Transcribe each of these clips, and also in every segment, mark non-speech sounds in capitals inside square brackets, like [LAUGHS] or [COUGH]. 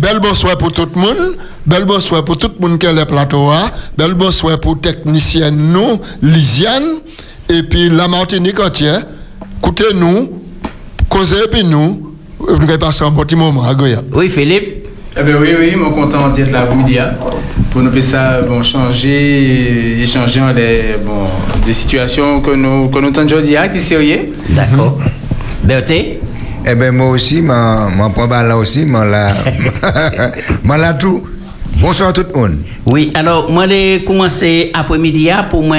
Bel bonsoir pour tout le monde. Bel bonsoir pour tout le monde qui est le plateau. hein. Bel bonsoir pour technicienne nous, Lisiane. Et puis la Martinique entière. Écoutez-nous, causez puis nous. Vous allez passer un petit moment à Goya. Oui, Philippe. Eh ben oui, oui, moi content d'être là hein, pour nous faire ça, bon, changer, échanger les, bon, des situations que nous, que nous entendons aujourd'hui, hein, qui sérieux. D'accord. Berthé Eh ben moi aussi, prends pas là aussi, m'en là, m'en là tout. Bonsoir tout le monde. Oui, alors, moi, j'ai commencé après-midi hein, pour moi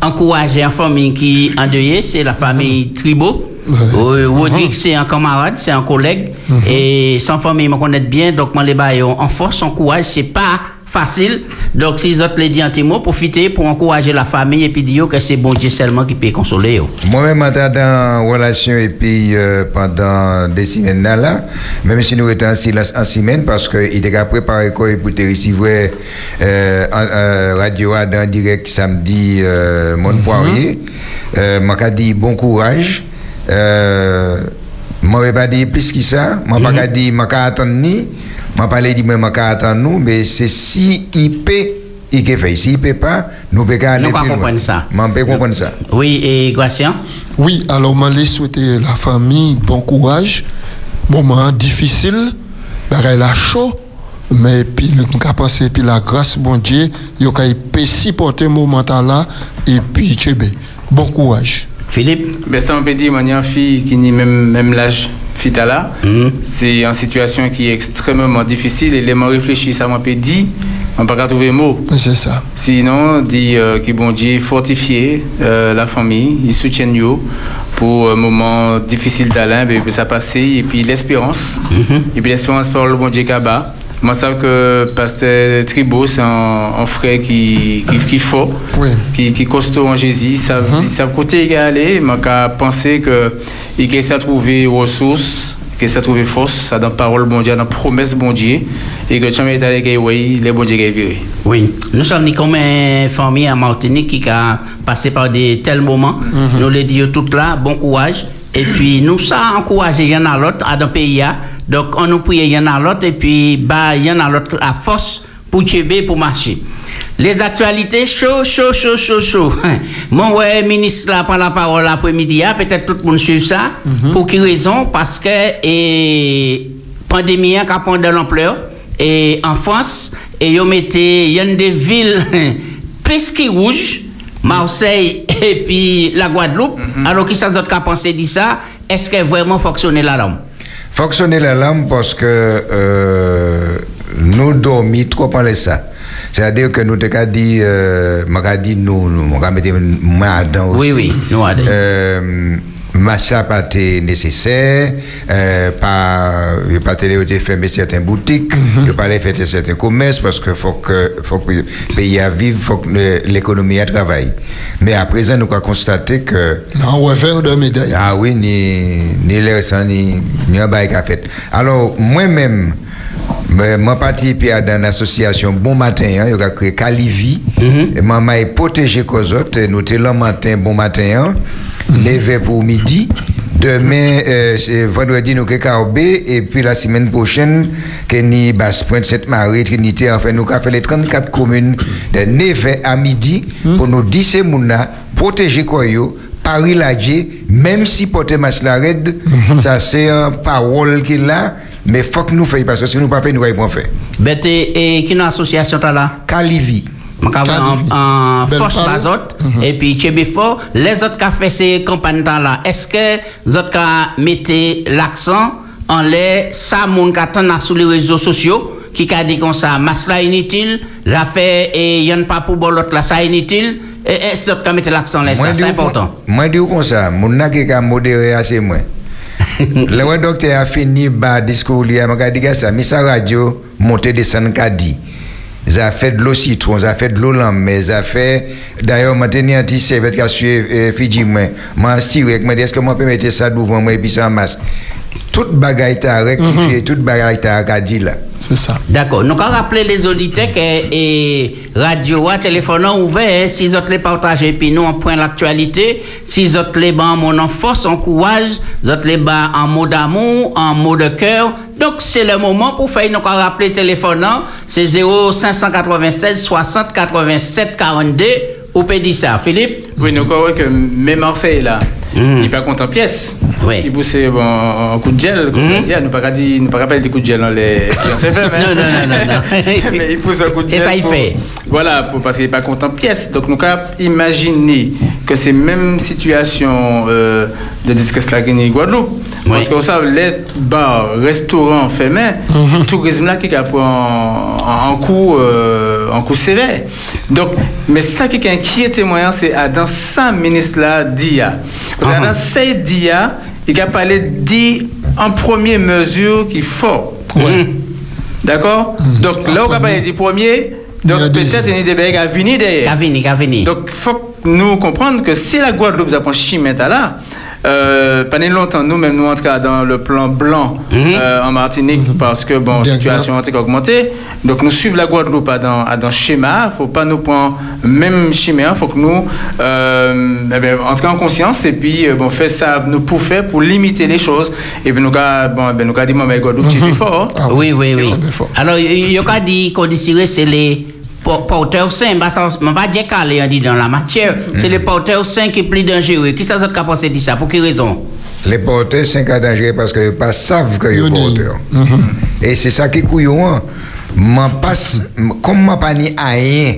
encourager une famille qui est endeuillée, c'est la famille Tribo. Euh, Rodrigue, c'est un camarade, c'est un collègue. Et sans famille, me connaît bien, donc moi, les baillons en force, en courage, c'est pas facile. Donc, si vous autres les dit un petit mot, profitez pour encourager la famille et puis dire que c'est bon Dieu seulement qui peut consoler. Moi-même, en étant en relation et puis euh, pendant des semaines là, même si nous étions en silence en semaine, parce qu'il était qu'à préparer quoi pour te recevoir euh, en, euh, radio dans direct samedi, euh, mon poirier, euh, m'a dit bon courage. Euh, je pas dit plus que ça. Moi, mm pas dit, moi, attendre ni. Moi, pas dit, moi, attendre nous, mais c'est si il peut, il peut faire. S'il peut pas, nous pouvons aller Nous plus pas loin. comprendre ça. Comprendre ça. Oui, et Gracien Oui, alors je vais souhaiter la famille bon courage. Moment difficile, bagay la chaud, mais puis nous avons pensé puis la grâce bon Dieu, kay peut supporter moment là et puis. Bon courage. Philippe? Ben, ça, on peut dire, il une fille qui n'est même, même l'âge fita là. C'est une situation qui est extrêmement difficile et les mots réfléchis, ça m'a peut dire, on peut pas trouver mot. C'est ça. Sinon, dit euh, que bon Dieu fortifier euh, la famille, ils soutiennent yo pour un moment difficile d'Alain, ben, ça passer et puis l'espérance. Et puis l'espérance par le bon Dieu Kaba. Moi, je sais que Pasteur Tribo, c'est un, un frère qui, qui, qui fort, Oui. qui, qui est costaud en Jésus. Il savent, il savent côté il est allé, mais qu'à penser que il essaie de trouver ressources, qu'il de trouver force, ça dans parole bon Dieu, dans promesse bon Dieu, et que jamais est allé que oui, les bon Dieu qui est viré. Oui, nous sommes comme une famille à Martinique qui a passé par des tels moments. Nous les disons tout là, bon courage. Et puis nous ça encourager y en a l'autre à dans le pays. Donc on nous prie y en a l'autre et puis bah y en a l'autre la force pour tuer pour marcher. Les actualités chaud chaud chaud chaud chaud. [LAUGHS] Mon ouais ministre là prend la parole l'après-midi là, peut-être tout le monde suit ça. Pour quelle raison? Parce que et pandémie qui a pris de l'ampleur et en France et yo mettez y a des villes [LAUGHS] plus qui rouges Marseille [LAUGHS] et puis la Guadeloupe alors qui ça d'autres qu'a pensé dit ça? Est-ce que vraiment fonctionner la lampe Fonctionner la lampe parce que euh, nous dormons trop par ça. C'est-à-dire que nous t'ai dit, euh, nous, nous, nous. Euh, Massa pas été nécessaire, euh, pas, pas été fermer certaines boutiques, il pas aller faire certains commerces parce que faut que, faut que le pays à vivre, faut que l'économie à travailler. Mais à présent, nous avons constaté que, Non, revers de médaille. ah oui, ni, ni le sang, ni, ni un bail fait. Alors, moi-même, moi parti puis dans l'association Bon Matin, hein, il a créé Calivi, et moi m'a protégé autres, nous t'es le matin, bon matin, hein, levé pour midi. Demain, euh, c'est vendredi, nous KKB, et puis la semaine prochaine, que ni Basse-Pointe, Sainte-Marie, Trinité, enfin, nous avons fait les 34 communes de 9h à midi pour nous dire ces mouna, protéger quoi yo, Paris Ladje, même si porter masque la raide, ça c'est un parole qu'il a, mais faut que nous fassions parce que si nous pas fait, nous ne pouvons pas faire. Bête et qui une association t'as là? Calivi. Je en, force parole. les autres. Et puis, les autres qui ont fait ces campagnes là, est-ce que les autres qui mettez l'accent en les, ça, mon sur les réseaux sociaux, qui a dit comme ça, masse là inutile, la fait, et a pas pour l'autre là, ça inutile, et est-ce que mettez l'accent là, ça, Moi, c'est important. Moi, dis comme ça, mon n'a qui a modéré assez moins. [LAUGHS] Le docteur a fini par discours, il a dit que ça, mais sa radio, monter descendre Kadi. Ça fait de l'eau citron, ça fait de l'eau lambe, mais ça fait, d'ailleurs, m'a tenu un petit serviette qui a suivi euh, Fidji, moi, m'a tiré, m'a dit, est-ce que moi peux mettre ça devant moi et puis ça en masse. Toute bagaille t'a rectifié, toute bagaille t'a Kadi là. C'est ça. D'accord. Nous, quand rappeler les auditeurs que et radio, téléphone ouvert, hein, si vous les partagez, puis nous, on point l'actualité, si vous les bas en mon en force, en courage, vous les bas en mot d'amour, en mot de cœur, Donc, c'est le moment pour faire, nous rappelé le téléphone, non? c'est 0596 60 87 42, ou dire ça, Philippe? Oui, nous croyons que même Marseille là, Mhm. il n'est pas content pièce. Oui. Il pousse bon, un coup de gel, comme on dit. Nous ne pas pas des coups de gel dans les [LAUGHS] séances FM. hein. Non, non, non, non, non. [LAUGHS] Mais il pousse un coup de gel. ça, il fait. Voilà, parce qu'il n'est pas content pièce. Donc nous avons imaginé que ces mêmes situations euh, de disque là en Guadeloupe. Parce que vous savez, les bars, restaurants fermés, c'est le tourisme là qui a pris en, en coup, euh, en coup sévère. Donc, mais ça qui inquiète moyen, c'est à dans ça ministre là d'IA. Dans ces d'IA, il a parlé dit en première mesure qu'il faut. Ouais. D'accord? Donc là, on va parler du premier. Il a Donc peut-être il y a des bagages à venir derrière. Gavini, Gavini. Donc, il faut nous comprendre que si la Guadeloupe apprend chimette là, euh, longtemps, nous-mêmes, nous entrons dans le plan blanc Mhm. euh, en Martinique parce que, bon, Bien situation a augmentée. Donc, nous suivons la Guadeloupe à dans, à dans schéma. Il ne faut pas nous prendre même schéma. Il faut que nous euh, eh bien, entrer en conscience et puis, euh, bon, faire ça, nous pour faire, pour limiter les choses. Et puis, nous, gars, bon, bien, nous, dit, mais Guadeloupe, c'est plus fort. Ah oui, oui, oui. Alors, il y a dit qu'on c'est les por- porteurs sains. Bah, ça, on va dire calé, dit dans la matière. C'est les porteurs sains qui sont plus dangereux. Qui ça, ça qu'a pensé de ça? Pour quelle raison? Les porteurs, un cas dangereux parce qu'ils ne savent que sont porteurs. Et c'est ça qui est couillon. M'en passe, comme je pas ni rien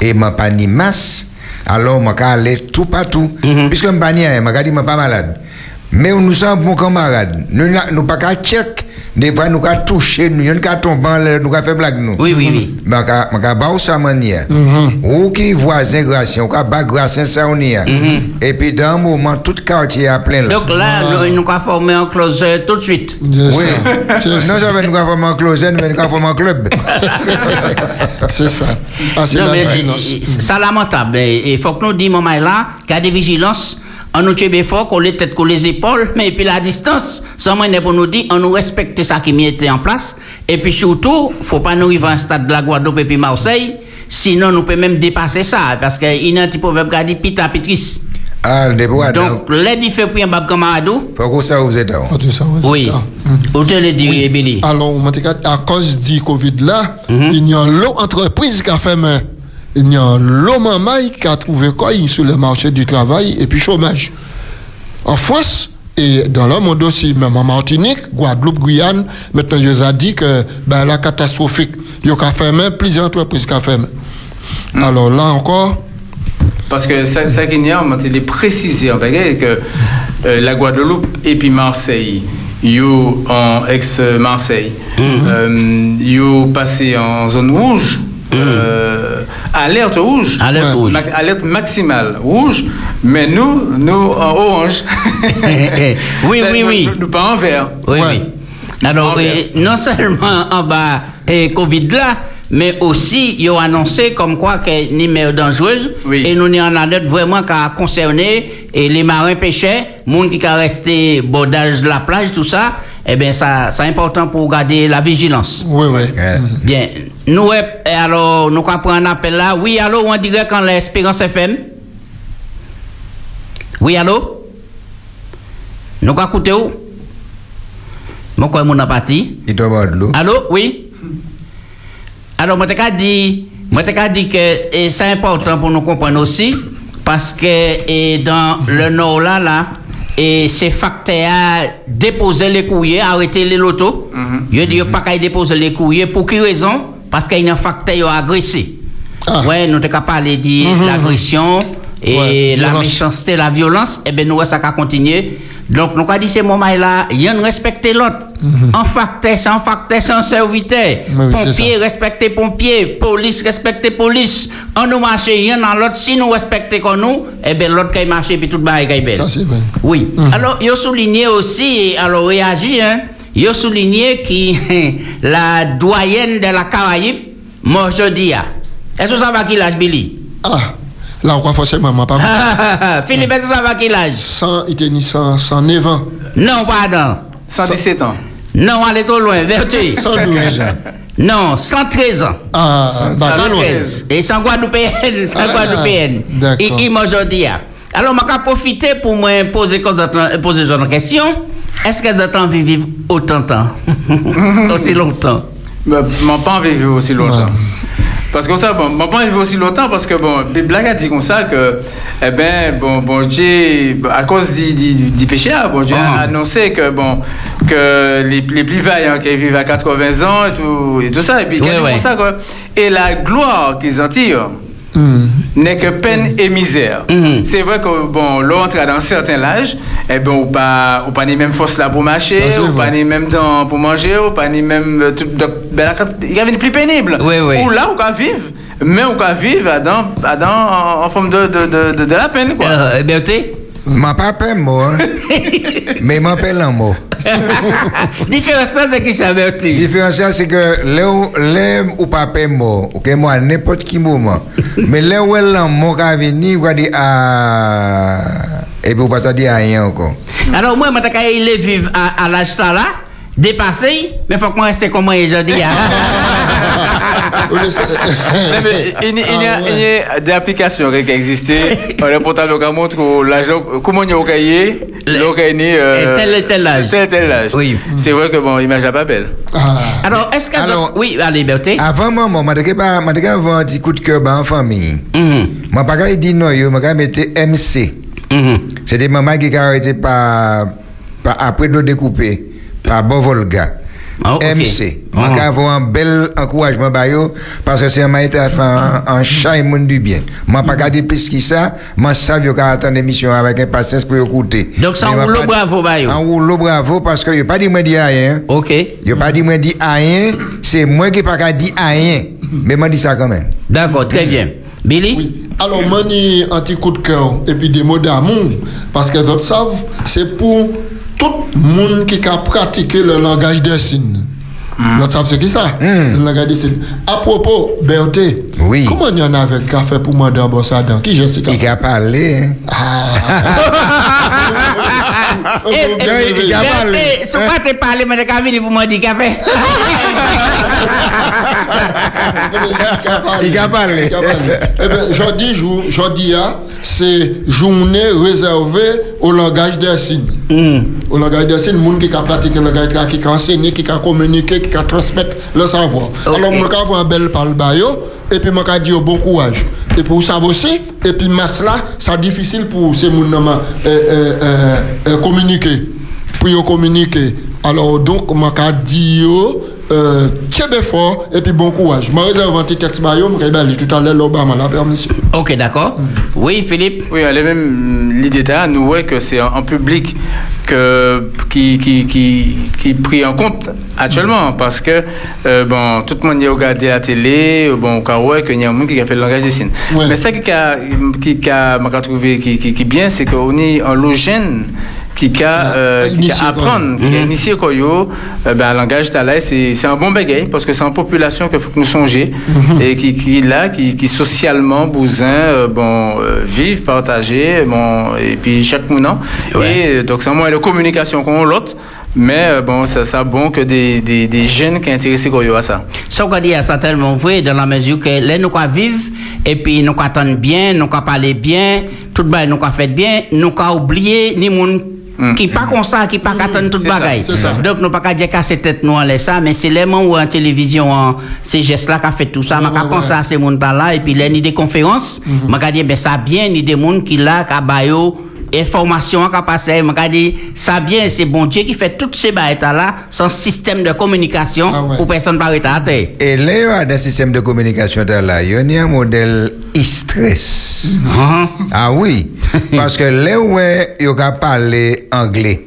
et je pas ni masse, alors je peux aller tout partout. Puisque je pas ni rien, je dis pas malade. Mais nous sommes bons camarades. Nous ne pas qu'à check. Des fois, nous qu'à toucher, nous en l'air, nous qu'à faire blague. Nous. Oui, oui, oui. Je vais pas sa manière. Ou qui voisin gracien, ou qui bas gracien ça on y a. Et puis dans un moment, tout quartier a plein là. Donc là, nous, nous avons formé un closer tout de suite. Oui. Non seulement nous avons formé un closet, mais nous avons formé un club. [LAUGHS] C'est ça. Ah, c'est mais lamentable. Il faut que nous disions, maman, là, garder vigilance. On nous tient bien fort, coller tête, coller les épaules, mais puis la distance, sans moyen pour nous dire, on nous respecte ça qui m'y était en place. Et puis surtout, faut pas nous arriver à un stade de la Guadeloupe et puis Marseille, sinon nous pouvons même dépasser ça, parce qu'il y a un petit proverbe qui a dit pita pitris. Ah, le débat, Donc, les différents points, bab faut que ça vous êtes là. Oui. Où te le dire, Billy? Alors, à cause du Covid là, Mhm. il y a l'autre entreprise qui a fait main. Il y a l'autre maman qui a trouvé quoi sur le marché du travail et puis chômage. En France et dans le monde aussi, même en Martinique, Guadeloupe, Guyane, maintenant, ils ont dit que ben, la catastrophique, il y a fait main, plusieurs entreprises qui ont main. Mhm. Alors là encore, Parce que ça, ça qu'il y a, on m'a précisé en que euh, la Guadeloupe et puis Marseille, yo en ex-Marseille, euh, yo passé en zone rouge, euh, alerte rouge, Alerte Ouais. rouge. Ma- alerte maximale rouge, mais nous, nous en orange. [LAUGHS] Oui, oui, Nous- oui. Nous, nous pas en vert. Oui, Ouais. oui. Alors, euh, non seulement en bas et Covid là, mais aussi, ils ont annoncé comme quoi que numéro dangereuse. Oui. Et nous, en alerte vraiment qui a concerné et les marins pêcheurs, monde qui a resté bordage de la plage, tout ça. Eh bien, ça, c'est important pour garder la vigilance. oui, oui. Ouais. Bien. Nous, eh, alors, nous avons un appel là. Oui, allô, on dirait quand l'Espérance FM. Oui, allô? Nous avons écouté où? Mon quoi, mon parti? Il tombe de l'eau. Allô? Oui? Alors, moi, t'ai dit, moi, t'ai dit que et c'est important pour nous comprendre aussi, parce que et dans le nord là, là, et ces facteurs déposer les courriers, arrêter les lotos. Je dis pas qu'à déposer les courriers. Pour quelle raison? Parce qu'il y a un facteur qui a agressé. Ah. Ouais, nous t'ai parlé de l'agression et Ouais, la violence. méchanceté, la violence. Eh bien, nous, ça va continuer. Donc, nous avons dit, ces moments-là, il y a de respecter l'autre. En facteur, c'est en facteur, c'est en serviteur. Oui, pompier, respecter pompier. Police, respecter police. On nous marche, il a l'autre. Si nous respectons comme nous, eh bien, l'autre qui marche, puis tout le qui est. Ça, c'est vrai. Oui. Alors, il a souligné aussi, alors réagi, hein, il a souligné que [LAUGHS] la doyenne de la Caraïbe, moi, je dis, est-ce que ça va qu'il âge, Billy? Ah, là, on croit forcément, ma part. [LAUGHS] Philippe, est-ce que ça va qu'il âge? 100, il était ni 100, 109 ans. Non, pardon. 117 ans. Non, allez trop loin, vertu. [LAUGHS] 112 ans. [LAUGHS] Non, 113 ans. Ah, bah, c'est loin. 113. Et sans Guadeloupéenne, sans Ah, Guadeloupéenne. d'accord. Et qui m'a aujourd'hui. Alors, je vais profiter pour me poser une question. Est-ce que vous avez envie de vivre autant de temps? Aussi longtemps Bah, M'en pas envie de vivre aussi longtemps. Parce que ça, bon, envie de vivre aussi longtemps parce que bon, les blagues a dit comme ça que, eh ben, bon, bon Dieu, à cause du, du, du péché, ah, bon Dieu Ah. a annoncé que bon, que les, les plus vaillants qui vivent à 80 ans et tout, et tout ça, et puis Ouais, ouais. comme ça quoi. Et la gloire qu'ils en tirent n'est que peine et misère. Mhm. C'est vrai que bon, entre dans un certain âge, eh ben ou pas ou pas ni même force là pour marcher, Ça, ou vrai. pas ni même temps pour manger, ou pas ni même euh, tout donc, ben, il y avait une plus pénible. Oui, oui. Ou là on peut vivre, mais on peut vivre dans, en, forme de, de, de, de, de la peine quoi. euh, Mwen pa pe mor, men mwen pe lan mor. [LAUGHS] Diferans nan se ki chanbe ou ti? Diferans nan se ke le ou pa pe mor, ou ke mwa nepot ki mouman. Men le ou lan mor ka vini, ou ka di ah, a... Epi ou pa sa di a yon kon. Ano mwen mwen ta ka eleviv a laj ta la? Dépassé, mais il faut que moi reste comme moi aujourd'hui. Il y a- des applications qui existent. Le portable qui montre l'agent, comment il y a au cahier, Le- le cahier, et tel et tel âge. Tel et tel âge. Oui. C'est vrai que bon, image n'est pas belle. Ah, Alors, est-ce que... Alors- oui, allez, Berté. Avant maman, m'a dit pas dit avoir un petit coup de cœur en famille. Pas qu'à dire non, yo, m'a qu'à mettre MC. C'était maman qui a arrêté par, par après de découper par Bon Volga. Ah. MC. Ah. M'a qu'à avoir un bel encouragement yo, parce que c'est un maître à faire un, un chat et monde du bien. M'a pas qu'à dire plus que ça, m'a savais qu'à attendre l'émission avec impatience pour écouter. Donc, c'est un Mais m'a rouleau pas- bravo, bah, yo. Un rouleau bravo parce que yo pas dit moi dire rien. OK. Yo pas dit moi dire rien, c'est moi qui pas dire rien. Mais m'a dit ça quand même. D'accord, très bien. Billy? Oui. Alors, moi, j'ai un petit coup de cœur et puis des mots d'amour. Parce que d'autres savent, c'est pour tout le monde qui a pratiqué le langage des signes. D'autres savent c'est qui ça? Le langage des signes. À propos, Berthé, Oui. comment il y en a avec café pour moi d'ambassadeur Qui je sais Il a parlé. hein. Eh, [LAUGHS] Yo, il a parlé. Berté, si pas te parler, mais tu as venu pour moi dire café. Il a parlé. Il a parlé. Eh bien, jeudi, jour, jeudi, hein, c'est journée réservée au langage des signes. Au langage des signes, monde qui a pratiqué le langage, qui a enseigné, qui a communiqué, qui a transmettre le savoir. Ok. Alors, moi, je vais un bel parle bayo, et puis, je vais dire bon courage. Et vous savez aussi, et puis, mas là, c'est difficile pour ces gens euh, euh, euh, euh, communiquer. Pour communiquer. Alors, donc, je dire, euh, tiens fort, et puis bon courage. Je réserve un petit texte tout à l'heure, l'Obama, la permission. OK, d'accord. Oui, Philippe Oui, elle est même l'idée d'A, nous ouais que c'est un, public que qui qui qui qui est pris en compte actuellement parce que euh, bon tout le monde y a regardé la télé bon quand ouais qu'il y a un monde qui a fait le langage des signes. Ouais. Mais ça qui a qui a m'a trouvé qui qui qui bien c'est qu'on est un logène qui a, euh, qui Initié, a apprendre, qui a initié quoi yo, euh, ben, le langage talais, c'est, c'est un bon bagage parce que c'est une population qu'il faut que nous songer et qui, qui est là, qui, qui socialement, bousin, euh, bon, euh, vivent, partager, bon, et puis chaque moment. Ouais. Et donc c'est un moyen de communication qu'on l'autre. Mais bon, ça, ça bon que des, des, des jeunes qui sont intéressés à ça. Ça qu'on dit c'est tellement vrai dans la mesure que là nous vivre et puis nous attendre bien, nous parler bien, tout bail nous quoi fait bien, nous oublier ni moun qui pas comme ça, qui pas attendre toute C'est ça, bagaille. Donc nous pas qu'à dire casser tête nous en laisse ça, mais c'est les moments où en télévision ces gestes là qu'a fait tout ça, m'a ouais, penser à ces monde là et puis là ni des conférences, m'a qu'à dire ben ça bien ni des monde qui là qu'a bayo information qu'a passé, dire ça bien c'est bon Dieu qui fait toutes ces bails là sans système de communication Ah ouais. pour personne pas retarder. Et là, dans système de communication, là, il y a un modèle e-stress. Mhm. Ah oui, [LAUGHS] parce que là où il y a parler anglais,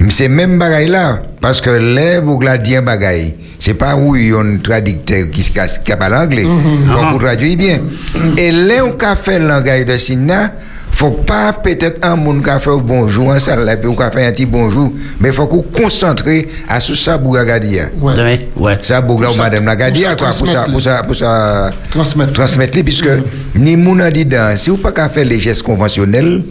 mais c'est même bagaille là, parce que là, vous la dire bagaille, c'est pas où il y a un traducteur qui, qui, qui parle anglais, faut qu'on traduise bien. Et là on fait le langage de Sina, faut pas peut-être un monde qui a fait un bonjour en salle, là, puis on a fait un petit bonjour, mais faut qu'on concentre à tout ça pour regarder. Ouais. Ouais. Ça, ça- madame la pour ça quoi, pour ça, transmettre pour ça, pour ça, Transmettre. transmettre, puisque ni moun a dit dans, si vous pas qu'à faire les gestes conventionnels,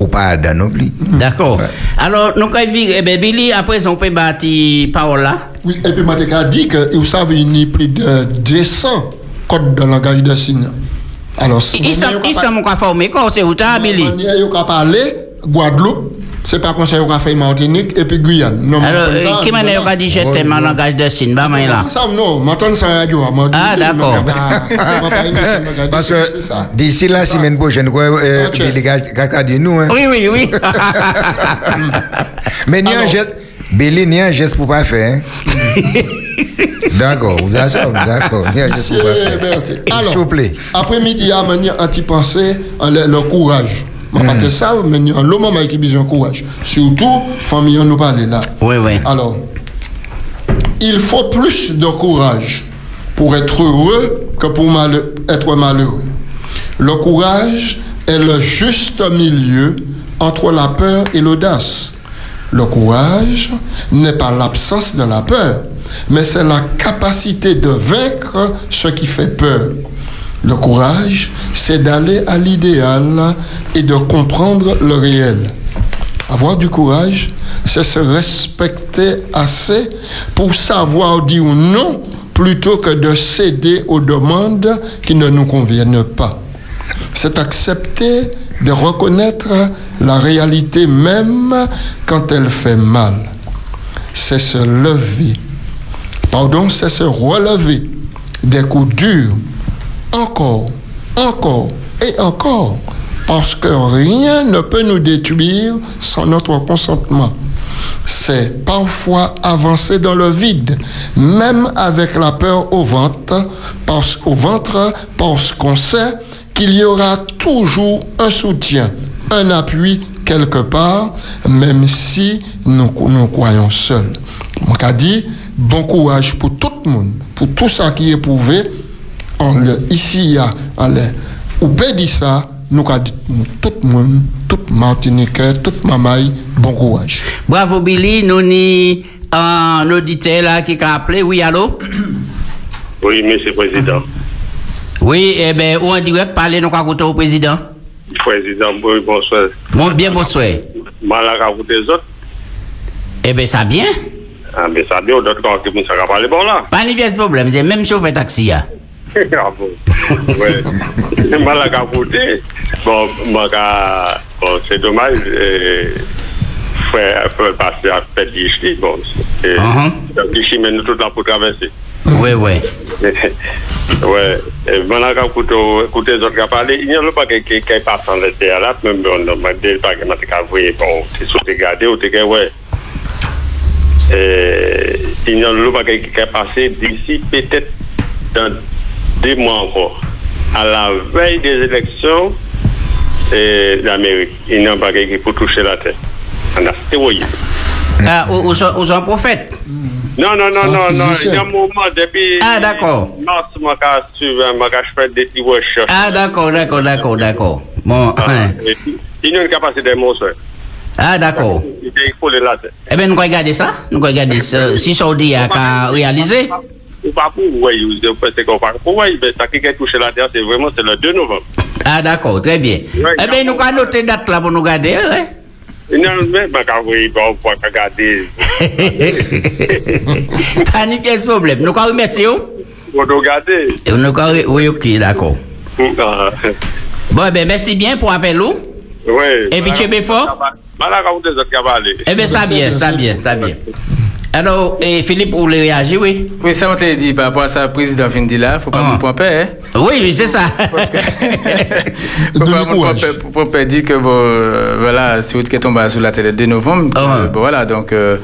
ou pas dans non plus. D'accord. Alors, nous, quand eh ben, Billy, après, on peut bâtir parole là. Oui, et puis Matéka a dit que vous savez, il y a plus de 200 codes de langage des signes. Alors, si Il s'en il s'en m'a formé, quoi, c'est où manière, vous parler Guadeloupe, C'est pas conseil qu'on a fait Martinique et puis Guyane. Non, Alors, euh, qui m'a dit je t'aime en langage de signe, bah, là. Ça, non, m'entendre ça radio. Ah, d'accord. bah, de Parce que d'ici la semaine prochaine, quoi, euh, Ça, tu es. Billy Kaka dit nous. Hein. Oui, oui, oui. [LAUGHS] Mais ni un geste, Billy, ni un geste pour pas faire. [LAUGHS] [LAUGHS] D'accord, vous avez d'accord. Un pas faire. Berthe. S'il vous Alors, plaît. après-midi, il y a manière anti-pensée, le, le courage. Je ne pas ça, mais il y a l'homme qui a besoin de courage. Surtout, famille, on nous parle là. Oui, oui. Alors, il faut plus de courage pour être heureux que pour être malheureux. Le courage est le juste milieu entre la peur et l'audace. Le courage n'est pas l'absence de la peur, mais c'est la capacité de vaincre ce qui fait peur. Le courage, c'est d'aller à l'idéal et de comprendre le réel. Avoir du courage, c'est se respecter assez pour savoir dire non plutôt que de céder aux demandes qui ne nous conviennent pas. C'est accepter de reconnaître la réalité même quand elle fait mal. C'est se lever. Pardon, c'est se relever des coups durs encore, encore et encore, parce que rien ne peut nous détruire sans notre consentement. C'est parfois avancer dans le vide, même avec la peur au ventre, parce, au ventre, parce qu'on sait qu'il y aura toujours un soutien, un appui quelque part, même si nous nous croyons seuls. Cas dit, bon courage pour tout le monde, pour tout ça qui est le, ici, à, à le, ou bien dit ça, nous avons dit tout le monde, tout Martiniquais, tout Mamaï, bon courage. Bravo, Billy. Nous ni un auditeur là qui a appelé. Oui, allô? Oui, monsieur le président. Oui, eh bien, ou en direct, parler, nous avons au président. Président, oui, bonsoir. Bon, bien, bonsoir. Mal à vous des autres. Eh bien, ça bien. Ambesade [LAUGHS] [LAUGHS] ou dot kon ki moun sa ka pale bon la. Pa ni piyes problem, se menm chou fe taksi ya. A bon, wè. Mwen la ka pote. Bon, mwen ka... Bon, se domaj, fwe pase a pet di chli, bon. Di chli men nou tout la pou travesse. Wè, wè. Wè, mwen la ka koute zot ka pale. Yon lou pa ke kay pasan lete alap, mwen mwen mwen del pa ke mwen te ka vwe, bon, te sou te gade ou te ke wè. Et il n'y a pas qui qui passé d'ici peut-être dans deux mois encore, à la veille des élections et d'Amérique. Il n'y a pas qui pour toucher la tête. En astéroïde. Ah, où, où, sont- où sont prophètes? Non, non, non, un non, non. Il y a un moment depuis. Ah, d'accord. Mars, je fais des petites recherches. Ah, d'accord, d'accord, d'accord, d'accord. Bon, Ah, hein. Il y a une capacité de monstre. Ah, d'accord. Eh bien, nous allons regarder ça. Nous regarder ça. Si Saudi a qu'à réaliser. Ou pas pour, oui, qu'on parle pour, oui, mais ça qui a touché la terre, c'est vraiment c'est le 2 novembre. Ah, d'accord, très bien. Ouais, Eh bien, nous allons noter date là pour nous regarder. hein. A même, mais quand vous on peut regarder, [LAUGHS] Pas de pièce problème. Nous allons remercier. vous. vous regardez. Et Nous allons Oui, ok, d'accord. Ah, Bon, eh bien, merci bien pour l'appel. vous. Oui. Et puis, tu es bien fort? Malak a ou de zot kavale. Ebe eh sa bien, sa bien, sa bien. Alors, et Philippe, vous voulez réagir, oui? Oui, ça, on t'a dit par rapport à ça, président fin de là, faut pas Ah. père. Hein? Oui, oui, c'est ça. [LAUGHS] faut pas point courage? père pour point père dit que bon, euh, voilà, c'est autre qui est tombé sur la télé le 2 novembre. Ah. euh, bon, voilà, donc, euh,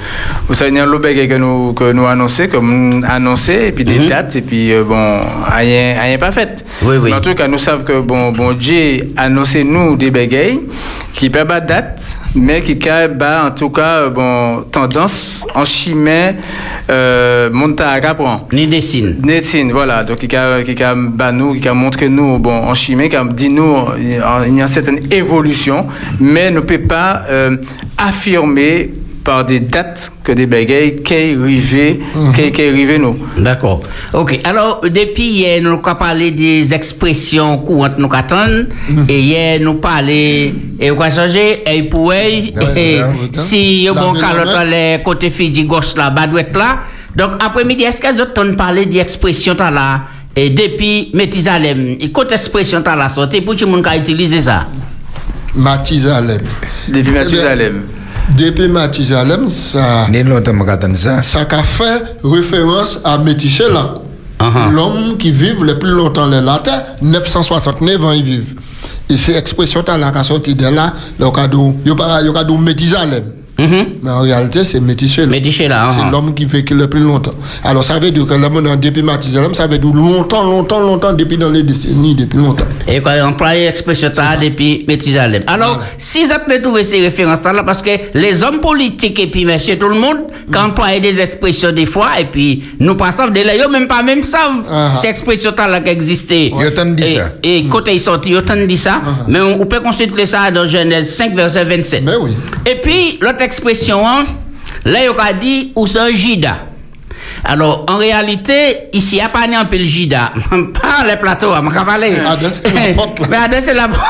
vous savez, il y a un lobby que nous, que nous annoncé, comme annoncé, et puis des Mhm. dates, et puis euh, bon, rien, rien pas fait. Oui, oui. Mais en tout cas, nous savons que bon, bon, Dieu annoncé nous des bagailles qui pas pas date, mais qui bah, en tout cas, bon, tendance en chimère, euh, monte à prend. Ni dessine. Netine, voilà, donc qui a, qui a, bah, nous, qui a montré nous, bon, en chimie, qui a dit nous, il y a il y a une certaine évolution, mais ne peut pas euh, affirmer par des dates que des bagailles qui est arrivé, qui arrivé nous. D'accord. Ok. Alors, depuis hier, nous avons parlé des expressions courantes nous attendons. Et hier, nous parlé, et on a changé, et pour et si bon la calotte les côté Fidji gauche là, droite là. Donc, après-midi, est-ce que vous parlé d'expression là, et depuis Métisalem, et côté expression là, sorti pour tout le monde qui a utilisé ça? Matizalem. Depuis Eh bien, Mathusalem. Depuis Mathusalem, ça, ça. a fait référence à Métichela. Uh-huh. L'homme qui vit le plus longtemps les latins, 969 ans ils vivent. Et c'est expression là qui a sorti de là, donc il y a Mhm. Mais en réalité, c'est Métichela. Métichela, C'est uh-huh. l'homme qui vécu le plus longtemps. Alors ça veut dire que l'homme depuis Mathusalem, ça veut dire longtemps, longtemps, longtemps, depuis dans les décennies, depuis longtemps. Et quand on emploie l'expression ça depuis Métisalem. Alors, Voilà. si vous avez trouvé ces références-là, parce que les hommes politiques et puis monsieur tout le monde, quand on emploie des expressions des fois, et puis nous passons de là, ils même pas même savent Ah. ces expressions-là qui existaient. Ils ont dit Et- ça. Et côté ils sortent, ils ont dit ça, mais on, on peut consulter ça dans Genèse 5, verset 27. Mais oui. Et puis, l'autre expression, hein, là, il a dit, ou c'est un jida. Alors, en réalité, ici, il n'y a pas un peu le jida. [LAUGHS] Pas les plateaux, je vais parler. C'est la porte, là. Mais c'est la porte.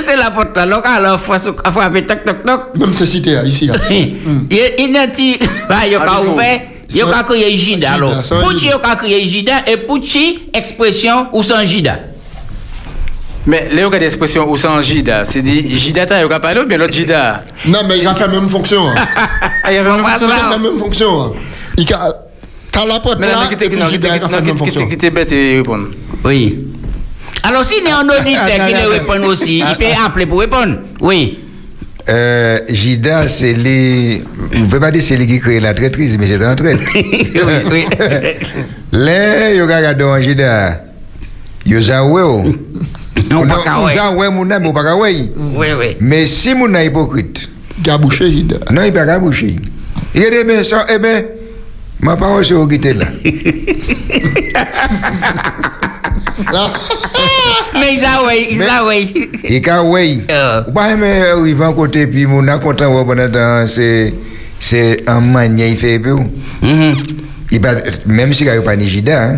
C'est la porte là. Donc, alors, faut faut frapper toc toc toc. Même c'est cité ici. Il il a dit, bah, il a ouvert, il a crié jida. Alors, Pouchi a crié jida et Pouchi, expression ou sans jida. Mais là, il y a des expressions où sans Jida. C'est dit Jida, tu as parlé ou bien l'autre Jida Non, mais il a fait la même fonction. hein. [LAUGHS] Il y On Il a fait la même fonction. hein. Il a... T'as la porte Mais là, et puis il a fait la même fonction. qui était bête et répondre. Oui. Alors, s'il est un auditeur qui attends. répond aussi, il peut appeler pour répondre. Oui. Euh, Jida, c'est les. Vous ne pouvez pas dire c'est lui qui crée la traîtrise, mais c'est en traite. [LAUGHS] oui, oui. [LAUGHS] Là, yo regarde en Jida. Zawe ou. Non, On a ouais mon amour pas ouais. Oui oui. Mais si mon hypocrite. Gabouché il. Non il pas gabouché. Il est bien ça eh ben ma parole c'est au guité là. Mais ça ouais, ça ouais. Il ka ouais. Ou pas eh, mais il va côté puis mon a content ouais pendant c'est c'est un manière il fait peu. Mhm. Il pas même si il pas ni jida.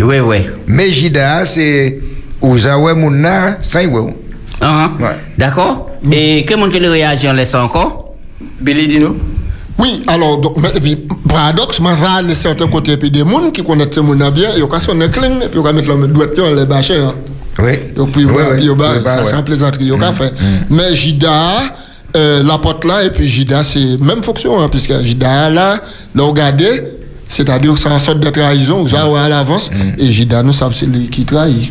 Oui oui. Mais jida c'est ou zawe moun nan, sans ou. Ah, Ouais. D'accord. Et que mon que le réagit, on laisse encore? Billy, dis-nous. oui, alors, donc, mais, et puis, paradoxe, là, de certains côtés, et puis des gens qui connaissent ce monde bien, ils ont sonné cling, et puis ils ont mettre le doigt dans les bâchers. Hein. Oui. Et puis, bah, Ouais, bah, ça, ouais. c'est un plaisanterie, ils ont fait. Mais Jida, euh, la porte là, et puis Jida, c'est même fonction, hein, puisque Jida, là, le regarder, c'est-à-dire que c'est une sorte de trahison, vous avez à l'avance, et Jida, nous savons, c'est lui qui trahit.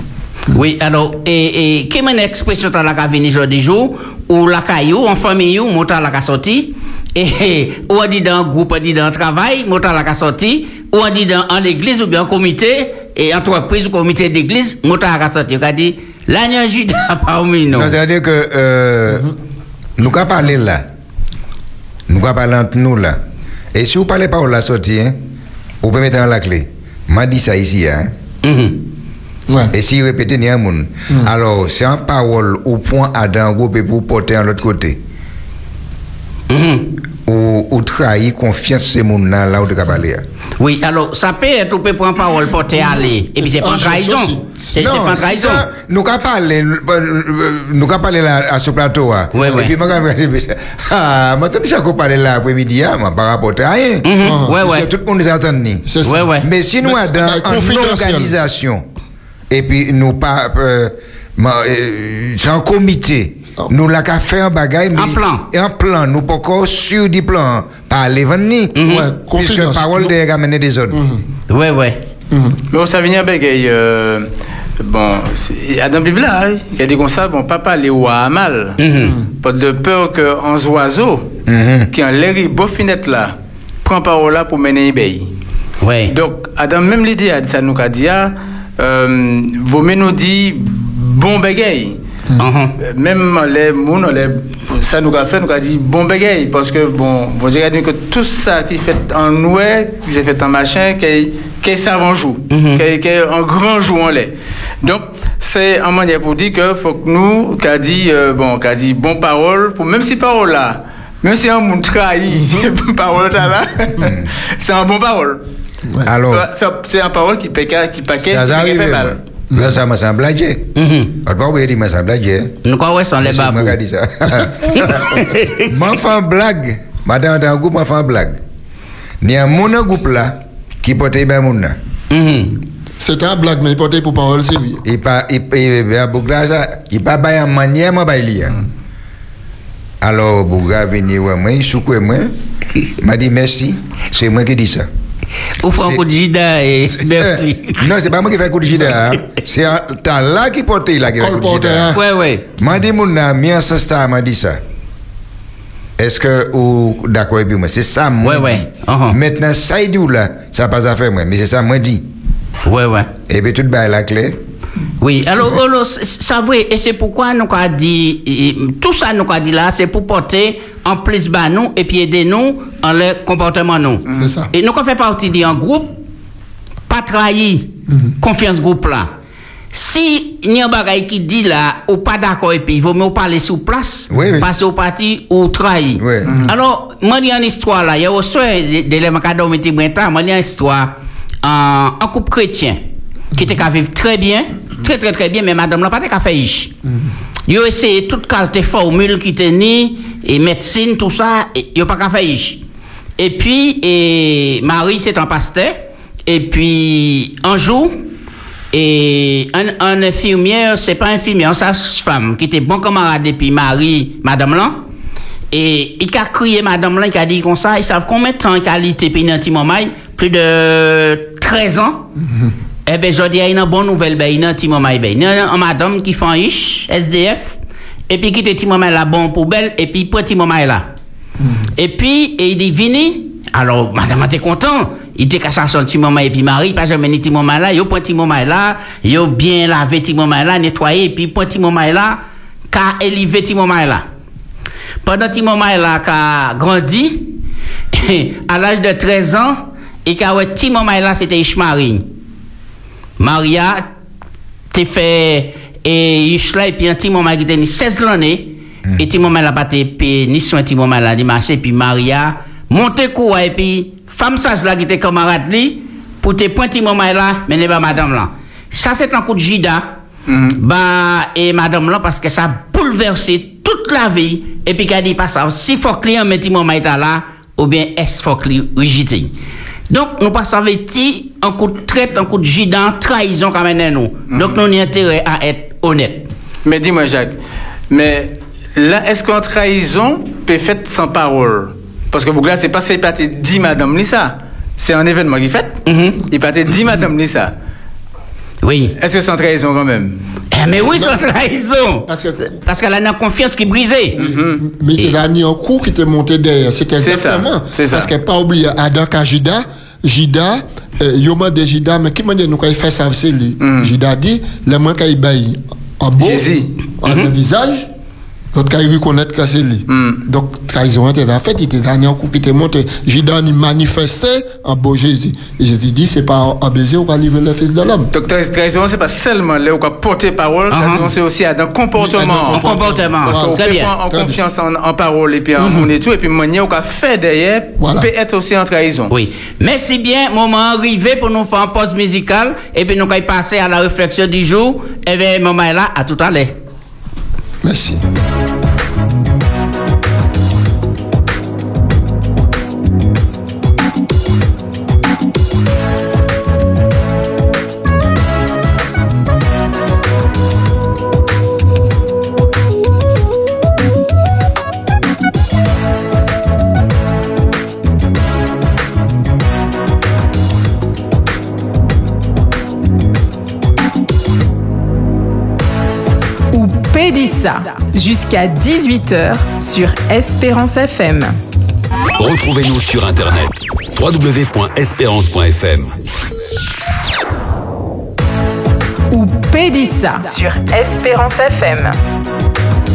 Oui, alors, et, et, quelle est l'expression dans la qu'a venu jour ou la caillou, en famille, ou montant la qu'a sorti, et, ou on dit dans un groupe, on dit dans un travail, montant la qu'a sorti, ou on dit dans en église, ou bien en comité, et entreprise ou comité d'église, montant la qu'a sorti. On a dit, l'agneau judas [LAUGHS] parmi nous. Non, c'est-à-dire que euh, nous qu'à parler là. Nous qu'à parler entre nous là. Et si vous parlez pas de la sortie, hein, vous pouvez mettre la clé. M'a dit ça ici, hein. Mhm. Ouais. Et si répétez, il y a un monde. Alors, c'est en parole au point à d'un groupe pour porter à l'autre côté. Mhm. Ou, ou trahir confiance ces monde là, là où tu hein. Oui, alors, ça peut être, on peut prendre parole, porter aller, et puis c'est pas Ah, trahison. C'est pas une trahison. ça, nous qu'à parler, euh, nous qu'à parler là à ce plateau. hein. Ouais, ouais. Et puis, moi, ah, moi, t'as déjà parlé là après-midi, hein, moi, par rapport à rien. Mhm. Ah, Ouais, Parce ouais. que tout le monde est ça. Ouais, ouais. Mais si nous dans une organisation, et puis nous pas, euh, euh, c'est un comité, Oh. nous l'avons qu'à faire un bagage, mais Un plan. un plan, nous pas encore sur du plan, pas les venir, Mhm. Ouais, puisque parole Nous- de ramener des autres. Ouais, ouais. Mais on s'est venu avec. euh, bon, c'est- Adam Bibla, hein, il a dit comme ça, bon, papa, les ouah mal. Mhm. Pas de peur qu'un oiseau, Mhm. qui en l'air, beau finette là, prend parole là pour mener une Ouais. Donc, Adam, même l'idée, a dit ça nous a dit, ah, euh, nous dire bon bégay. Mhm. Euh, Même les les, ça nous a fait, nous a dit bon bégay. Parce que, bon, j'ai dit que tout ça qui est fait en noué, qui s'est fait en machin, qui qui Mhm. qui qui est un grand jour en lait. Donc, c'est un manière pour dire que faut que nous, qu'a dit, euh, bon, qu'a dit bon parole, pour même si parole là, même si un monde trahit, [LAUGHS] parole là, là, c'est un bon parole. Alors, Ouais, c'est- C'est un parole qui paquet, qui paquet, ça qui arrive. fait mal. Là, ça m'a semblé blaguer. Mhm. On pas oublier de me semble blaguer. Nous quoi, ouais, sans les C'est babous. dit ça. [LAUGHS] M'en fais un blague. Madame, dans un groupe, m'en fais un blague. Il y a un groupe là, qui porte bien mon là. Mhm. C'était un blague, mais il portait pour parole sérieuse. Il pas il il il bouclage ça il pas bail en manière moi bail lire Alors, Bouga venu voir moi, il secoué moi. Il [LAUGHS] m'a dit merci. C'est moi qui dis ça. Ou un C'est- coup de gida et [LAUGHS] merci. Eh, non, c'est pas moi qui fais coup de gida. hein. C'est un temps là qui porte là qui fait coup de gida. hein. Ouais, ouais. M'a dit mon ami, m'a dit ça. Est-ce que ou d'accord avec moi? C'est ça, moi. Ouais, ouais. dit. Uh-huh. Maintenant, ça il dit là, ça n'a pas à faire moi, mais c'est ça, moi dit. Ouais, ouais. Et puis tout bas la clé. Oui, alors, alors c'est c'est vrai, et c'est pourquoi nous avons dit, et, tout ça nous avons dit là, c'est pour porter en plus bas nous et puis aider nous en le comportement nous. C'est ça. Et nous avons fait partie d'un groupe, pas trahir, confiance groupe là. Si il y a un bagage qui dit là, ou pas d'accord et puis il vaut mieux parler sur place, Oui, oui. passer au parti ou trahir. Oui. Alors, moi, il y a une histoire là, il y a aussi des éléments qui ont été moi, il y a une histoire en, en couple chrétien qui était qu'à vivre très bien, très très très bien, mais madame n'a pas qu'à faire ici. Ils ont essayé toute qualité formule qui tenait, et médecine, tout ça, et ils n'ont pas qu'à faire. Et puis, et Marie, c'est un pasteur, et puis, un jour, et un, un infirmière, c'est pas infirmière, une femme qui était bon camarade depuis Marie, madame là. Et il a crié madame là, il a dit comme ça, ils savent combien de temps été puis dans moment Plus de 13 ans. Eh ben, je dis, il y a une bonne nouvelle, ben, il y a un petit moment, ben, madame qui fait un ish, SDF, et puis qui était petit moment là, bon poubelle, et puis petit moment là. Et puis, et il dit, venez. Alors, madame était content. Il était chercher un petit moment, et puis Marie, pas jamais ni petit moment là, il prend petit moment là, il a bien lavé petit moment là, nettoyé, et puis prend petit moment là, qu'a élevé petit moment là. Pendant petit moment là, qu'a grandi, [LAUGHS] à l'âge de 13 ans, et qu'a ouais, petit moment là, c'était Ishmael. Maria, t'es fait, et Ishla, et puis un petit moment qui était 16 l'année, et petit moment là, pas payé, ni soin petit moment là, marché, et puis Maria, monte quoi, et puis, femme sage là, qui était camarade li, pour te point petit moment là, mais n'est pas madame là. Ça, c'est un coup de gida, bah, et madame là, parce que ça a bouleversé toute la vie, et puis qu'elle dit pas ça, si faut client met petit moment là, ou bien est-ce faut rejeter. Donc, nous passons avec un coup de traite, un coup de gidan, trahison quand même nous. Donc, nous avons intérêt à être honnête. Mais dis-moi, Jacques, mais là, est-ce qu'en trahison peut être faite sans parole? Parce que là, c'est pas c'est pas dit madame Lisa. C'est un événement qui fait. Mhm. Il pas dit madame Lisa. Oui. Est-ce que c'est en trahison quand même? Mais oui, c'est trahison. Parce que- Parce qu'elle a une confiance qui est brisée. Mais il a mis un coup qui était monté derrière. C'était C'est exactement. c'est ça. Parce qu'il pas oublié Adam Kajida, Jida, euh, Yoma de Jida, mais qui m'a dit, nous, quand il fait ça, c'est lui. Jida dit, le moins qu'il baille en beau, en un l'autre qu'il reconnaît que c'est lui. Donc, trahison était en fait, il était dernier coup qui était monté. Jida, il manifestait en beau Jésus. Et je lui dis, c'est pas un baiser, on va livrer le fils de l'homme. Donc, tra- trahison, c'est pas seulement là où on porter parole, Uh-huh. trahison, c'est aussi un comportement. En comportement. Parce qu'on en confiance en, en parole et puis en, on est tout, et puis manière qu'on fait derrière Voilà. peut être aussi en trahison. Oui. Merci bien, moment arrivé pour nous faire une pause musicale et puis nous allons passer à la réflexion du jour. Et bien, moment est là, à tout à l'heure. Merci. Jusqu'à 18h sur Espérance FM. Retrouvez-nous sur Internet www.espérance.fm. ou Pédissa sur Espérance FM.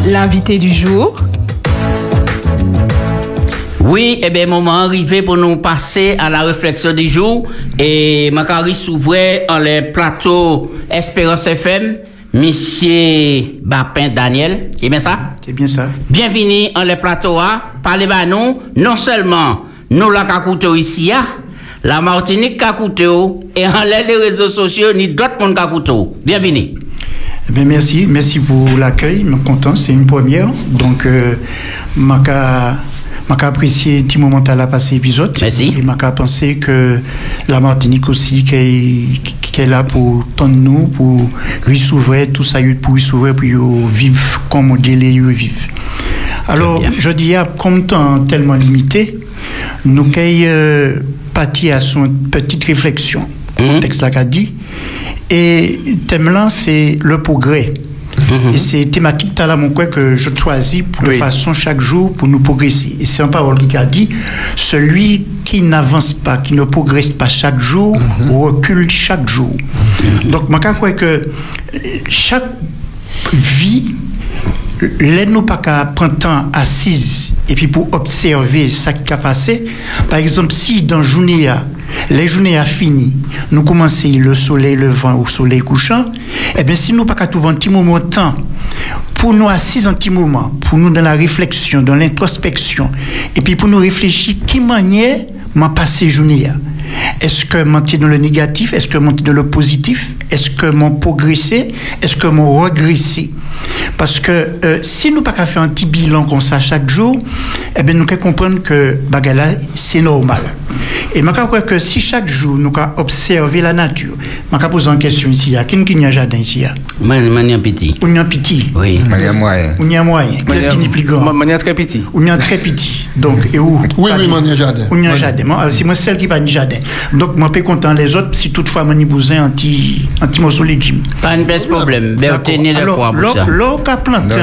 L'invité du jour, Oui, eh bien, moment arrivé pour nous passer à la réflexion du jour. Et Macari s'ouvrait en les plateaux Espérance FM, Monsieur Bapin Daniel. C'est bien ça? C'est bien ça. Bienvenue en les plateaux A. Parlez à nous, non seulement nous la Kakouto ici, ah, la Martinique Kakouto, et en des réseaux sociaux, ni d'autres monde Kakouto. Bienvenue. Eh bien, merci. Merci pour l'accueil. Je suis content. C'est une première. Donc, euh, je suis apprécié petit moment à la passé épisode. Merci. Et je pensé que la Martinique aussi, qui est, qui est là pour tendre nous, pour tout ça, pour pour vivre comme on dit les vivre. Alors, je dis, ah, comme temps tellement limité, nous qu'ayons euh, parti à son petite réflexion. Mhm. Le texte là qu'a dit. Et thème là, c'est le progrès. Mhm. Et c'est thématique que je choisis pour de Oui. façon chaque jour pour nous progresser. Et c'est un parole qui a dit celui qui n'avance pas, qui ne progresse pas chaque jour, recule chaque jour. Donc, moi, je crois que chaque vie L'aide nous pas qu'à prendre temps assise et puis pour observer ça qui a passé. Par exemple, si dans journée, les journées a fini, nous commençons le soleil levant ou soleil couchant, eh bien, si nous pas qu'à trouver un petit moment de temps pour nous assises un petit moment, pour nous dans la réflexion, dans l'introspection, et puis pour nous réfléchir qui manière m'a passé journée. Est-ce que monter dans le négatif? Est-ce que monter dans le positif? Est-ce que mon progressé? Est-ce que mon regressé? Parce que euh, si nous pas qu'à faire un petit bilan comme ça chaque jour, eh bien nous qu'à comprendre que bagala c'est normal. Et je crois que si chaque jour nous observer la nature, je vais poser une question ici, a qui qui a un jardin ici il y a Man- Mania petit. On y a un petit, Oui. Il y a moyen. on y a un moyen, qu'est-ce qui est plus grand? Manière très petit. a un très petit. Donc, et où? Oui, Pas oui, moi, il y a un jardin. Moi, jardin? Moi, C'est moi celle qui pas un jardin. Donc, moi, je suis content les autres si toutefois, j'ai un petit, un petit morceau de légumes. Pas de baisse problème. Ben, obtenir Alors, quoi pour l'eau- ça? l'eau qu'a planté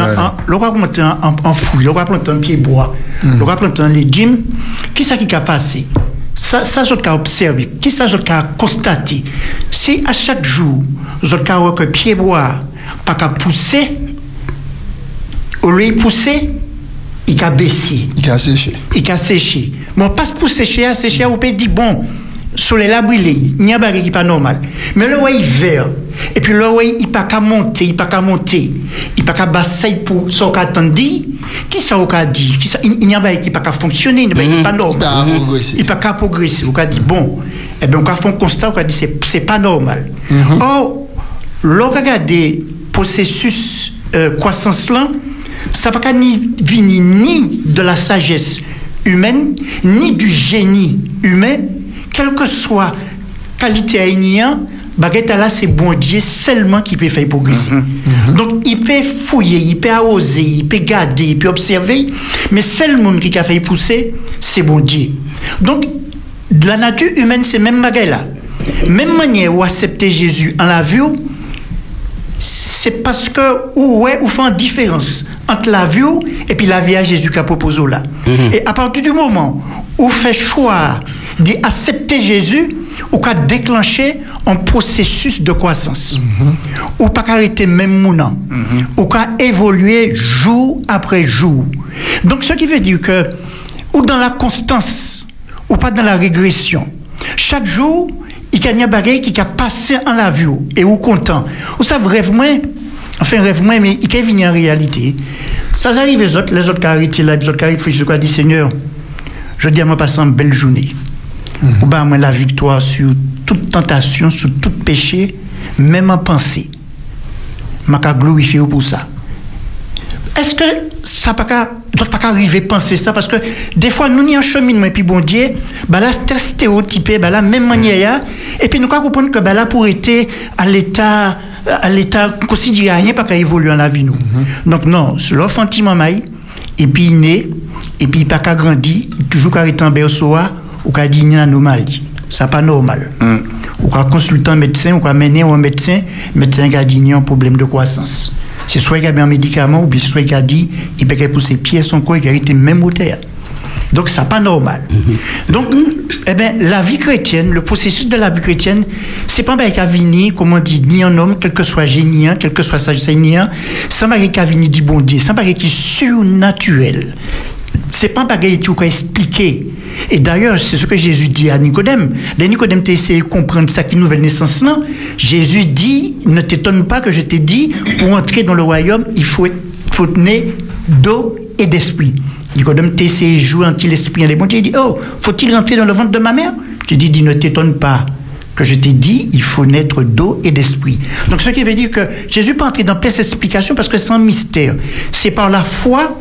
l'eau qu'a planté un fruit, l'eau qu'a planté un pied bois, l'eau qu'a planté un légume, qui ça qui a passé? Ça, ça, je qu'a observé, qui ça, je qu'a constaté? Si à chaque jour, je qu'a voir que pied bois, pas qu'à pousser, au lieu de pousser, il a baissé Il a séché. il a séché. Bon, pas pour sécher, à sécher, on peut dire, bon, soleil la brûlé, il n'y a pas qui pas normal. Mais le ouais, il vert. Et puis le ouais, il pas qu'à monter, il pas qu'à monter. Il pas qu'à basser pour ce qu'on attend Qui ça, a dit? Qui ça, il n'y a pas qui pas qu'à fonctionner, il n'y a pas a normal. Il pas qu'à progresser. On a dit, bon, eh bien, on a fait un constat, on a dit, c'est, c'est pas normal. Or, l'on regarde des processus euh, croissance là, ça pas qu'à ni venir ni de la sagesse humaine, ni du génie humain, quelle que soit qualité aïnien, baguette là, c'est bon Dieu seulement qui peut faire progresser. Donc, il peut fouiller, il peut oser, il peut garder, il peut observer, mais seul monde qui a fait pousser, c'est bon Dieu. Donc, de la nature humaine, c'est même baguette là. Même manière où accepter Jésus en la vue, c'est parce que ou ouais ou fait une différence entre la vie et puis la vie à Jésus qu'a proposé là. Et à partir du moment où fait choix d'accepter Jésus, ou qu'a déclenché un processus de croissance. Ou pas arrêter même mounant. Ou qu'a évoluer jour après jour. Donc ce qui veut dire que ou dans la constance ou pas dans la régression. Chaque jour, il y a bagage qui a passé en la vue et ou content. Ou ça rêve moins, enfin rêve moins, mais il est venu en réalité. Ça arrive les autres, les autres qui arrivent là, les autres qui arrivent, je dit Seigneur, je dis à moi passer une belle journée. Ou bien moi la victoire sur toute tentation, sur tout péché, même en pensée. Je vais glorifier pour ça. Est-ce que ça pas qu'à doit pas qu'à arriver à penser ça? Parce que des fois nous n'y en cheminement et puis bon Dieu bah là c'est stéréotypé bah là même manière et puis nous quoi comprendre que bah là pour être à l'état à l'état considéré rien pas qu'à évoluer dans la vie nous. Donc non c'est l'enfantiment maille et puis il naît et puis pas qu'à grandir toujours qu'à être en berceau ou qu'à une anomalie. Ça pas normal. Ou qu'à consulter un médecin ou qu'à mener un médecin médecin qui a dit un problème de croissance c'est soit qu'il a bien un médicament ou bien soit qu'il a dit il peut pour ses pieds son corps qui a été même au terre. Donc ça pas normal. Donc eh ben la vie chrétienne le processus de la vie chrétienne c'est pas un venir comme on dit ni un homme quel que soit géniant quel que soit ça m'a qu'à venir dit bon Dieu. Ça m'a qui est surnaturel c'est pas qui peut expliquer. Et d'ailleurs, c'est ce que Jésus dit à Nicodème. Les Nicodème t'a essayé de comprendre ça nouvelle naissance là. Jésus dit, ne t'étonne pas que je t'ai dit, pour entrer dans le royaume, il faut, faut tenir d'eau et d'esprit. Nicodème t'a essayé de jouer anti l'esprit. Les bon Dieu dit, oh, faut-il rentrer dans le ventre de ma mère? Je dis, dis, ne t'étonne pas que je t'ai dit, il faut naître d'eau et d'esprit. Donc, ce qui veut dire que Jésus peut entrer dans plein explications parce que c'est un mystère. C'est par la foi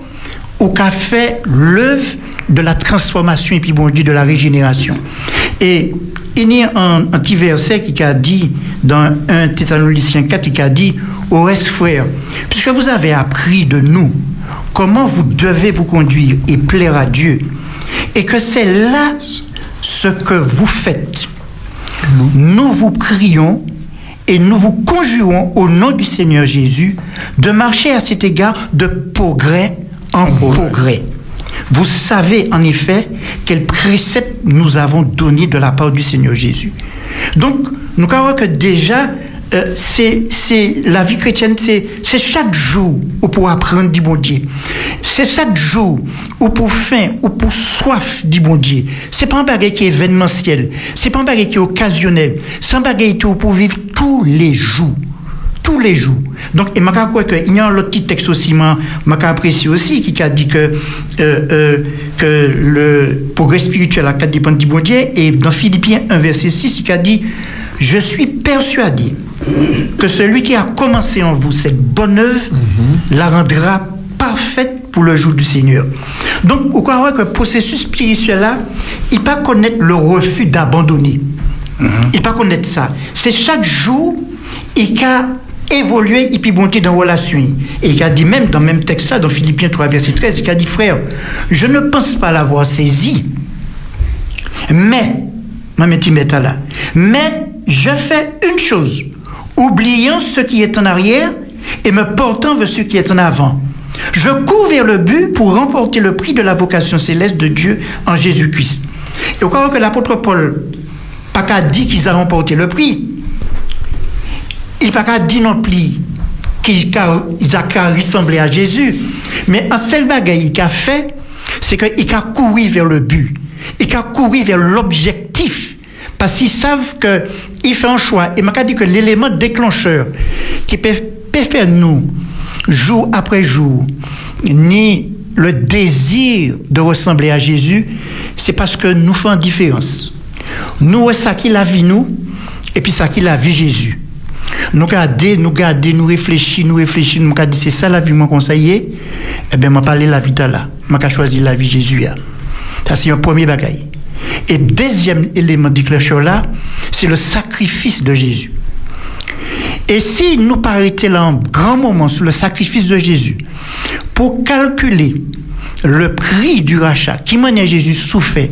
au qu'a fait l'œuvre de la transformation et puis bon Dieu de la régénération. Et il y a un, un petit verset qui a dit dans 1 Thessaloniciens 4 qui a dit au reste frère, puisque vous avez appris de nous comment vous devez vous conduire et plaire à Dieu, et que c'est là ce que vous faites, nous vous prions et nous vous conjurons au nom du Seigneur Jésus de marcher à cet égard de progrès en progrès. Vous savez en effet quel précepte nous avons donné de la part du Seigneur Jésus. Donc, nous croyons que déjà, euh, c'est la vie chrétienne, c'est c'est chaque jour où pour apprendre du bon Dieu. C'est chaque jour où pour faim ou pour soif du bon Dieu. C'est pas un bagage qui est événementiel, c'est pas un bagage qui est occasionnel, c'est un bagage qui est pour vivre tous les jours tous les jours. Donc, et je crois qu'il y a un autre petit texte aussi, je apprécié aussi, qui a dit que, euh, euh, que le progrès spirituel a dépend du bon Dieu. Et dans Philippiens 1, verset 6, il a dit Je suis persuadé que celui qui a commencé en vous cette bonne œuvre la rendra parfaite pour le jour du Seigneur. Donc, on croit que le processus spirituel là, il pas connaître le refus d'abandonner. Il pas connaître ça. C'est chaque jour, il a évolué et puis monter dans la relation. Et il a dit même dans même texte dans Philippiens 3, verset 13, il a dit frère, je ne pense pas l'avoir saisi, mais, mais je fais une chose, oubliant ce qui est en arrière et me portant vers ce qui est en avant. Je cours vers le but pour remporter le prix de la vocation céleste de Dieu en Jésus-Christ. Et cas que l'apôtre Paul pas qu'à dit qu'ils ont remporté le prix, il pas qu'à dire non plus qu'ils ont ressemblé à Jésus. Mais un seul bagage qu'il a fait, c'est qu'il a couru vers le but. Il a couru vers l'objectif. Parce qu'ils savent qu'il fait un choix. Et m'a dit que l'élément déclencheur qui peut, faire nous, jour après jour, ni le désir de ressembler à Jésus, c'est parce que nous faisons différence. Nous, c'est ça qu'il a vu nous, et puis ça qu'il a vu Jésus. Nous garder, nous garder, nous réfléchir, nous réfléchir, nous garder, c'est ça la vie, mon conseiller. Eh? Bien, m'a parlé la vie de là. M'a choisi la vie Jésus. Ça, c'est un premier bagaille. Et deuxième élément déclencheur là, c'est le sacrifice de Jésus. Et si nous parlions là un grand moment sur le sacrifice de Jésus, pour calculer le prix du rachat, qui m'a Jésus souffert,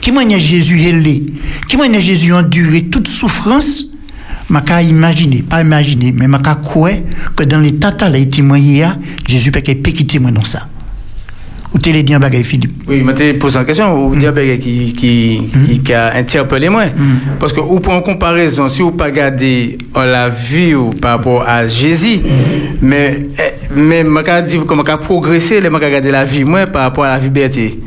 qui m'a Jésus ailé, qui m'a Jésus enduré toute souffrance, m'a imaginer, pas imaginer, mais m'a croire que dans l'état là, Jésus peut quitter moi dans ça. Ou t'es dit un bagage, Philippe? Oui, je te posé une question, ou dire un qui, qui, Mm. qui, a interpellé moi. Parce que, ou pour en comparaison, si vous pas regardé, on l'a vu ou par rapport à Jésus, mais, eh, mais, je dit comment je progressé, je regarder la vie, moi, par rapport à la vie Berthier.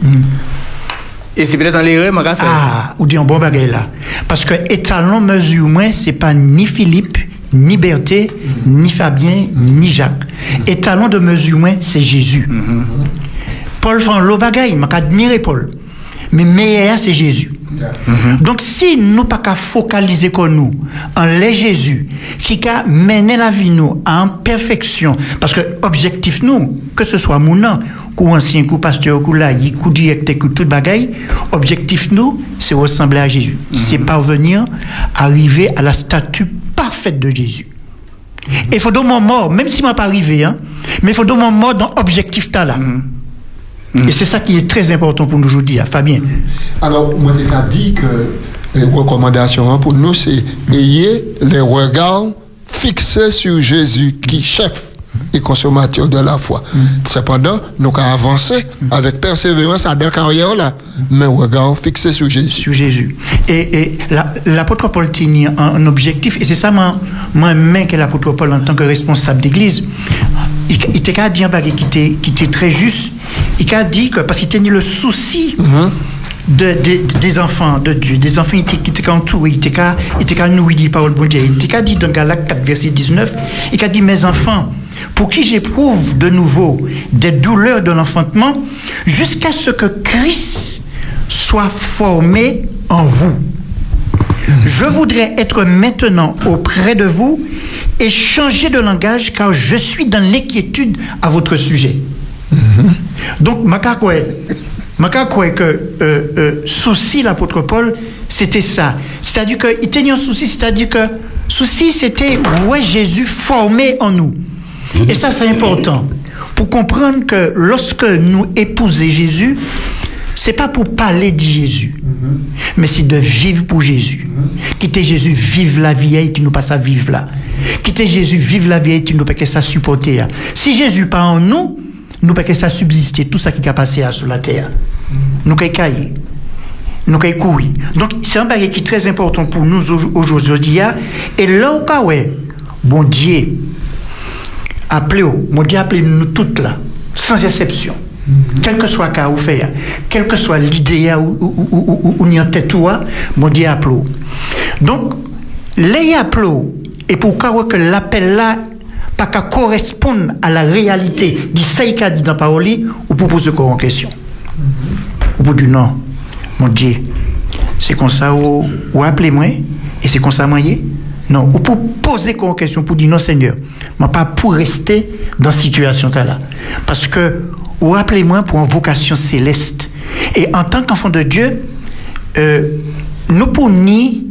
Et c'est peut-être dans l'erreur, je fait. Ah, ou dit un bon bagage là. Parce que étalon mesure moins, c'est pas ni Philippe, ni Berthe, ni Fabien, ni Jacques. Étalon de mesure moins, c'est Jésus. Paul fait un lot bagaille, m'a admiré Paul. Mais meilleur, c'est Jésus. Donc, si nous pas qu'à focaliser comme nous en les Jésus, qui a mené la vie nous en perfection, parce que objectif nous, que ce soit mon nom, ou ancien, ou pasteur, ou là, ou directeur, ou tout bagaille, objectif nous, c'est ressembler à Jésus. C'est parvenir, arriver à la statue parfaite de Jésus. Et il faut donc mon mort, même si m'a pas arrivé, hein, mais il faut donc mon mort dans l'objectif là. Et c'est ça qui est très important pour nous aujourd'hui, Fabien. Alors, moi, j'ai dit que les recommandations pour nous, c'est ayez les regards fixés sur Jésus, qui chef et consommateur de la foi. Cependant, nous avons avancé avec persévérance à la carrière là, mais regard fixé sur Jésus. Sur Jésus. Et, et la- l'apôtre Paul tenait un, un objectif, et c'est ça moi, moi même que l'apôtre Paul en tant que responsable d'église. Il, il était dit un bagage qui était, qui était très juste. Il a dit que, parce qu'il tenait le souci de, de- des enfants de Dieu, des enfants il était qu'à- il était qu'à nourrir par le bon Dieu. Il était qu'à dit dans Galates 4, verset 19, il a dit, mes enfants, pour qui j'éprouve de nouveau des douleurs de l'enfantement, jusqu'à ce que Christ soit formé en vous. Je voudrais être maintenant auprès de vous et changer de langage car je suis dans l'inquiétude à votre sujet. Donc, Makakwe, Makakwe que euh, euh, souci l'apôtre Paul, c'était ça. C'est-à-dire qu'il tenait un souci, c'est-à-dire que souci, c'était ouais Jésus formé en nous. Et ça, c'est important. pour comprendre que lorsque nous épousons Jésus, c'est pas pour parler de Jésus, mais c'est de vivre pour Jésus. Quitter Jésus, vivre la vie et tu nous passe à vivre là. Quitter Jésus, vivre la vie et tu nous pas que ça supporter. Si Jésus pas en nous, nous pas que ça subsister tout ça qui a passé sur la terre. Nous qu'à cailler. Nous qu'à courir. Donc c'est un bagage qui est très important pour nous au- aujourd'hui. Et là où bon Dieu, appelez-vous, mon Dieu appelez nous toutes là, sans exception. Quel que soit le cas où faire, quelle que soit l'idée où où- où- où- où- où n'y a tête toi, mon Dieu appelez. Donc, les appelez et pour que l'appel là pas qu'à correspondre à la réalité du qu'a dit dans la parole, ou pour poser encore en question. Au bout du non, mon Dieu, c'est comme ça ou, ou appelez-moi et c'est comme ça moi. Non, ou pour poser comme question pour dire non Seigneur, mais pas pour rester dans cette situation là. Parce que ou appelez-moi pour une vocation céleste. Et en tant qu'enfant de Dieu, euh, nous pour ni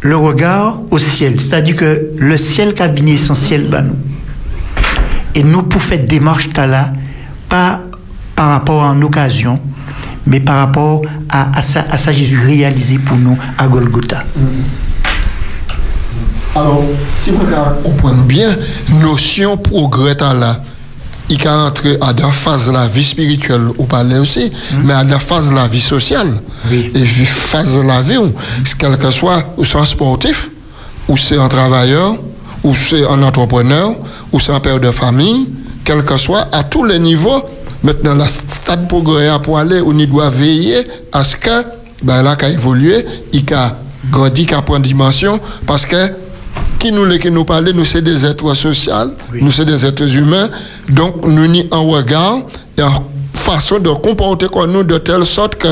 le regard au ciel, c'est-à-dire que le ciel cabinet essentiel ben nous. Et nous pour faire démarche là, pas par rapport à une occasion, mais par rapport à, à, ça Jésus réalisé pour nous à Golgotha. Alors, si vous comprenez bien, notion progrès là, il peut entrer à la phase de la vie spirituelle, ou parler aussi, mais à la phase de la vie sociale. Oui. Et puis, phase de la vie, quel que soit, ou un sportif, ou c'est un travailleur, ou c'est un entrepreneur, ou c'est un père de famille, quel que soit, à tous les niveaux, maintenant, la stade progrès pour aller, on y doit veiller à ce que, ben là, qu'a évolué, il a grandi, qu'il prend dimension, parce que qui nous les qui nous parlent, nous c'est des êtres sociaux, nous c'est des êtres humains, donc nous ni en regard et en façon de comporter comme nous de telle sorte que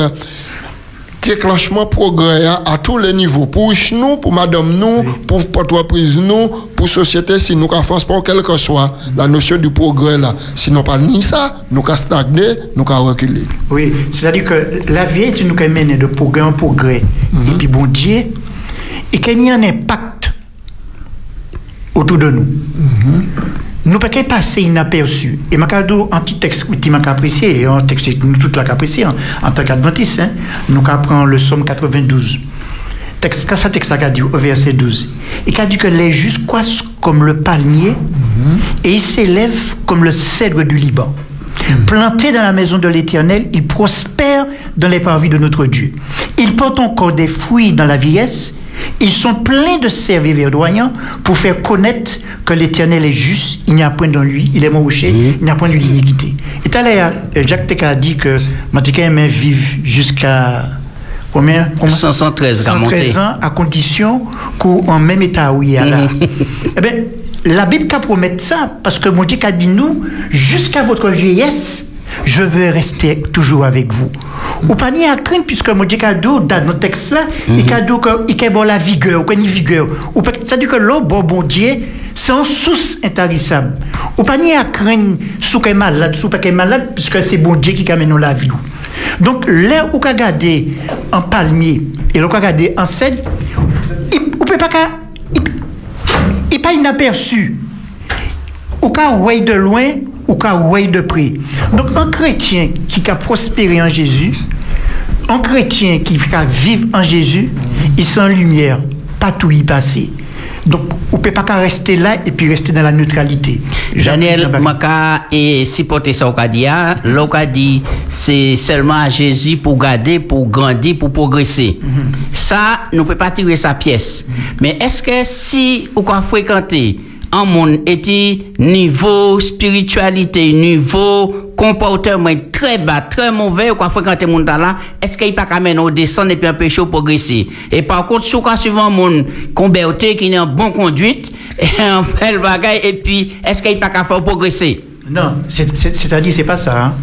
déclenchement progrès à, tous les niveaux. Pour nous pour madame nous pour entreprise nous pour société si nous France pour quelle que soit la notion du progrès là. Sinon pas ni ça nous qu'à stagner nous qu'à reculer. Oui, c'est-à-dire que la vie est nous mène de progrès en progrès. Et puis bon Dieu, et qu'il y a un impact autour de nous. Nous ne pouvons pas passer inaperçu. Et ma cadeau, un petit texte qui m'a apprécié, et un texte que nous tous l'a apprécié en, en tant qu'adventiste, hein, nous apprenons le psaume 92. Texte, ça texte a dit au verset 12. Et qui a dit que les justes croissent comme le palmier et ils s'élèvent comme le cèdre du Liban. Plantés dans la maison de l'Éternel, ils prospèrent dans les parvis de notre Dieu. Ils portent encore des fruits dans la vieillesse. Ils sont pleins de et verdoyants pour faire connaître que l'Éternel est juste. Il n'y a point dans lui, il est rocher, il n'y a point de l'iniquité. Et tout à l'heure, euh, Jacques Teka a dit que Matika aimait vivre jusqu'à combien, combien? 113 qu'a monté. 113 ans à condition qu'en même état où il est là. [LAUGHS] eh bien, la Bible qu'a promet ça parce que mon Dieu a dit nous, jusqu'à votre vieillesse, je veux rester toujours avec vous. Ou pas ni à craindre puisque mon Dieu dit dans notre texte là, il a dit qu'il a bon la vigueur, a une vigueur. Ou pas- ça dit que l'eau, bon, bon Dieu, c'est en source intarissable. Ou pas ni à craindre sous qu'elle est malade, sous qu'elle est malade, puisque c'est bon Dieu qui amène la vie. Donc, là où on regarde en palmier et là où on regarde en cèdre, il peut pas il- il pas inaperçu. Ou qu'à ouais de loin, ou qu'à ouais de près. Donc, un chrétien qui a prospéré en Jésus, un chrétien qui va vivre en Jésus, il sent lumière, pas tout y passer. Donc, on ne peut pas rester là et puis rester dans la neutralité. Daniel Maka et si porter ça au dit c'est seulement à Jésus pour garder, pour grandir, pour progresser. Ça, nous ne pouvons pas tirer sa pièce. Mais est-ce que si ou quoi fréquenter un monde était niveau spiritualité, niveau comportement très bas, très mauvais, ou quoi fréquenter monde là, est-ce qu'il pas qu'à mener au descendre et puis empêcher au progresser? Et par contre, si on suivant un monde converti, qui est en bonne conduite, [LAUGHS] et un bel bagage, et puis, est-ce qu'il pas qu'à faire progresser? Non, c'est- c'est- c'est-à-dire, c'est pas ça. Hein.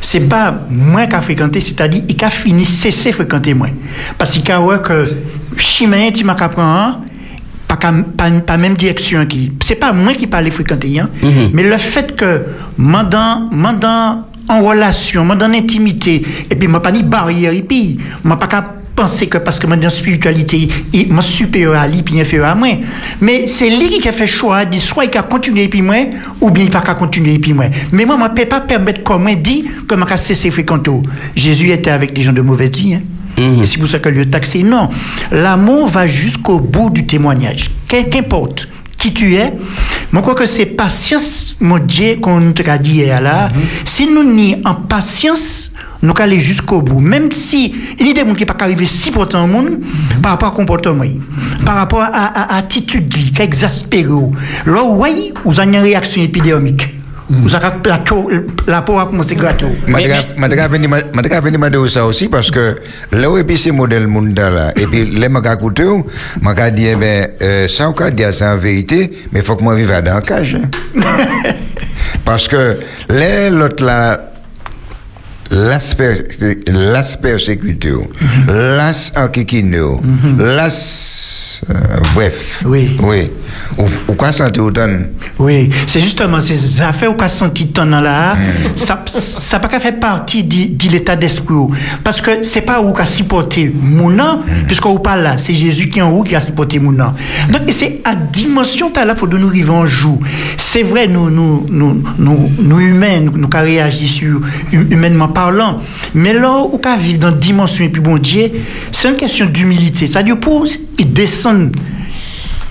C'est pas moins qu'à fréquenter, c'est-à-dire, il a fini cesser fréquenter moins. Parce qu'il a ouais que, chemin, tu m'as qu'à hein, pas, pas, pas même direction qui. C'est pas moi qui parle fréquenter, hein, mais le fait que, mandant, mandant en relation, mandant en intimité, et puis, m'a pas ni barrière, et puis, m'a pas qu'à penser que parce que moi, dans spiritualité, il moi supérieur à lui, puis inférieur à moi. Mais c'est lui qui a fait choix, dit soit il a continué puis moi, ou bien il pas qu'à continuer puis moi. Mais moi, je ne peux pas permettre comme moi dit que je cesser fréquenter. Jésus était avec des gens de mauvaise vie, hein. Et c'est pour ça que le taxé, non. L'amour va jusqu'au bout du témoignage. Qu'importe qui tu es. Moi, crois que c'est patience, mon Dieu, qu'on te a dit là. Si nous n'y en patience, nous allons aller jusqu'au bout. Même si il y a des gens qui ne pas arriver si pourtant au monde, par rapport au comportement, par rapport à, l'attitude qui exaspère. Là, oui, vous avez une réaction épidémique. Vous avez la, la peau a commencé gâteau. Je vais venir dire ça aussi parce que là où est ce modèle monde là, et puis les m'a écouté, m'a dit, eh ben, euh, ça on peut dire ça en vérité, mais il faut que moi vive dans le cage. [LAUGHS] parce que l'autre là, l'aspect l'aspect sécurité l'as en kikino l'as bref oui. Oui. Ou quoi sentir autant oui. C'est justement ces affaires ou quoi sentir tant là ça ça pas fait partie de l'état d'esprit parce que c'est pas où qu'a supporter mon nom puisqu'on parle là c'est Jésus qui en haut qui a supporté mon nom. Donc c'est à dimension là faut de nous arriver en jour c'est vrai nous nous nous nous, nous humains nous, nous réagir sur humainement parlant. Mais là, où qu'à vivre dans dimension et puis bon Dieu, c'est une question d'humilité. C'est-à-dire pour ils descendent,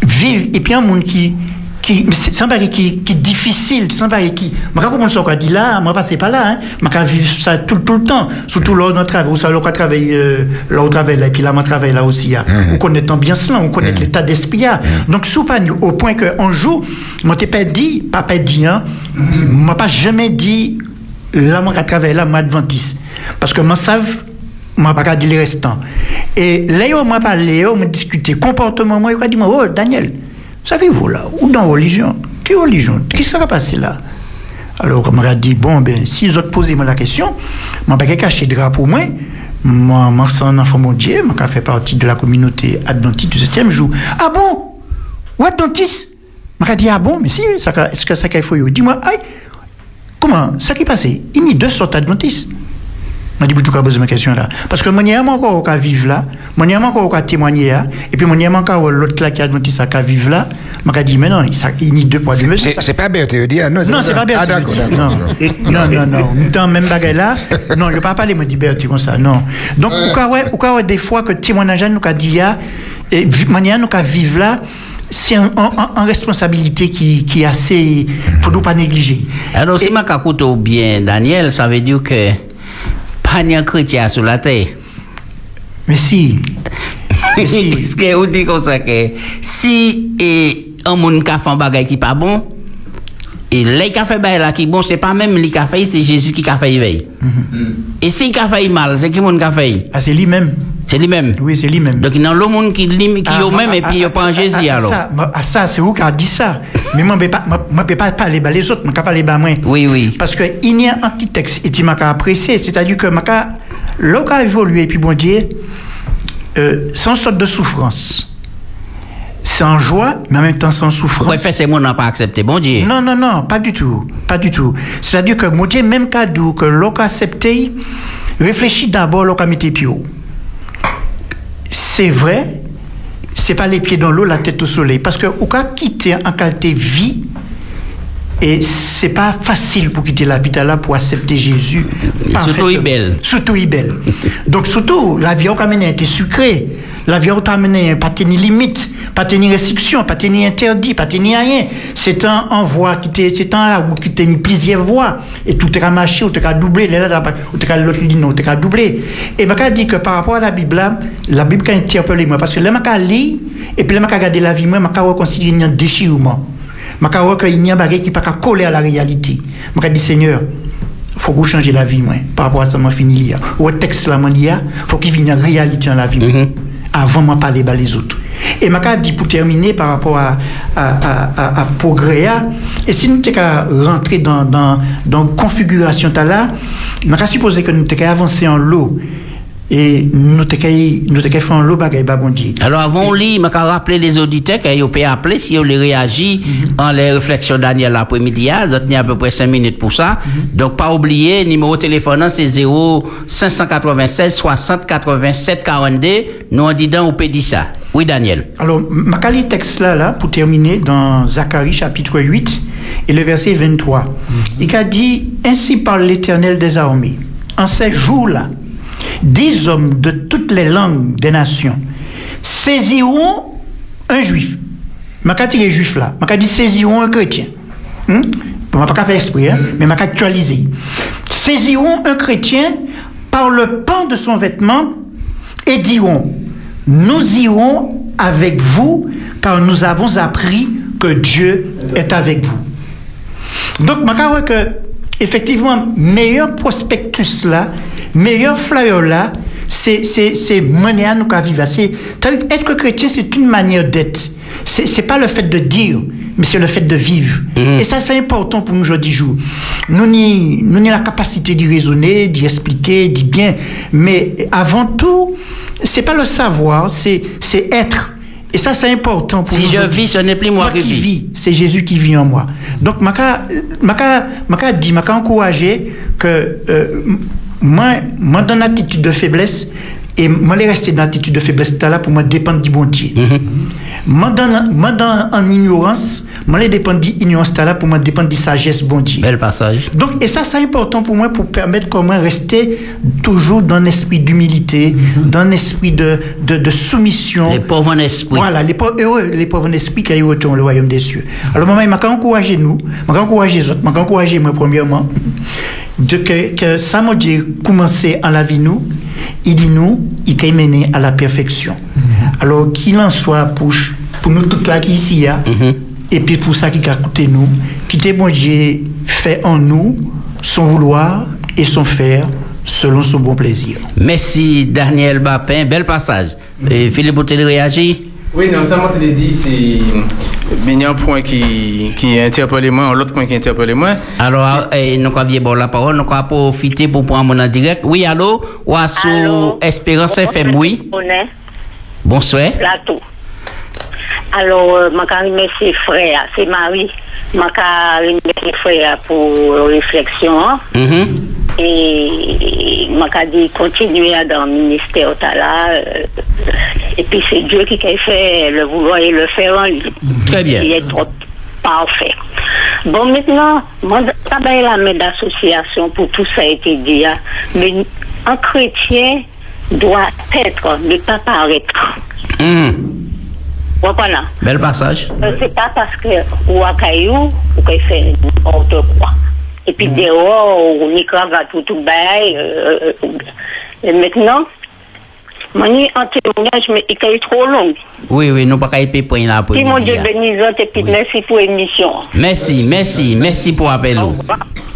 vivre, et puis un monde qui, qui c'est un bagage qui, qui est difficile, c'est un bagage qui, je comprends ce qu'on dit là, moi passer pas là, hein, je vivre ça tout, tout le temps, surtout lors de travail, ou ça lors travail, euh, là où travail là, et puis là, moi travaille là aussi, hein. on connaît bien cela, on connaît l'état d'esprit, hein. donc sous pas au point qu'un jour, moi t'ai pas dit, pas pas dit, hein, m'a pas jamais dit, là, moi, travaille là, moi, adventiste. Parce que moi, savent, moi, pas dire les restants. Et là, moi, parlé, on m'a discuté, comportement, moi, il a dit, oh, Daniel, ça arrive là, ou dans religion? Quelle religion? Qui sera passé là? Alors, on m'a dit, bon, ben, si ont posé moi la question, moi, pas caché de pour moi, moi, moi, c'est un enfant mon Dieu, moi, qui fait partie de la communauté adventiste du 7e jour. Ah bon? Ou adventiste? Moi, dit, ah bon, mais si, est-ce que ça qu'il faut? Dis-moi, Comment Ça qui passe Il y a deux sortes d'adventistes. Je dis, je poser ma question là? Parce que moi, il y a encore qui vivre là, moi, il y a encore qui témoigner là, et puis moi, il y a encore l'autre là qui est adventiste qui vivre là. Je dis, mais non, il y a deux poids, deux mesures. C'est pas Berthéodie, non Non, c'est pas Berthéodie. Non, non, non, non. Dans même bagaille là, non, je ne pas parler, me dit Berthéodie comme ça, non. Donc, ou quand des fois que témoignage nous a dit, et manière nous a vivre là, c'est une un, responsabilité qui, qui est assez. faut nous pas négliger. Alors, si je ou bien Daniel, ça veut dire que pas de chrétien sur la terre. Mais si. Parce que vous dites comme ça que si et un monde qui fait un bagage qui pas bon, et les cafés fait là qui bon, c'est pas même les cafés, c'est Jésus qui a fait veille. Et si il a fait mal, c'est qui mon café Ah, c'est lui-même. C'est lui-même. Oui, c'est lui-même. Donc il y a le monde qui qui ah, même et puis il pas en Jésus alors. Ça, ah, ça c'est vous qui a dit ça. Mais moi je ne peux pas parler les autres, je ne peux pas parler moi. Oui, oui. Parce que il y a un petit texte et tu m'as apprécié, c'est-à-dire que l'eau a évolué et puis bon Dieu euh, sans sorte de souffrance sans joie, mais en même temps sans souffrance. Oui, fait, c'est moi n'a pas accepté, bon Dieu. Non, non, non, pas du tout, pas du tout. C'est-à-dire que mon Dieu, même cadeau que l'on a accepté, réfléchit d'abord l'on a mis pieds C'est vrai, c'est pas les pieds dans l'eau, la tête au soleil. Parce que on a quitté en qualité vie, et c'est pas facile pour quitter la vie là pour accepter Jésus. Surtout il belle. Surtout il belle. [LAUGHS] Donc surtout, la vie a amené était sucrée. La vie a amené pas tenir limite, pas tenir restriction, pas tenir interdit, pas tenir rien. C'est un envoi qui était, c'est un là qui était plusieurs voies et tout est marché, tout est doublé, là, tout est l'autre ligne, tout est doublé. Et m'a dit que par rapport à la Bible, la Bible quand interpellé moi parce que là m'a lu et puis là m'a regardé la vie moi m'a reconsidéré un déchirement. Je qu'il n'y a pas qui pas coller à la réalité. Je dit Seigneur, il faut que changer la vie moi par rapport à ça m'a fini là. Au texte là m'a dit faut qu'il vienne une réalité dans la vie. Mm-hmm. Avant de parler à les autres. Et je dit pour terminer par rapport à à, à, progrès et si nous sommes rentrer dans dans dans configuration là, je supposé que nous avons avancé en l'eau et nous te kay nous te kay faire l'eau bagay ba bon Dieu. Alors avant lit, je vais rappeler les auditeurs qu'ils peuvent appeler si ils réagissent en les réflexions Daniel l'après-midi. Vous avez à peu près 5 minutes pour ça. Donc pas oublier, numéro de téléphone c'est 0 596 60 87 42. Nous on dit dans ou peut dire ça. Oui Daniel. Alors, ma texte là, là, pour terminer, dans Zacharie chapitre 8 et le verset 23, il a dit Ainsi parle l'Éternel des armées. En ces jours-là, dix hommes de toutes les langues des nations saisiront un juif. Je vais tirer juif là. Je vais saisiront un chrétien. Hmm? Je ne vais pas faire exprès, hein, mais je vais actualiser. Saisiront un chrétien par le pan de son vêtement et diront Nous irons avec vous car nous avons appris que Dieu est avec vous. Donc, je que, effectivement, meilleur prospectus là, meilleur flyer là, c'est c'est mener à nous qu'à vivre. C'est être chrétien, c'est une manière d'être. C'est c'est pas le fait de dire, mais c'est le fait de vivre. Et ça, c'est important pour nous aujourd'hui jour. Nous ni nous ni la capacité d'y raisonner, d'y expliquer, d'y bien. Mais avant tout, c'est pas le savoir, c'est c'est être. Et ça, c'est important pour Si nous je aujourd'hui. vis, ce n'est plus moi qui qui vis. vis, c'est Jésus qui vit en moi. Donc, maka, maka, maka dit, maka encouragé que euh, moi, moi dans l'attitude de faiblesse et moi les rester dans l'attitude de faiblesse, là pour moi dépendre du bon Dieu. Moi dans, la- moi dans en ignorance, moi les dépendre d'ignorance, t'as là pour moi dépendre de sagesse bon Dieu. Bel passage. Donc, et ça, c'est important pour moi pour permettre comment rester toujours dans un esprit d'humilité, dans un esprit de, de, de soumission. Les pauvres en esprit. Voilà, les pauvres, heureux, les pauvres en esprit qui retournent le royaume des cieux. Alors, maman, il m'a encouragé nous, m'a encouragé les autres, m'a encouragé moi premièrement, de que, que ça m'a dit commencer en la vie nous, il dit nous, il mener à la perfection. Alors, qu'il en soit pour, pour nous tous là qui ici, hein, et puis pour ça qui a coûté nous, qui t'est bon Dieu fait en nous son vouloir et son faire selon son bon plaisir. Merci Daniel Bapin, bel passage. Et Philippe Boutel réagit. Oui, non, ça m'a te dit, c'est. Mais il y a un point qui, qui interpelle moi, l'autre point qui interpelle moi. Alors, eh, nous avons bon la parole, nous avons profité pour prendre mon en direct. Oui, allô? Ou à? Espérance FM, oui? Bonsoir. plateau. Alors, je remercie frère, c'est Marie. Je remercie frère pour la réflexion. hein. Mhm. Et je dit continuer dans le ministère là. euh, Et puis c'est Dieu qui a fait le vouloir et le faire en lui. Très bien. Il est trop parfait. Bon, maintenant, moi, je travaille la main d'association pour tout ça a été dit. hein. Mais un chrétien doit être, ne pas paraître. Mhm. Comprenez? Bel passage. Euh, C'est pas parce que ou à caillou ou qu'il fait n'importe quoi. Et puis dehors, ou ni cravate ou tout bail. euh, euh, et maintenant, moi, ni un témoignage, mais il est trop long. Oui, oui, nous pas qu'à y point là pour Puis mon Dieu et puis merci pour l'émission. Merci, merci, merci pour l'appel.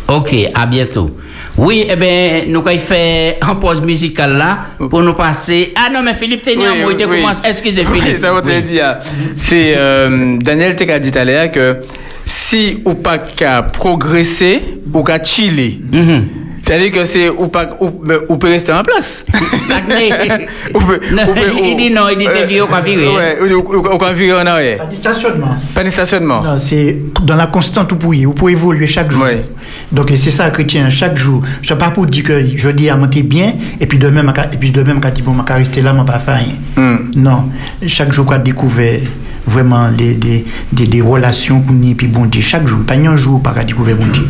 Ok, à bientôt. Oui, eh bien, nous allons faire un pause musicale là pour nous passer. Ah non, mais Philippe Ténian, moi, il commence. Excusez, Oui, Philippe. ça va te Oui. dire. C'est euh, Daniel te a dit à l'heure que si ou pas qu'à progresser ou qu'à chiller. Mhm. C'est-à-dire que c'est ou pas ou, ou peut rester en place. [LAUGHS] Ou peut- Non, ou peut- il ou- dit non, il dit c'est euh, vieux, on va virer. Ouais, ou, ou, ou, ou qu'on virer en arrière. Pas de stationnement. Pas de stationnement. Non, c'est dans la constante où vous pouvez, vous pouvez évoluer chaque jour. Ouais. Donc c'est ça chrétien chaque jour. Je ne pas pour dire que je dis à monter bien et puis demain ma- et puis demain quand bon m'a rester là m'a pas fait rien. Hmm. Non, chaque jour qu'on découvert vraiment les, des, des, des relations pour nous et puis bon Dieu chaque jour, pas un jour pas qu'à découvrir bon Dieu.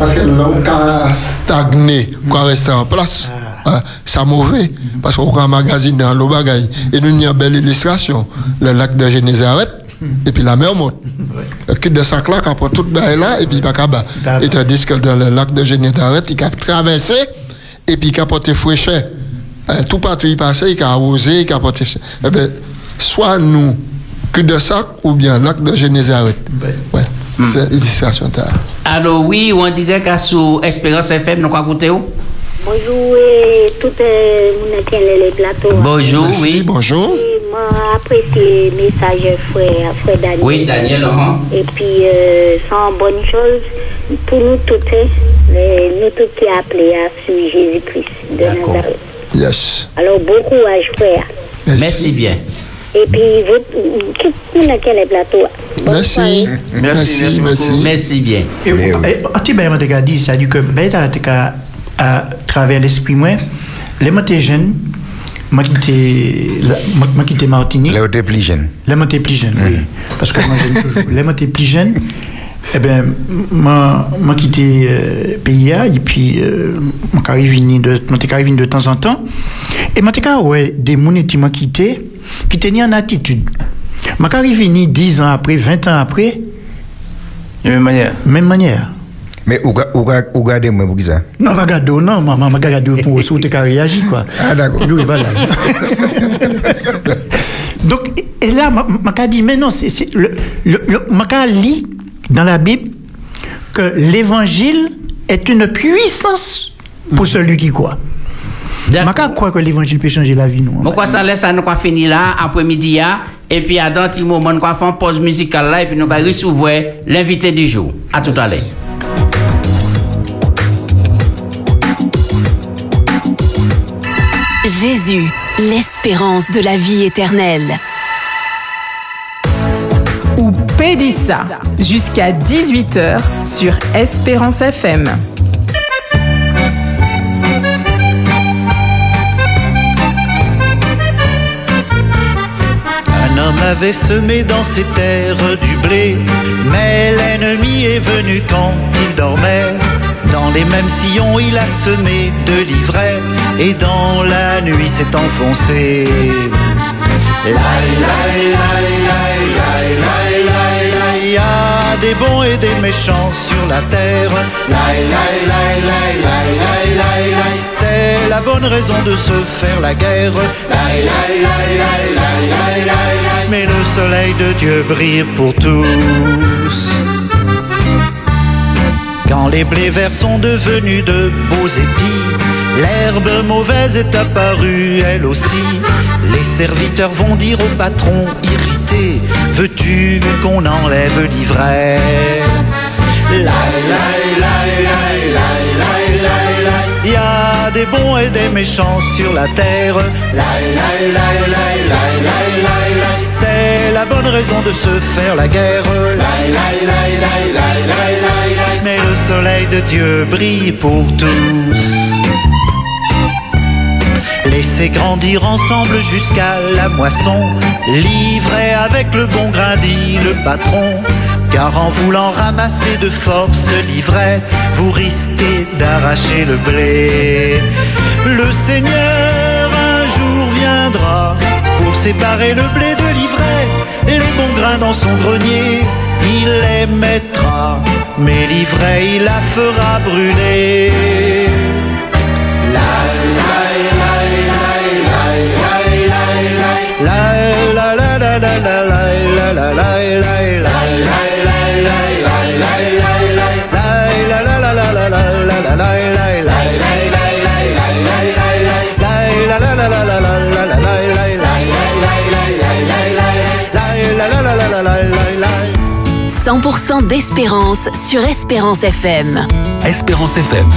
Parce que l'homme qui a stagné, qui a resté en place, hein, c'est mauvais. Parce qu'on a un magazine dans le bagaille. Et nous, il y a une belle illustration. Le lac de Génézareth, et puis la mer monte. [LAUGHS] Le cul de sac là, prend tout le là, et puis il va bas. Et tandis que dans le lac de Génézareth, il a traversé, et puis il a porté fraîcheur. Hein, Tout partout il passait, il a arrosé, il a porté. Eh bien, soit nous, cul de sac, ou bien lac de Génézareth. Ouais. Alors, oui, ou en direct à sous Espérance FM, nous allons écouter où? Bonjour et tout le monde qui est les plateaux. Bonjour, Merci, oui. bonjour. Et Moi, apprécie le message frère, frère Daniel. Oui, Daniel, hein. Et puis, euh, c'est une bonne chose pour nous toutes, hein, nous tous qui appelés à suivre Jésus-Christ de. Nazareth. Yes. Alors, bon courage, frère. Merci bien. Et puis, vous, tout le monde qui est plateau. Merci. Merci, merci beaucoup. Merci bien. Et oui. tu ben m'a dit ça dit que ben à travers l'esprit moi les moi t'es jeune moi qui t'es Martinique Là où plus jeune. les moi t'es plus jeune oui parce que moi j'aime toujours les moi t'es plus jeune eh ben moi moi qui t'es euh, PIA et puis euh, arrive venu de de temps en temps et moi qui ouais des monnaies qui m'a quitté qui tenaient en attitude qui arrive venu 10 ans après 20 ans après De même manière. même manière Mais où ga- où ga- où gardez moi pour ça? Non, ma garde, non, maman, ma garde pour souhaiter qu'elle réagit, quoi. Ah, d'accord. Oui, voilà. [LAUGHS] Donc, et là, ma, ma qu'a dit, mais non, c'est, c'est le, le, le- dans la Bible que l'évangile est une puissance pour celui qui croit. Qu'a croire que l'évangile peut changer la vie, nous. Bon, quoi ça laisse à nous quoi finir là, après-midi, là, et puis à dans un petit moment, nous faire une pause musicale là, et puis nous allons recevoir l'invité du jour. À tout à l'heure. Jésus, l'espérance de la vie éternelle. Pédissa jusqu'à 18h sur Espérance FM. Un homme avait semé dans ses terres du blé, mais l'ennemi est venu quand il dormait. Dans les mêmes sillons, il a semé de l'ivraie, et dans la nuit s'est enfoncé. Laï, laï, laï, des bons et des méchants sur la terre. C'est la bonne raison de se faire la guerre. Mais le soleil de Dieu brille pour tous. Quand les blés verts sont devenus de beaux épis, l'herbe mauvaise est apparue elle aussi. Les serviteurs vont dire au patron irrité, veux-tu qu'on enlève l'ivraie. Il y a des bons et des méchants sur la terre. C'est la bonne raison de se faire la guerre. Mais le soleil de Dieu brille pour tous. Laissez grandir ensemble jusqu'à la moisson. Livrez avec le bon grain, dit le patron. Car en voulant ramasser de force l'ivraie, vous risquez d'arracher le blé. Le Seigneur un jour viendra pour séparer le blé de l'ivraie et les bons grains dans son grenier. Il les mettra, mais l'ivraie il la fera brûler. « 100% d'espérance sur Espérance FM. Espérance FM.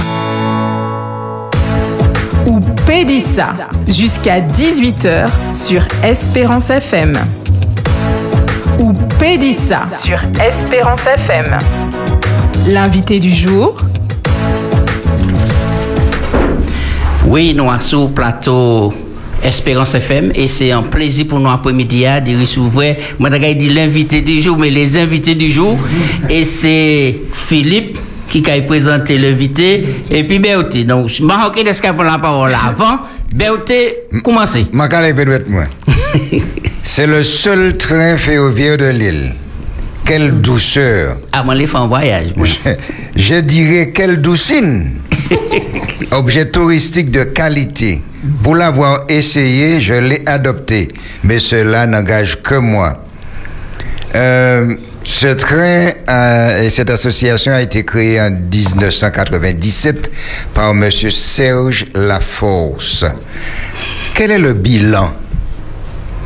ou Pédissa jusqu'à 18h sur Espérance FM. Pédissa sur Espérance FM. L'invité du jour, Oui, nous sommes sur le plateau Espérance FM et c'est un plaisir pour nous après-midi à de recevoir, moi dit l'invité du jour, mais les invités du jour. Et c'est Philippe qui a présenté l'invité et puis Béoté. Donc, je m'en de ce qu'il la parole avant. Béoté, commencez. Ma moi. [LAUGHS] C'est le seul train ferroviaire de l'île. Quelle douceur. Avant les faire en voyage. moi. Je, je dirais quelle doucine. [LAUGHS] Objet touristique de qualité. Pour l'avoir essayé, je l'ai adopté. Mais cela n'engage que moi. Euh, ce train euh, et cette association a été créée en 1997 par M. Serge Laforce. Quel est le bilan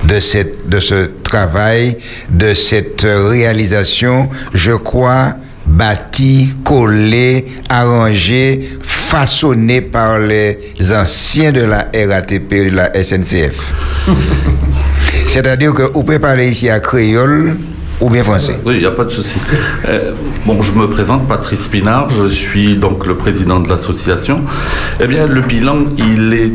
de, cette, de ce travail, de cette réalisation, je crois, bâtie, collée, arrangée, façonné par les anciens de la RATP et de la SNCF. [LAUGHS] C'est-à-dire que vous parler ici à créole ou bien français. Oui, il n'y a pas de souci. Euh, bon, je me présente, Patrice Pinard, je suis donc le président de l'association. Eh bien, le bilan, il est,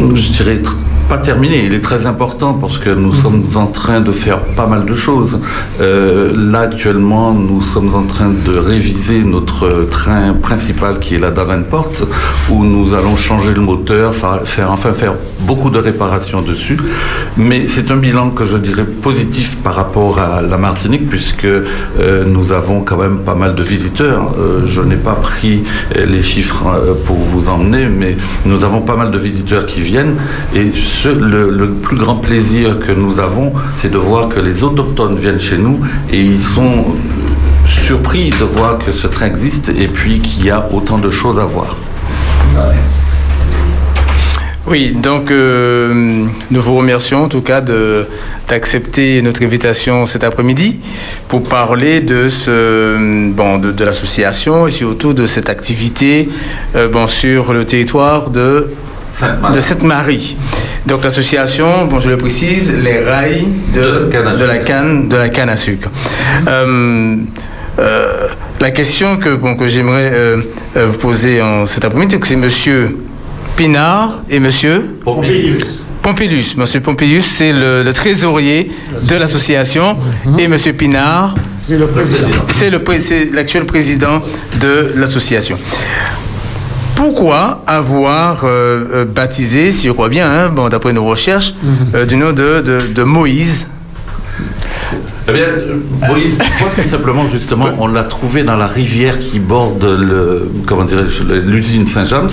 je dirais, pas terminé, il est très important parce que nous sommes en train de faire pas mal de choses. Euh, là, actuellement, nous sommes en train de réviser notre train principal qui est la Davenport, où nous allons changer le moteur, fa- faire, enfin faire beaucoup de réparations dessus. Mais c'est un bilan que je dirais positif par rapport à la Puisque euh, nous avons quand même pas mal de visiteurs. Euh, je n'ai pas pris euh, les chiffres euh, pour vous emmener, mais nous avons pas mal de visiteurs qui viennent. Et ce- le, le plus grand plaisir que nous avons, c'est de voir que les autochtones viennent chez nous et ils sont surpris de voir que ce train existe et puis qu'il y a autant de choses à voir. Oui, donc euh, nous vous remercions en tout cas d'accepter notre invitation cet après-midi pour parler de, ce, bon, de, de l'association et surtout de cette activité euh, bon, sur le territoire de, de Sainte-Marie. Donc l'association, bon, je le précise, les rails de, de la canne de la canne à sucre. Euh, la question que, bon, que j'aimerais vous poser en cet après-midi, c'est Monsieur Pinard et Monsieur Pompilius. Pompilius. Monsieur Pompilius, c'est le, le trésorier de l'association et Monsieur Pinard, C'est le président. l'actuel président de l'association. Pourquoi avoir euh, euh, baptisé, si je crois bien, hein, bon, d'après nos recherches, euh, du nom de, de, de Moïse? Eh bien, Moïse, pourquoi tout simplement, justement, on l'a trouvé dans la rivière qui borde le, comment l'usine Saint-James.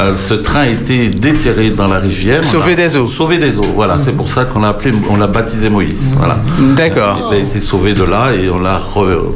Euh, ce train a été déterré dans la rivière. Sauvé des eaux. Sauvé des eaux, voilà. C'est pour ça qu'on l'a appelé, on l'a baptisé Moïse. Voilà. D'accord. Il a été sauvé de là et on l'a re-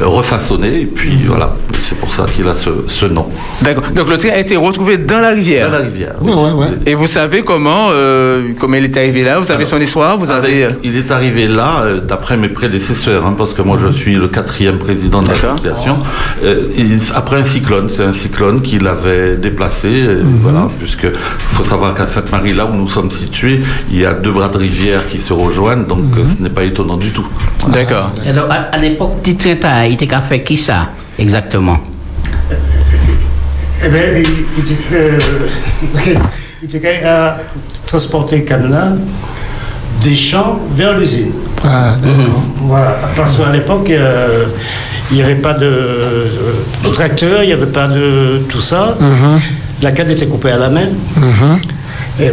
refaçonné. Et puis voilà, c'est pour ça qu'il a ce, ce nom. D'accord. Donc le train a été retrouvé dans la rivière. Dans la rivière. Ouais, ouais, ouais. Et vous savez comment, euh, comment il est arrivé là? Vous savez son histoire? Vous avez. Avec- il est arrivé là, euh, d'après mes prédécesseurs, hein, parce que moi je suis le quatrième président de l'association, euh, il- après un cyclone, c'est un cyclone qui l'avait déplacé, euh, voilà, puisque faut savoir qu'à Sainte-Marie, là où nous sommes situés, il y a deux bras de rivière qui se rejoignent, donc euh, ce n'est pas étonnant du tout. D'accord. Alors, à, à l'époque, il était qu'à faire qui ça, exactement? Eh bien, il, a transporté Canada des champs vers l'usine. Ah, d'accord. Voilà, parce qu'à l'époque, euh, il n'y avait pas de, de tracteur, il n'y avait pas de tout ça. Mhm. La canne était coupée à la main, Mhm. et,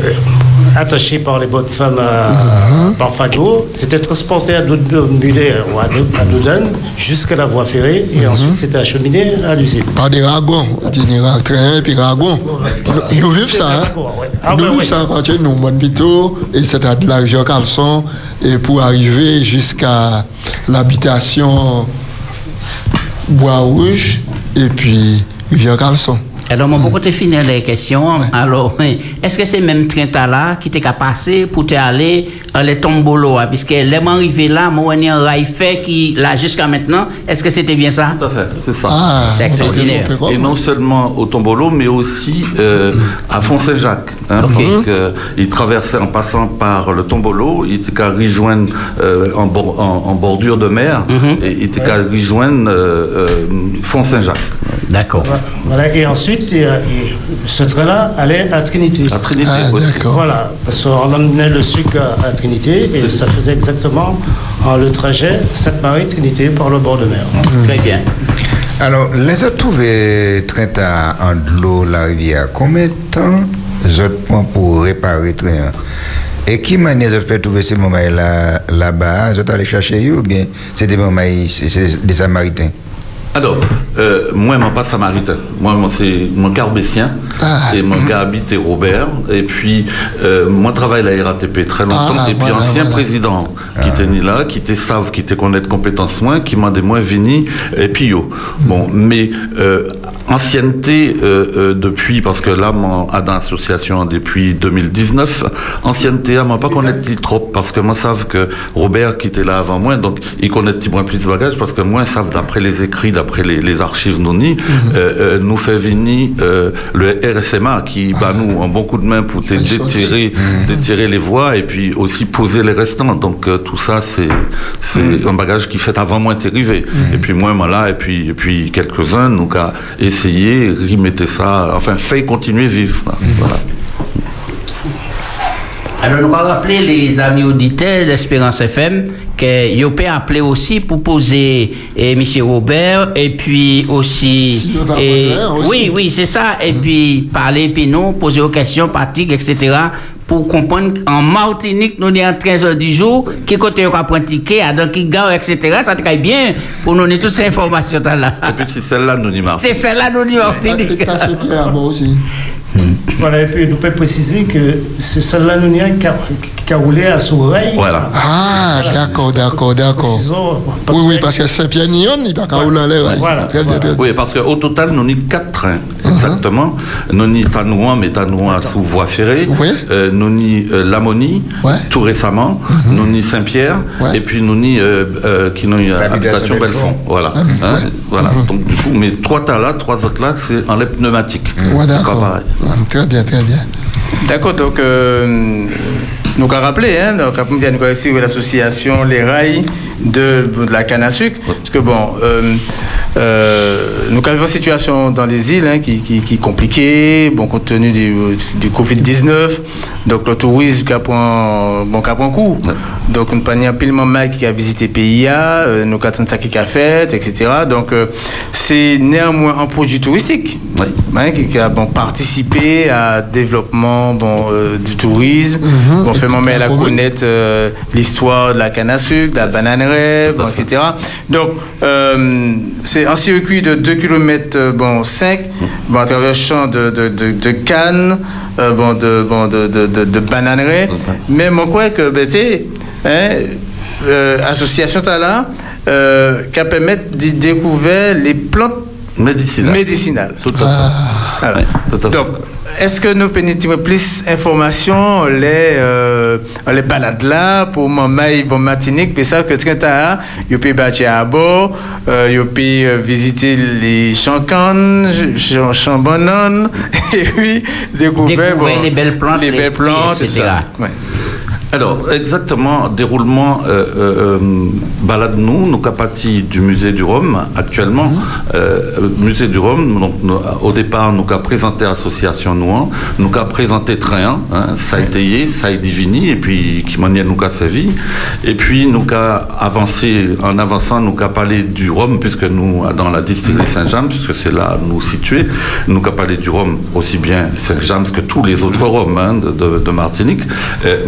euh, attachée par les bonnes femmes à, par fagot. C'était transporté à Doudmulet ou à Dou- à jusqu'à la voie ferrée, et ensuite c'était acheminé à l'usine. Par des ragons, itinéraire train et puis ragons. Ils nous vivent ça, hein. Ah, nous vivons ouais. ça quand nous, bonne bito, et c'était de la rivière Calson, et pour arriver jusqu'à l'habitation Bois Rouge, et puis rivière Calson. Alors, mon beaucoup te finir les questions. Alors, [LAUGHS] est-ce que c'est même train là qui t'est passer pour te aller à les tombolo, hein? puisque les arrivé là, moi, on a un rail fait qui, là, jusqu'à maintenant, est-ce que c'était bien ça? Tout à fait, c'est ça. Ah, c'est extraordinaire. Et non seulement au Tombolo, mais aussi euh, à Font-Saint-Jacques. Hein, Ok. Parce qu'il traversait en passant par le Tombolo, il était qu'à rejoindre euh, en, bor- en- en bordure de mer, et il était qu'à rejoindre euh, euh, Font-Saint-Jacques. D'accord. Voilà, et ensuite, ce train-là allait à Trinité. À Trinité, Ah, aussi. d'accord. Voilà, parce qu'on emmenait le sucre à, à Trinité et ça faisait exactement euh, le trajet Sainte-Marie-Trinité par le bord de mer. Très bien. Alors, les autres trouvé train en de l'eau, la rivière, combien de temps les autres prend pour réparer train Et qui manière de faire trouver ces moments-là là-bas? Vous êtes allé chercher eux ou bien c'est des moments, des Samaritains? Alors, euh, moi, je ne suis pas samaritain. Moi, moi c'est mon carbétien. Ah. Et mon gars habite Robert. Et puis, euh, moi, je travaille à la RATP très longtemps. Ah, et puis, voilà, ancien voilà. président qui était né là, qui était savent, qui était connaître compétences moins, qui m'a des moins vini, et puis yo. Bon, mais euh, ancienneté euh, euh, depuis, parce que là, mon à dans l'association depuis 2019, ancienneté, à moi pas connaître trop, parce que moi savent que Robert qui était là avant moi, donc il connaît petit moins plus de bagages, parce que moi savent d'après les écrits d'après les, les archives NONI, euh, euh, nous fait venir euh, le RSMA qui bat nous un bon coup de main pour te déterrer, déterrer les voies et puis aussi poser les restants. Donc euh, tout ça, c'est c'est un bagage qui fait avant moi arrivé. Et puis moi, moi là, et puis, et puis quelques-uns, nous avons essayé, remettre ça, enfin, fait continuer vivre. Voilà. Alors, nous allons rappeler les amis auditeurs d'Espérance FM que vous pouvez appeler aussi pour poser et M. Robert et puis aussi. Si et- besoin aussi. oui, oui, c'est ça. Et puis parler, puis nous, poser aux questions, pratiques, etc. Pour comprendre en Martinique, nous sommes en 13 heures du jour, qui côté on va pratiquer, à qui gare, etc. Ça te bien pour nous donner toutes ces informations là. Et puis c'est celle-là, nous n'y marche. C'est celle-là, nous disons Martinique. Voilà, et puis nous pouvons préciser que c'est celle-là nous qui a, qui a roulé à Sourail. Voilà. Ah, d'accord, d'accord, d'accord. Oui, oui, parce que Saint-Pierre-Nyon, il va pas rouler en l'air. bien. Oui, parce qu'au total, nous avons quatre trains, exactement. Nous avons Tanouan, mais Tanouan sous voie ferrée. Euh, nous avons euh, Lamoni, tout récemment. Nous avons Saint-Pierre. Et puis nous avons euh, euh, qui nous habitation Belfond. Voilà. Hein, voilà. Donc, du coup, mais trois tas là, trois autres là, c'est en lait pneumatique. Pas d'accord. Pareil. Très bien, très bien. D'accord, donc euh, nous avons rappelé, hein, donc après nous avons ici l'association Les Rails de, de la canne à sucre, parce que bon, euh, euh, nous avons une situation dans les îles hein, qui, qui, qui est compliquée, bon, compte tenu du, du Covid-19, donc le tourisme qui a point, bon, qui point coup. Donc, nous avons un pile mal qui a visité PIA, euh, nous avons ça qui a fait, etc. Donc, euh, c'est néanmoins un projet touristique hein, qui, qui a bon, participé à développement bon, euh, du tourisme. Mhm. Bon, Et fait la à connaître euh, l'histoire de la canne à sucre, de la bananerie, bon, etc. Donc, euh, c'est un circuit de 2 km bon, 5 bon, à travers le champ de, de, de, de canne, euh, bon, de, bon, de, de, de. Mais moi, crois que, ben, hein, euh, association Tala, euh, qui permet de découvrir les plantes médicinales. médicinales. Tout à fait. Voilà. Donc, est-ce que nous pénétrons plus d'informations, les, euh, les balades là, pour maman bon Martinique, puis ça que tu as, you peux bâtir à bord, euh, you peux euh, visiter les bananes, [LAUGHS] et puis découvrir, Découvrir bon, les belles plantes, les les belles plantes, etc. Alors, exactement, déroulement, euh, euh, euh, balade-nous, nous capati du musée du Rhum, actuellement. Euh, musée du Rhum, donc, nous- au départ, nous avons présenté l'association Nouan, nous avons présenté Train, hein, ça a été ça a divini, et puis qui manière nous a servi. Et puis, nous avons avancé, en avançant, nous avons parlé du Rhum, puisque nous, dans la distillerie Saint-James, puisque c'est là nous situés, nous avons parlé du Rhum aussi bien Saint-James que tous les autres Rhums hein, de, de- de Martinique.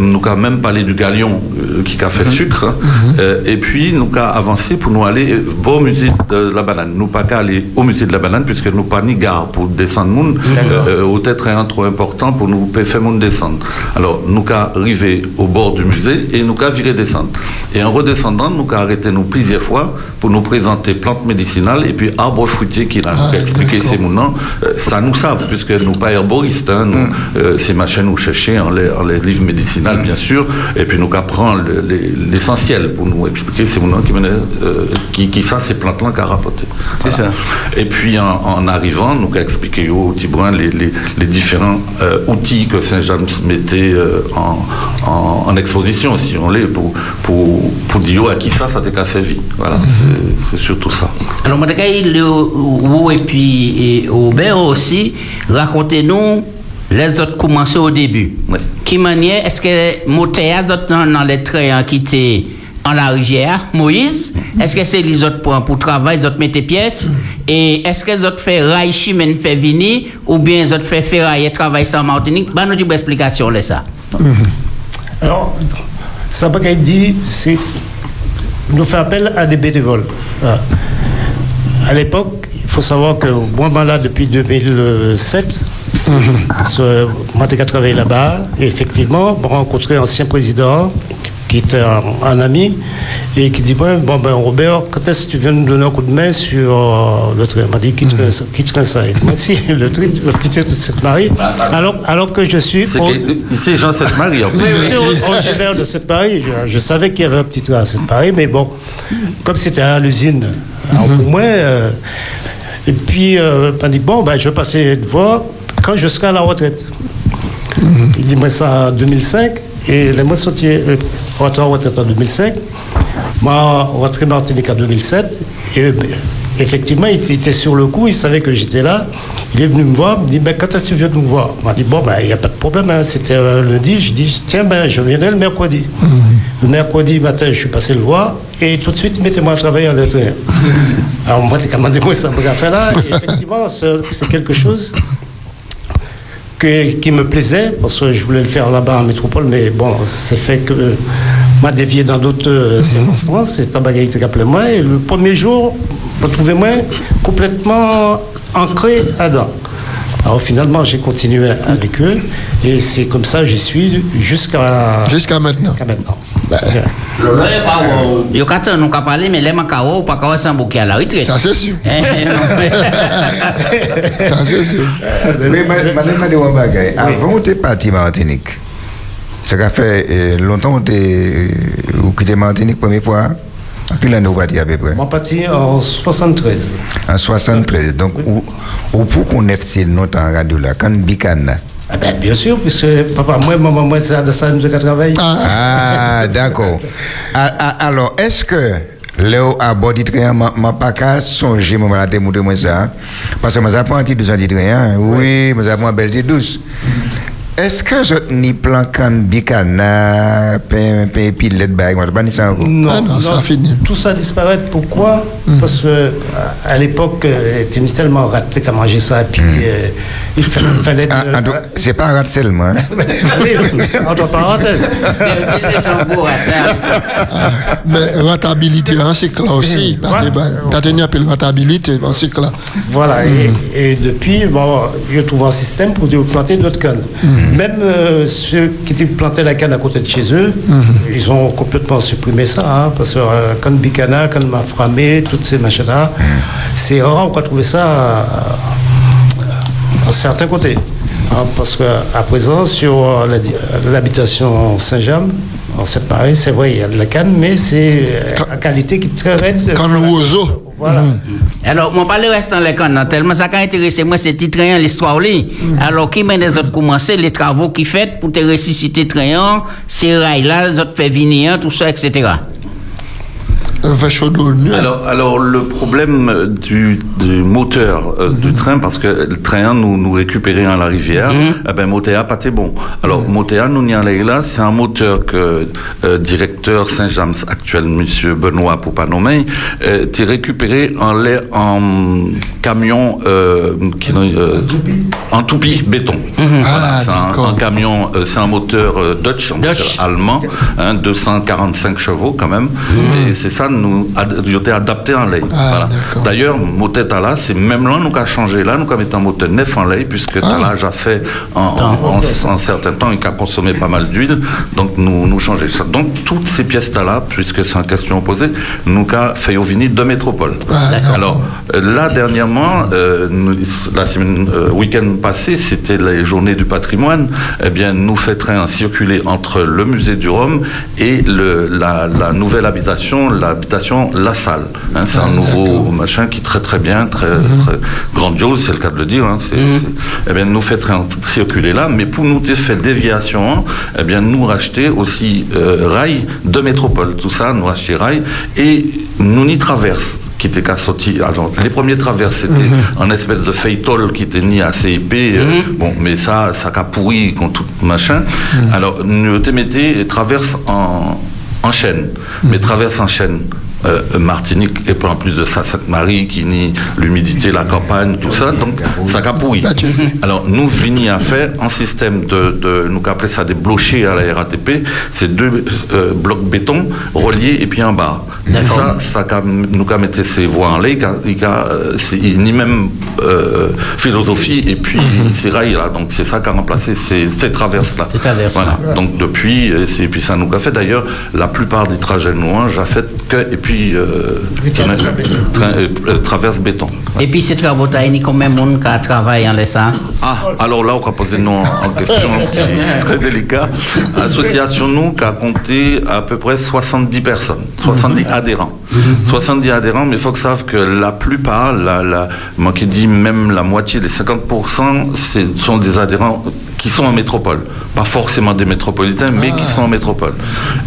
Nous avons même parlé du Galion euh, qui a fait sucre. hein. Euh, et puis, nous avons avancé pour nous aller au musée de la banane. Nous pas qu'à aller au musée de la banane, puisque nous pas ni gare pour descendre monde, euh, au être un trop important pour nous faire monde descendre. Alors, nous avons arrivé au bord du musée et nous avons viré descendre. Et en redescendant, nous avons arrêté nous plusieurs fois pour nous présenter plantes médicinales et puis arbres fruitiers qui a expliqué ces mouvements. Euh, ça nous savent, puisque nous pas herboristes, hein, nous, euh, ces machins nous chercher en les, en les livres médicinaux, bien sûr, et puis nous apprenons l'essentiel pour nous expliquer ces mouvements qui, euh, qui, qui ça, ces plantes-là qu'a rapporté. C'est ça. Et puis en, en arrivant, nous avons expliqué au Tibouin les, les, les différents euh, outils que Saint-James mettait euh, en, en, en exposition, si on l'est, pour, pour, pour dire à qui ça, ça t'a qu'à servi. Voilà, c'est- c'est surtout ça. Alors, le vous et puis et Aubert aussi, racontez-nous les autres commencé au début. Qui manière, est-ce que Motéa, autres dans les trains qui étaient en la rivière, Moïse, est-ce que c'est les autres pour, pour travail, les autres mettent pièces, et est-ce que les autres fait rail chimène fait venir, ou bien les autres fait ferraille et travail sans Martinique? Ben, nous, une explication, là, ça. Alors, ça pas qu'à dit, c'est nous fait appel à des bénévoles. Voilà. À l'époque, il faut savoir que moi, ben là, depuis 2007, ce- moi, j'ai travaillé là-bas, et effectivement, j'ai rencontré l'ancien président, qui était un, un ami, et qui dit, bon, bon, ben, Robert, quand est-ce que tu viens nous donner un coup de main sur euh, le train? Il m'a dit, qui te ça? Qui te ça? Moi, si, [LAUGHS] le, train, le petit train de Sainte-Marie, alors, alors que je suis... C'est au- que- Ici, Jean Sainte-Marie, en [LAUGHS] plus. oui, aussi originaire de cette Paris. Je, je savais qu'il y avait un petit train à cette Paris, mais bon, comme c'était à l'usine Alors, pour moi, euh, et puis, euh, on dit, bon, ben, je vais passer de voir quand je serai à la retraite. Il dit, moi, ça en 2005, et les mois sortis, euh, en retraite en 2005, moi, rentré Martinique en 2007, et ben, effectivement, il était sur le coup, il savait que j'étais là. Il est venu me voir, il me dit, ben, quand est-ce que tu viens nous voir? Il m'a dit, bon, ben, il n'y a pas de problème, hein. c'était euh, lundi. Je dis, tiens, ben, je viendrai le mercredi. Le mercredi matin, je suis passé le voir, et tout de suite, mettez-moi à travailler en lettre. Alors, moi, t'es commandé moi ça me fait là, et effectivement, c'est quelque chose que- qui me plaisait, parce que je voulais le faire là-bas en métropole, mais bon, c'est fait que euh, m'a dévié dans d'autres euh, circonstances, c'est un bagage qui appelé moi, et le premier jour, je me trouvais moi complètement ancré là-dedans. Alors finalement, j'ai continué avec eux, et c'est comme ça que j'y suis jusqu'à Jusqu'à maintenant. jusqu'à maintenant. Lolo, yo pa ou, yo ka tan nou ka pale, men lè man ka ou, ou pa ka san bouke a la bagay. [LAUGHS] Avant, on était parti Martinique. Ça a fait euh, longtemps que vous quittez Martinique première fois. À quelle année vous parti à peu près? Moi, parti en 73. En 73. Donc, où, où pour connaître ces notes en radio là, quand Bicane Ah ben, bien sûr, puisque papa, moi, maman, moi, c'est de ça que je travaille. Ah, d'accord. Ah, ah, Alors, est-ce que Léo a du train, m'a pas qu'à songer, moi, la démontrer moi ça. Parce que moi, j'apprends un petit douce du train. Oui, moi, j'apprends un bel douce. Est-ce que je n'ai plan quand bicana, pilette, bag, moi, ça encore. Non, non, Tout ça disparaît. Pourquoi? Parce que à- l'époque, euh, c'était tellement raté qu'à manger ça. Et puis, euh, il fa- fallait. Ah, ah, c'est pas rat seulement. hein. Entre parenthèses. Mais rentabilité en cycle là aussi. T'as tenu un peu de rentabilité en cycle là. Voilà, et, et depuis, bon, je trouve un système pour planter d'autres cannes. Même euh, ceux qui plantaient la canne à côté de chez eux, ils ont complètement supprimé ça, hein, parce que euh, canne bicana, canne maframé, toutes ces machins-là, c'est rare qu'on trouve ça à, à certains côtés. Hein, parce qu'à présent, sur euh, la l'habitation Saint-Jean, en cette pareil, c'est vrai, il y a de la canne, mais c'est euh, en qualité qui est très raide. Canne Voilà. Alors, mon parle reste dans les cannes, tellement ça qui a intéressé moi, c'est Titrayan, l'histoire là. Alors, qui mène les autres commencer, les travaux qui fait pour te ressusciter Trayan, ces rails-là, les autres fait venir, tout ça, etc. Alors, alors le problème du, du moteur euh, du train, parce que le train nous, nous récupérait à la rivière, eh ben Motéa pas bon. Alors Motéa nous n'y là, c'est un moteur que euh, directeur Saint-James actuel, Monsieur Benoît pour pas nommer, euh, t'es récupéré en lait en camion euh, qui, euh, en toupie. béton. Voilà, c'est un, un camion, c'est un moteur Dutch, un moteur allemand, hein, 245 chevaux quand même. Et c'est ça, nous, était adapté en lait. Voilà. D'ailleurs, moteur Tala, c'est même là, nous a changé là, nous avons mis un moteur neuf en lait, puisque Tala a fait en, en, en- en certain temps, il a consommé pas mal d'huile, donc nous, nous changer ça. Donc toutes ces pièces Tala, puisque c'est une question posée, nous avons fait au vinyle de métropole. Alors euh, là, dernièrement, euh, nous- la semaine, euh, week-end passé, c'était les journées du patrimoine. Eh bien, nous train circuler entre le musée du Rhum et le, la, la nouvelle habitation, La Salle. Hein, c'est un nouveau machin qui est très très bien, très, très grandiose, c'est le cas de le dire. Hein, c'est- eh bien, nous fait circuler là, mais pour nous faire déviation, eh bien, nous racheter aussi euh, rail de métropole. Tout ça, nous racheter rail et nous y traverse qui était qu'à sortir. Alors, les premiers traverses, c'était un espèce de feuilleton qui était ni assez épais. euh, bon, mais ça, ça a pourri contre tout machin. Alors, nous te mettez traverse en, en chaîne, mais traverse en chaîne. Euh, Martinique et puis en plus de ça Sainte-Marie qui nie l'humidité, la campagne, tout ça, donc ça capouille. Alors nous vini à faire un système de, de nous appelons ça des blochés à la RATP, c'est deux euh, blocs béton reliés et puis un bar. Ça, ça nous qu'a mettre ces voies en lait, qu'a- il euh, ni même euh, philosophie et puis ces rails là, donc c'est ça qui a remplacé ces, ces traverses là. Voilà. Donc depuis, et, puis ça nous a fait d'ailleurs la plupart des trajets hein, j'ai fait que et puis puis euh, euh, euh, traverse béton. Et puis, ces travaux, il y a combien de monde qui travaille en ça Ah, alors là, on va poser nous en, question, [LAUGHS] c'est très délicat. Association nous qui a compté à peu près 70 personnes, 70 adhérents. 70 adhérents, mais il faut que savent que la plupart, la, la, moi qui dis même la moitié, les 50%, c'est- sont des adhérents qui sont en métropole. Pas forcément des métropolitains, mais qui sont en métropole.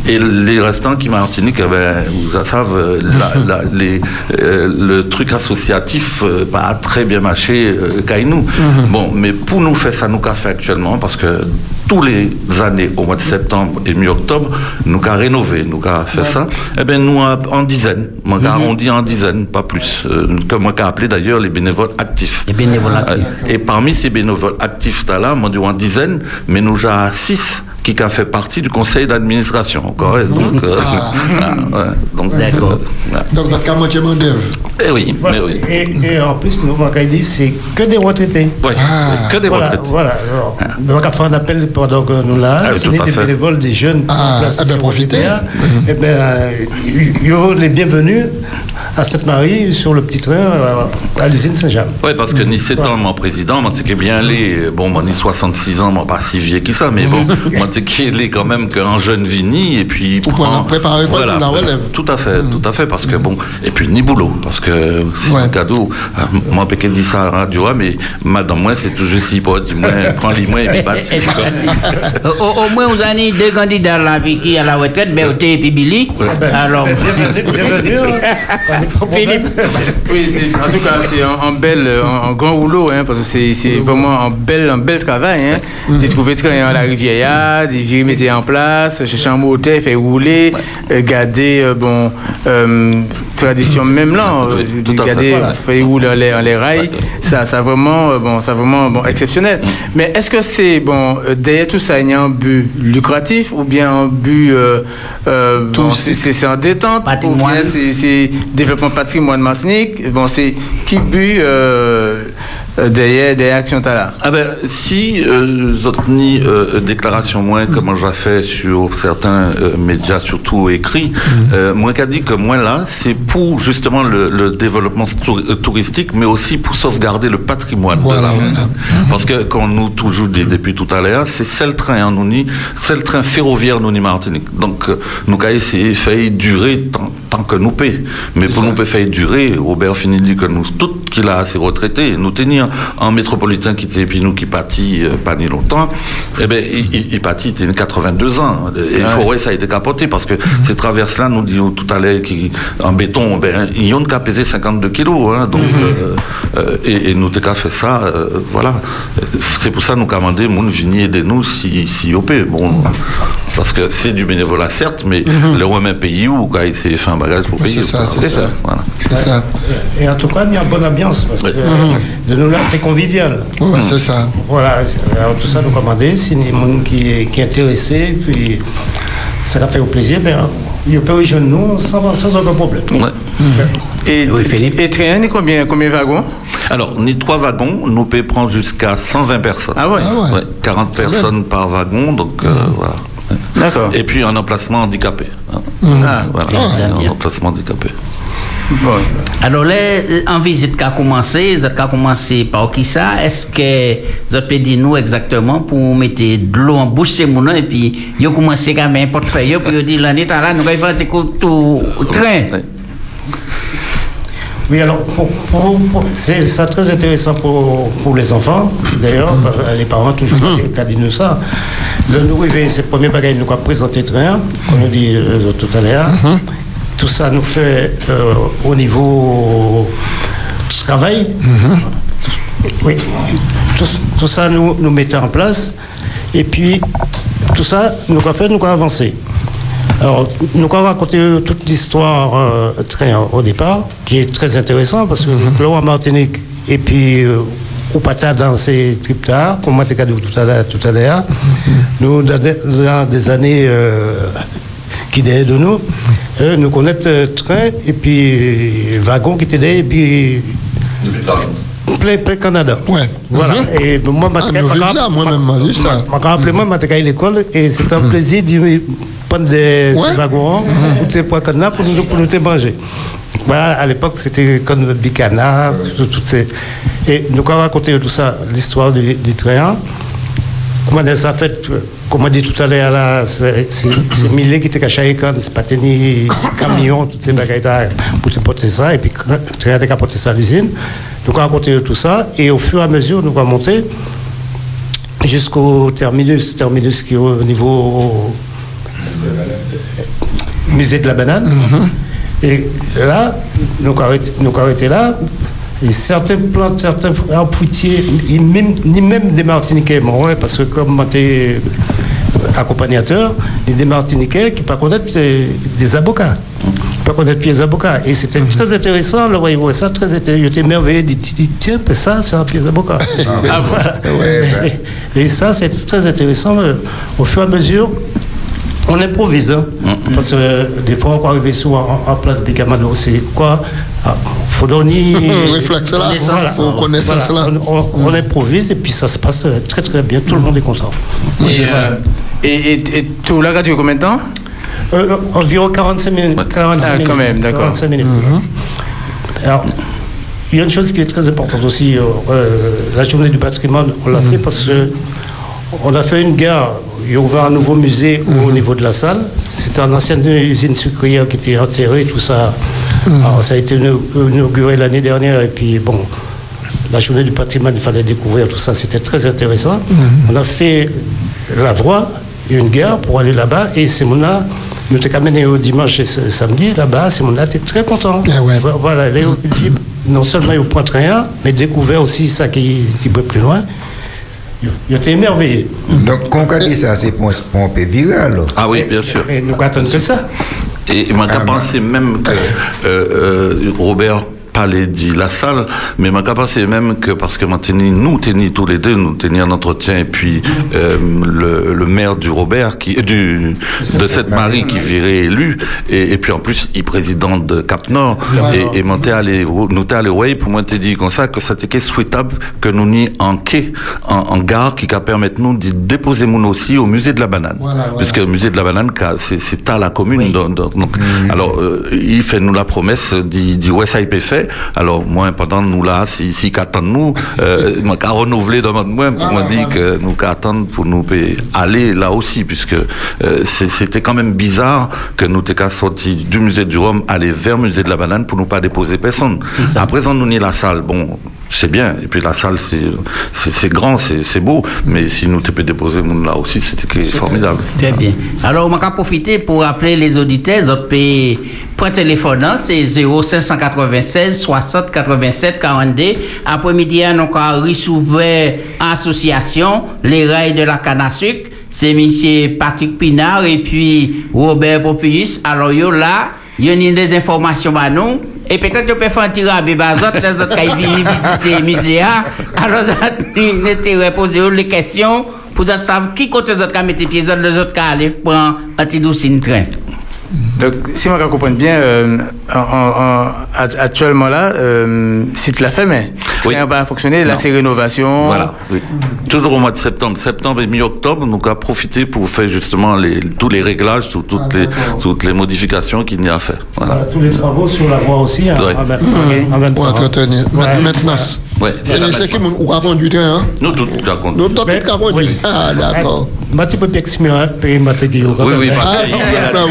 Et les restants qui Martinique, eh ben, vous savez, euh, la- la- les, euh, le truc associatif euh, pas très bien marché euh, qu'à nous. Bon, mais pour nous faire ça, nous qu'a fait actuellement, parce que tous les années, au mois de septembre et mi-octobre, nous qu'a rénové, nous qu'a fait ça. Eh bien, nous, en dizaines, moi, qu'a arrondi en dizaines, pas plus. Euh, que moi, qu'a appelé d'ailleurs les bénévoles actifs. Les bénévoles actifs. Euh, et parmi ces bénévoles actifs, là, moi, du en dizaines, mais nous, j'ai six qui a fait partie du conseil d'administration, encore. hein, Donc, euh, ah, [LAUGHS] ouais, donc, D'accord. euh, ouais. Donc. Eh oui, Voilà. mais oui. Et, et en plus, nous, on dit, c'est que des retraités. Ouais, que des voilà, retraités. Voilà. Alors, Nous avons fait un appel pendant que nous là. Ah oui, à des bénévoles, des jeunes. Ah, placés eh ben, sur profitez. OGTA. Eh bien, euh, ils sont les bienvenus à Sainte-Marie sur le petit train à l'usine Saint-Jean. Oui, parce que ni 7 ans, mon président, moi, tu sais bien allé, bon, moi, ni 66 ans, moi, pas si vieux que ça, mais bon, [LAUGHS] moi, qu'il est quand même qu'un jeune vini, et puis. Ou pour la préparer pour la relève. Tout à fait, tout à fait, parce que bon, et puis ni boulot, parce que c'est un cadeau. Euh, Moi, Pékin dit ça à la radio, hein, mais madame, moi, c'est toujours si pas, dis-moi, [LAUGHS] prends-les moi et puis bâtis. au, au- au moins, vous avez deux candidats là qui à la retraite, Berthe et puis Billy. Alors, [LAUGHS] Philippe. [LAUGHS] Oui, en tout cas, c'est un, un bel, un, un grand rouleau, hein, parce que c'est vraiment un bel, un bel travail. Hein. Des trouver train à la rivière, des virer mettre en place, chercher un moteur, faire rouler, euh, garder, euh, bon, euh, tradition même là, euh, garder, voilà. faire rouler les, les rails, ça, ça vraiment, euh, bon, ça vraiment, bon, exceptionnel. Mais est-ce que c'est, bon, euh, derrière tout ça, il y a un but lucratif ou bien un but, euh, euh, bon, c'est en détente ou bien c'est c'est développement patrimoine Martinique. Bon, c'est qui but euh, euh, Action Tala. Ah ben, si euh, Zotni euh, déclaration moins comme j'ai fait sur certains euh, médias, surtout écrits, euh, moi qu'a dit que moi là, c'est pour justement le, le développement tour- touristique, mais aussi pour sauvegarder le patrimoine de la région. Parce que quand nous toujours dit depuis tout à l'heure, c'est c'est le train, hein, nous ni, c'est le train ferroviaire nous ni Martinique. Donc nous qu'a essayé fait durer tant, tant que nous paie. Mais pour nous peut faire durer, Robert Fini dit que nous toutes qu'il a assez retraités, nous tenir en métropolitain qui était puis nous qui pâtit euh, pas ni longtemps, eh ben il, il, il pâtit, il a 82 ans. Et il Ouais. faut ouais, ça a été capoté parce que ces traverses-là, nous disons tout à l'heure, qui en béton, ben ils ont qu'à peser 52 kilos, hein, donc euh, euh, et, et nous t'ai qu'à fait ça, euh, voilà. C'est pour ça nous commander, mon vini aider-nous si si op. Bon, parce que c'est du bénévolat certes, mais le même pays où quand c'est fait un bagage pour payer. c'est ça, c'est ça. Voilà. Ça. Et en tout cas, il y a une bonne ambiance parce que euh, de nous là, c'est convivial. Ouais, c'est ça. Voilà, alors tout ça nous commander, si il y a des gens qui, est- qui est intéressé, puis ça leur fait au plaisir, ben, ils peuvent rejoindre nous sans, sans aucun problème. Et, et train, ni combien combien de wagons? Alors, ni trois wagons, nous pouvons prendre jusqu'à 120 personnes. Ah ouais. Ah ouais. 40 personnes par wagon, donc euh, voilà. D'accord. Et puis un emplacement handicapé. hein. Ah, voilà, bien, un bien. emplacement handicapé. Alors là, en visite qui a commencé, vous avez commencé par qui ça? Est-ce que vous avez dit nous exactement pour mettre de l'eau en bouche ces moulins et puis vous commencé quand même un portefeuille pour dire l'année là, nous allons faire tout train. Oui, alors, pour- pour- pour- c'est ça très intéressant pour, pour les enfants, d'ailleurs, par- les parents toujours qui dit nous ça. Le nous c'est le premier bagage nous a présenté train, comme nous dit euh, tout à l'heure. Tout ça nous fait euh, au niveau du travail. Oui, tout, tout ça nous, nous mettait en place. Et puis, tout ça nous a fait, nous a avancé. Alors, nous avons raconté toute l'histoire euh, très au départ, qui est très intéressant parce que le roi Martinique et puis euh, ou pas dans ces là, comme moi tout à l'heure, tout à l'heure, nous dans des, dans des années euh, qui derrière de nous, euh, nous connaissons euh, train et puis wagon qui étaient derrière et puis plein, plein Canada. Ouais. Voilà. Mhm. Et moi, Ah, nous vivons ça, moi-même, j'ai ça. je me rappelle, moi, je à l'école et c'était un plaisir de prendre des wagons, pour ces poids qu'on a pour nous, pour nous manger. Voilà, à l'époque, c'était comme le bicana, tout, tout ces... Et nous avons raconté tout ça, l'histoire du, du train. Comment ça fait, euh, comme on dit tout à l'heure, là, c'est Millet qui était caché à c'est pas tenu camion, toutes ces bagages là, pour te porter ça, et puis le train a porté ça à l'usine. Nous avons raconté tout ça, et au fur et à mesure, nous avons monté jusqu'au terminus, terminus qui est au niveau euh, musée de la banane. Et là, nous avons arrêté là. Et certaines plantes, certains arbres fruitiers, ni même, ni même des Martiniquais, bon, ouais, parce que comme moi, j'étais accompagnateur, il y a des Martiniquais qui ne pas connaître euh, des avocats. Pas connaître pieds avocats. Et c'était très intéressant, le voyez ça, très intéressant. J'étais merveilleux, dit, dit, tiens, ça, c'est un pied avocat. Ah, Voilà. ouais. Et, [LAUGHS] et ça, c'est très intéressant. euh, Au fur et à mesure, on improvise. hein. Parce que euh, des fois, on peut arriver souvent en, en plat de bicamado, c'est quoi? Ah, faut donner. [LAUGHS] Réflexe là, Voilà, ça. On, on- on improvise et puis ça se passe euh, très très bien, tout le monde est content. Et, euh, et, et, et tout là, tu combien de temps? Euh, environ 45 minutes. 45 Ah, minutes, quand même, d'accord. 45 minutes. Alors, il y a une chose qui est très importante aussi. euh, euh, la journée du patrimoine, on l'a fait parce que on a fait une gare. Il y a ouvert un nouveau musée au niveau de la salle. C'était une ancienne usine sucrière qui était enterrée, tout ça. Alors, ça a été inau- inauguré l'année dernière et puis bon. La journée du patrimoine, il fallait découvrir tout ça, c'était très intéressant. On a fait la voie et une gare pour aller là-bas et là, nous t'ai amené au dimanche et samedi là-bas, là, t'es très content. Voilà, là, il dit, non seulement il point rien, mais découvert aussi ça qui est petit peu plus loin. Il était émerveillé. Donc, quand on dit ça, c'est pour pour un peu viral. Ah oui, bien sûr. Et nous attendons que ça. Et moi, j'ai pensé même que euh, euh, Robert parlait de la salle, mais j'ai pensé même que parce que nous tenions tous les deux, nous tenions un entretien, et puis euh, le, le maire du Robert, qui, du, de cette Marie qui virait élu, et, et puis en plus, il président de Cap Nord, et, et moi, t'es allé, nous t'es allé, ouais, pour moi, t'es dit comme ça, que c'était souhaitable que nous n'y en quai, en, en gare, qui va permettre nous de déposer nous aussi au musée de la banane. Voilà, le musée de la banane, c'est à la commune. donc- Alors, euh, il fait nous la promesse dit dit ouais ça il peut Alors moi pendant nous là, si si qu'attend nous, euh, qu'à renouveler dans notre moi, Ah, dit que nous qu'à attendre pour nous payer aller là aussi, puisque euh, c'était quand même bizarre que nous t'es qu'à sorti du musée du Rhum aller vers le musée de la banane pour nous pas déposer personne. À présent nous ni la salle, bon c'est bien et puis la salle c'est grand, c'est beau, mais si nous t'es nous là aussi, c'était formidable. Très bien. Alors, on va profiter pour rappeler les auditeurs, pays, point téléphone, hein, c'est 0596 60 87 42. Après-midi, on a ressouvert association, les rails de la canne à sucre. C'est monsieur Patrick Pinard et puis Robert Populus. Alors, yo là, il y a des informations à nous. Et peut-être que peut faire un tir à bébé, les autres, les qui viennent visiter le musée. hein. Alors, nous intérêt poser les questions pour savoir qui côté les autres qui mettent pieds, les autres qui allaient prendre un petit doucine train. Donc, si je comprends bien, euh, en- en- en- act- actuellement là, euh, c'est la fait, mais Oui. ça va fonctionner, là c'est rénovation. Voilà, oui. Toujours au mois de septembre. Septembre et mi-octobre, nous avons profité pour faire justement les, tous les réglages, tout- toutes, les, toutes les modifications qu'il y a à faire. Voilà. Voilà, tous les travaux sur la voie aussi. hein, Ouais. en même- en même Pour entretenir. Ouais. Ouais, c'est c'est qui nous a conduit train, hein Nous, tout, d'accord. Nous, tout Mais- a conduit. Ah, d'accord. Mati peut exprimer un peu Matéguio. Oui, oui, Ah, ben,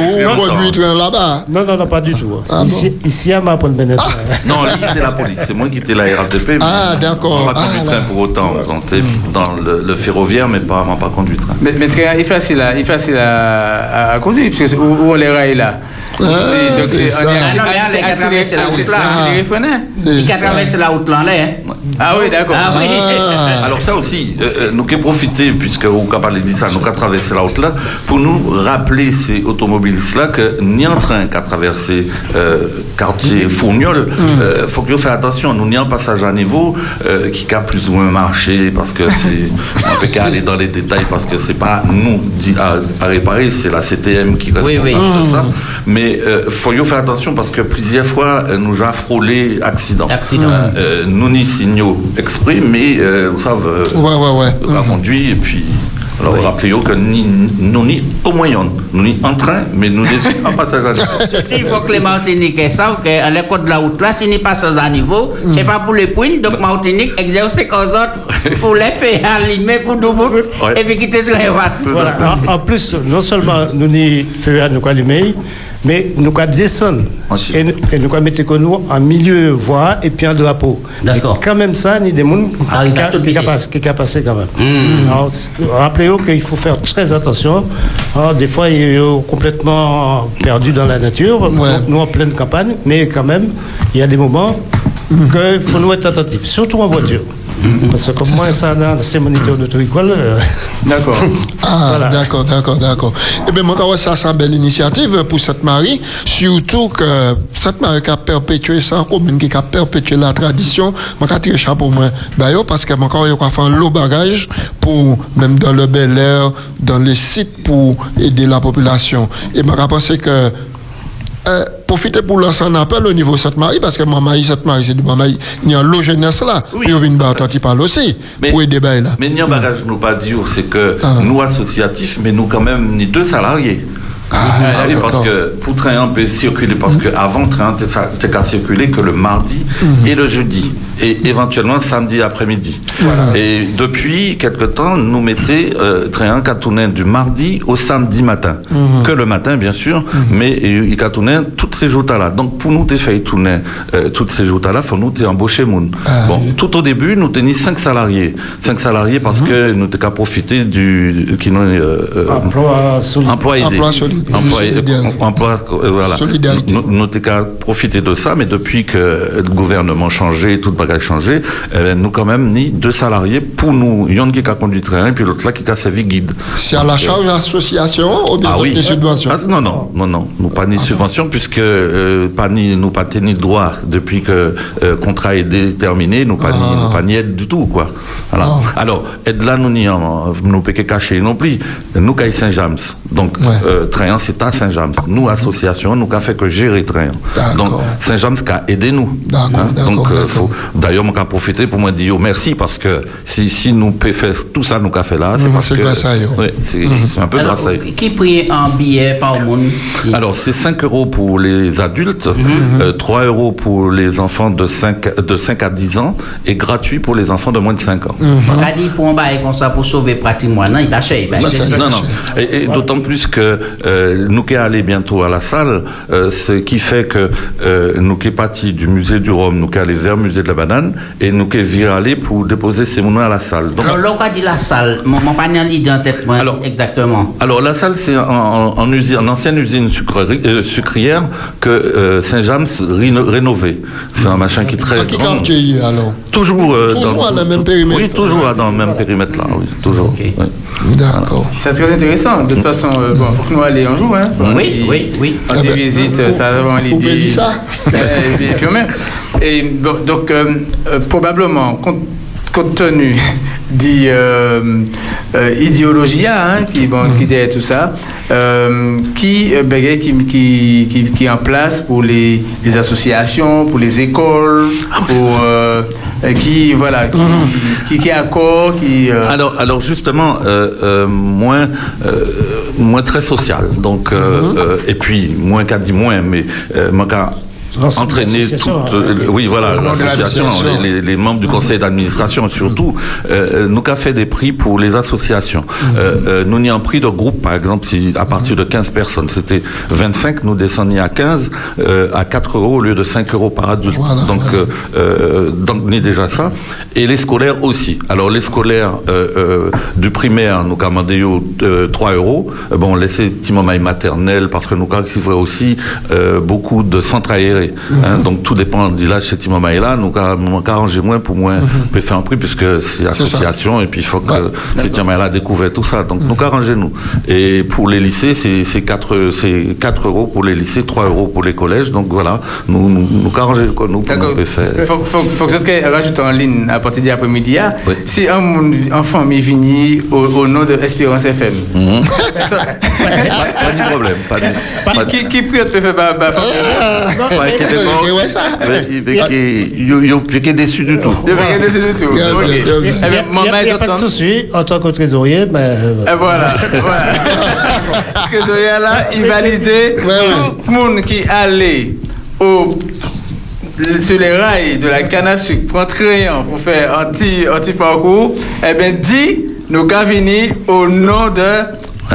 conduit train là-bas. Non, non, non, pas du tout. Ah ici, ici, à ma bonne bénéfice. Non, lui, c'est la police. C'est moi qui étais la RATP. mais Ah, d'accord. On m'a conduit Ah, train là. pour autant. On était dans le, le ferroviaire, mais pas, m'a pas conduit train. Mais, mais très, il est facile à, est facile à, à, à conduire, parce que c'est- où, où on les raille là? Ah, C'est- donc c'est c'est ça. on est non, mais accéléré- les 80, c'est la accéléré- route là. accéléré freinin. C'est Il. 80, c'est la route là, hein. Ah oui, d'accord. Ah. Ah. Alors ça aussi, euh, euh, nous avons profité, puisque vous avez dit ça, nous avons traversé la route là, pour nous rappeler ces automobilistes-là que ni en train qu'à traverser euh, quartier Fourniol, il faut qu'ils fassent attention. Nous n'y a un passage à niveau qui a plus ou moins marché, parce que c'est... on peut qu'à aller dans les détails, parce que c'est pas nous à, réparer, c'est la CTM qui reste Oui, oui. de ça. Mais il faut y faire attention, parce que plusieurs fois, euh, nous avons frôlé accident. Accident. Euh, nous n'y signaux exprès, mais euh, vous savez, euh, Ouais, ouais, ouais. on a conduit et puis Alors rappelez-vous que ni, nous ni au moyen, nous ni en train, mais nous décidons pas [LAUGHS] passage à niveau. Il faut que les Martiniquais savent qu'à l'école de la route là, s'il n'est pas sans à niveau, Mm. c'est pas pour les poignes, donc Martinique exerce comme autres [LAUGHS] pour les faire allumer pour tout le et puis quitter très facile. Voilà. En, en plus, non seulement nous n'y faisons nous allumer, mais nous allons descendre et, nous- et nous allons mettre que nous en milieu voie et puis en drapeau. D'accord. Et Quand même ça, il y a des gens Ah, il qui, va a- tout qui, passé- qui a passé quand même. Mm. Alors, c- Rappelez-vous qu'il faut faire très attention. Alors, des fois, ils sont complètement perdus dans la nature, nous en pleine campagne, mais quand même, il y a des moments qu'il faut nous être attentifs, surtout en voiture. Parce que comme moi, ça, dans ces moniteurs d'auto-école. D'accord. [LAUGHS] Ah, d'accord, d'accord, d'accord. Eh bien, moi, ça, c'est une belle initiative pour cette Marie, surtout que cette Marie qui a perpétué ça, commune qui a perpétué la tradition, moi, je tire chapeau, moi, bah, yo, parce que moi, je fait un lot bagage pour, même dans le Bel Air, dans les sites pour aider la population. Et moi, je pense que, euh, profiter pour lancer un appel au niveau de cette Marie, parce que ma Marie, cette Marie, c'est du maman, il y a l'eau jeunesse là, puis on vient de battre, tu parles aussi, pour aider là? Mais il y a un bagage nous pas dire, c'est que nous associatifs, mais nous quand même ni deux salariés. Ah, Ah, parce que pour Train peut circuler, parce qu'avant Train n'était qu'à circuler que le mardi Mhm. et le jeudi, et éventuellement le samedi après-midi. Et depuis quelque temps, nous mettait euh, Train qu'à tourner du mardi au samedi matin. Mhm. Que le matin, bien sûr, mais il a tourné toutes ces jours-là. Donc pour nous, t'es fait tourner euh, toutes ces jours-là, faut nous t'es embauché moun. Bon, tout au début, nous tenions cinq salariés. Cinq salariés parce que nous t'es qu'à profiter du qui nous euh, euh, Emploi solide. emploi aidé. Emploi solide. Emploi, Solidaire. emploi, euh, voilà. Solidarité. Profiter de ça, mais depuis que le gouvernement changé, tout le bagage changé, eh ben, nous quand même ni deux salariés pour nous. Il y en a qui a conduit train, puis l'autre là qui a servi guide. C'est à la charge de l'association ou bien Ah oui. des subventions Ah, non, non, non, non, nous pas ni subvention puisque euh, pas ni nous pas ni droit depuis que le contrat est déterminé, nous pas ni nous pas ni aide du tout quoi. Voilà. Alors aide là nous n'y en- nous pas que cacher non plus. Nous caille Saint-James. Donc euh, Train c'est à Saint-James. Nous association nous qu'a fait que gérer Train. Donc Saint-James qu'a aidé nous. Hein, Donc euh, faut d'ailleurs on a profité pour moi dire oh, merci parce que si si nous peut faire tout ça nous qu'a fait là, c'est Mhm, parce c'est que grâce à eux. Oui, c'est un peu Alors, grâce à eux. qui prie un billet par monde? Alors, c'est 5 euros pour les adultes, Mhm. euh, 3 euros pour les enfants de 5, de 5 à 10 ans et gratuit pour les enfants de moins de 5 ans. On a dit pour un bail comme ça pour sauver pratiquement, non, il ben, c'est c'est- ça. non, non. Et, et d'autant plus que euh, nous qui aller bientôt à la salle, euh, ce qui fait que euh, nous qui partis du musée du Rhum, nous qui aller vers le musée de la banane et nous qui vir aller pour déposer ces monuments à la salle. Donc, Alors, là, on a dit la salle, mon, mon pas l'idée en tête, moi, exactement. Alors la salle, c'est en, en, en usine, en ancienne usine sucrerie- euh, sucrière que euh, Saint-James réno- rénové. C'est un machin qui est très À qui grand. quartier alors Toujours, euh, Toujours à la même périmètre. Oui, toujours dans le même périmètre là, oui, toujours. oui. D'accord. C'est très intéressant. De toute façon, euh, bon, faut que nous allions un jour. Hein, Oui, oui, oui. On Ah s'y ben, visite, vous- ça pouvez l'idée. dire ça [LAUGHS] et, puis- puis même. Et bon, donc, euh, euh, probablement, compte, compte tenu [LAUGHS] dit euh, euh, idéologie hein, qui bon qui derrière tout ça euh, qui euh, ben, qui, qui, qui qui est en place pour les, les associations pour les écoles pour euh, euh, qui voilà qui, qui, qui est accord qui euh, Alors, alors justement, euh, euh, moins, euh, moins très social. Donc, euh, Mhm. euh, et puis moins qu'a dit moins, mais euh, moins entraîner de l'association, toute, hein. euh, oui voilà l'association les, les- les membres du conseil d'administration surtout euh, nous qu'a fait des prix pour les associations. Euh, euh, nous n'y en pris de groupe par exemple si à partir de 15 personnes c'était 25 nous descendions à 15 euh, à 4 euros au lieu de 5 euros par adulte. Donc euh, euh, donc déjà ça. Et les scolaires aussi. Alors les scolaires euh, euh, du primaire nous commandé euh, 3 euros. Euh, bon laisser Timomai maternelle parce que nous avons aussi euh, beaucoup de centres aérés hein, donc tout dépend du là nous avons arrangé moins pour moins peut faire un prix puisque c'est association et puis il faut que Timomai là découvert tout ça. Donc nous arrangez nous et pour les lycées c'est c'est 4 c'est 4 euros pour les lycées 3 euros pour les collèges. Donc voilà. Nous nous, nous arrangez quoi nous pour peut faire. Faut, faut, faut que je rajoute en ligne à partir d'après-midi. hein. Si un enfant m'est venu au, au nom de Espérance FM. [LAUGHS] pas de problème pas de, pas de- Qui, qui, qui peut faire bah, bah, ça. Mais il est qui- il est déçu du tout. Il est déçu du tout. Eh Il n'y a, maman, il y a ils pas de souci. En tant que trésorier, mais, euh, Et [LAUGHS] voilà. Trésorier là, il validait tout le monde qui allait au sur les rails de la canne à sucre pour triant pour faire anti, anti parcours, eh bien dit nous venir au nom de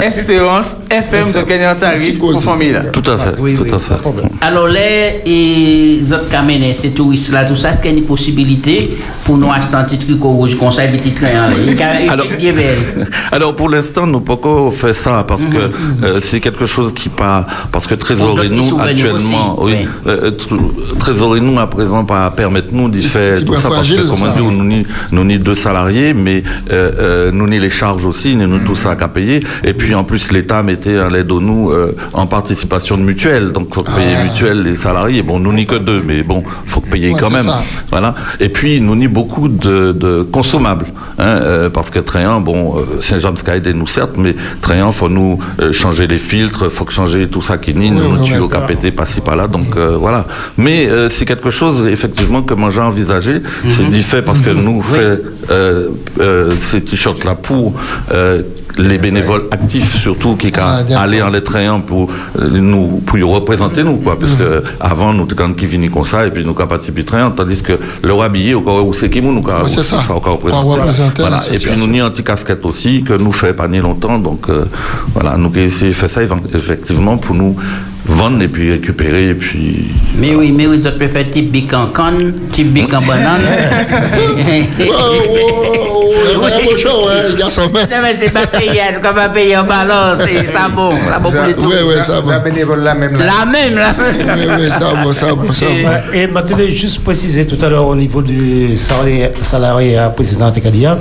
Espérance FM de gagner un tarif pour famille là. Tout à fait, tout à fait. Alors, les et, autres camenés, ces touristes là, tout ça, est-ce qu'il y a une possibilité pour nous acheter un petit truc au rouge, qu'on s'aille petit train là Il y a- il y a Alors- bien belle. Alors pour l'instant, nous pas encore fait ça parce que euh, c'est quelque chose qui pas parce que trésorerie nous actuellement, aussi, oui, euh, tr- trésorerie nous à présent pas permettre nous d'y faire tout ça parce que comme on dit, nous ni nous ni deux salariés, mais euh, euh, nous ni les charges aussi, ni nous tout ça qu'à payer. Et puis en plus l'État mettait à l'aide de nous euh, en participation de mutuelle, donc faut payer mutuelle les salariés. Bon, nous ni que deux, mais bon, faut payer Ouais, quand même. ça. Voilà. Et puis, nous ni beaucoup de, de consommables. Hein, euh, parce que Tréant, bon, euh, Saint-Jean-Sky aide nous certes, mais Tréant, faut nous changer les filtres, faut que changer tout ça qui nine, Ouais, nous ouais. au capété, pas ci, pas là. Donc, voilà. Mais c'est quelque chose, effectivement, que moi j'ai envisagé. C'est dit fait parce que nous fait euh, euh, ces t-shirts-là pour les bénévoles actifs, surtout, qui Ah, allaient en les Tréant pour euh, nous, pour représenter nous, quoi. Parce que avant, nous, quand qui venait comme ça, et puis nous, partir du Tréant, tandis que le habillé, au cas où c'est qui nous, nous, Ouais, c'est ça. encore représenter Voilà. Et puis nous, ni anti-casquette aussi, que nous fait pas ni longtemps. Donc, euh, voilà, nous, avons essayé de faire ça, effectivement, pour nous vendre et puis récupérer, et puis. Mais oui, mais vous autres préférez type bic en canne, type bic en banane. Bon [LAUGHS] ouais, garçon. Non, mais c'est pas payé, nous pas payer en balance, c'est ça bon, ça bon pour les ouais, ça va. La bénévole même. La même, la même. Oui, oui, ça va, ça va, ça va. Ouais, Et maintenant, juste préciser tout à l'heure au niveau du salarié, salarié à président de Cadia.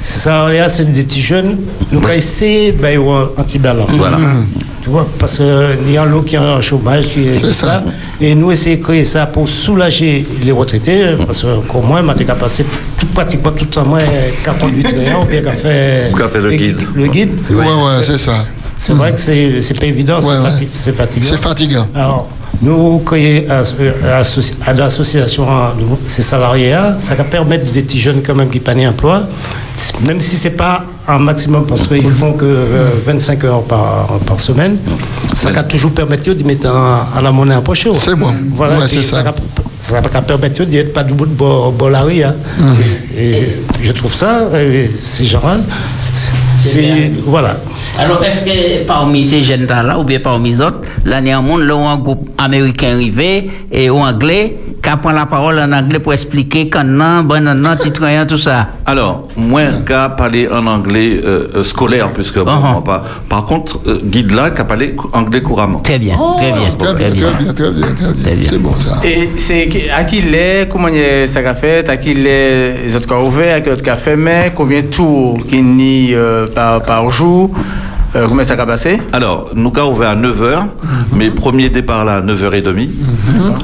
Salarié, c'est des petits jeunes. Nous, quand ben, ils ont un petit ballon. Voilà. Tu vois, parce qu'il y a l'eau qui est en chômage, qui est C'est ça. ça. Et nous, essayons de créer ça pour soulager les retraités, parce qu'au moins, on a passé tout, pratiquement tout le temps, moi, quand on lui traîne, ou bien Qu'on fait le guide. Le guide. Ouais, ouais, c'est ça. C'est vrai que c'est c'est pas évident, c'est fatigant. C'est fatigant. Alors, nous, créer à, à, associ- à l'association, hein, ces salariés ça va permettre des petits jeunes quand même qui paniquent emploi, même si c'est pas un maximum parce qu'ils font que euh, 25 heures par, par semaine, ça va toujours permettre de mettre à la monnaie en poche. C'est bon. Voilà, Ouais, et c'est ça. va- ça va permettre d'être pas du bout de bo- bo la rue, hein. Mhm. Et, et je trouve ça, euh, ces gens-là. Voilà. Alors, est-ce que parmi ces jeunes-là, ou bien parmi les autres, là, il y a un monde, là, où un groupe américain arrivé, et ou anglais, qui prend la parole en anglais pour expliquer quand non, bon, non, non, citoyen, tout ça? Alors, moins qu'à parler en anglais euh, euh, scolaire, puisque bon, Uh-huh. pas. Par contre, euh, guide là, qui a parlé anglais couramment. Très bien, très bien. Très bien, très bien, très bien, très bien. C'est bon, ça. Et c'est qui- à qui l'est, comment y est ça qu'a fait, à qui l'est les autres cas ouverts, à qui l'autre cas fermé, combien de tours qui n'y euh, par, par jour, euh, combien ça a passé Alors, nous avons ouvert à 9h, mais premier départ là à 9h30.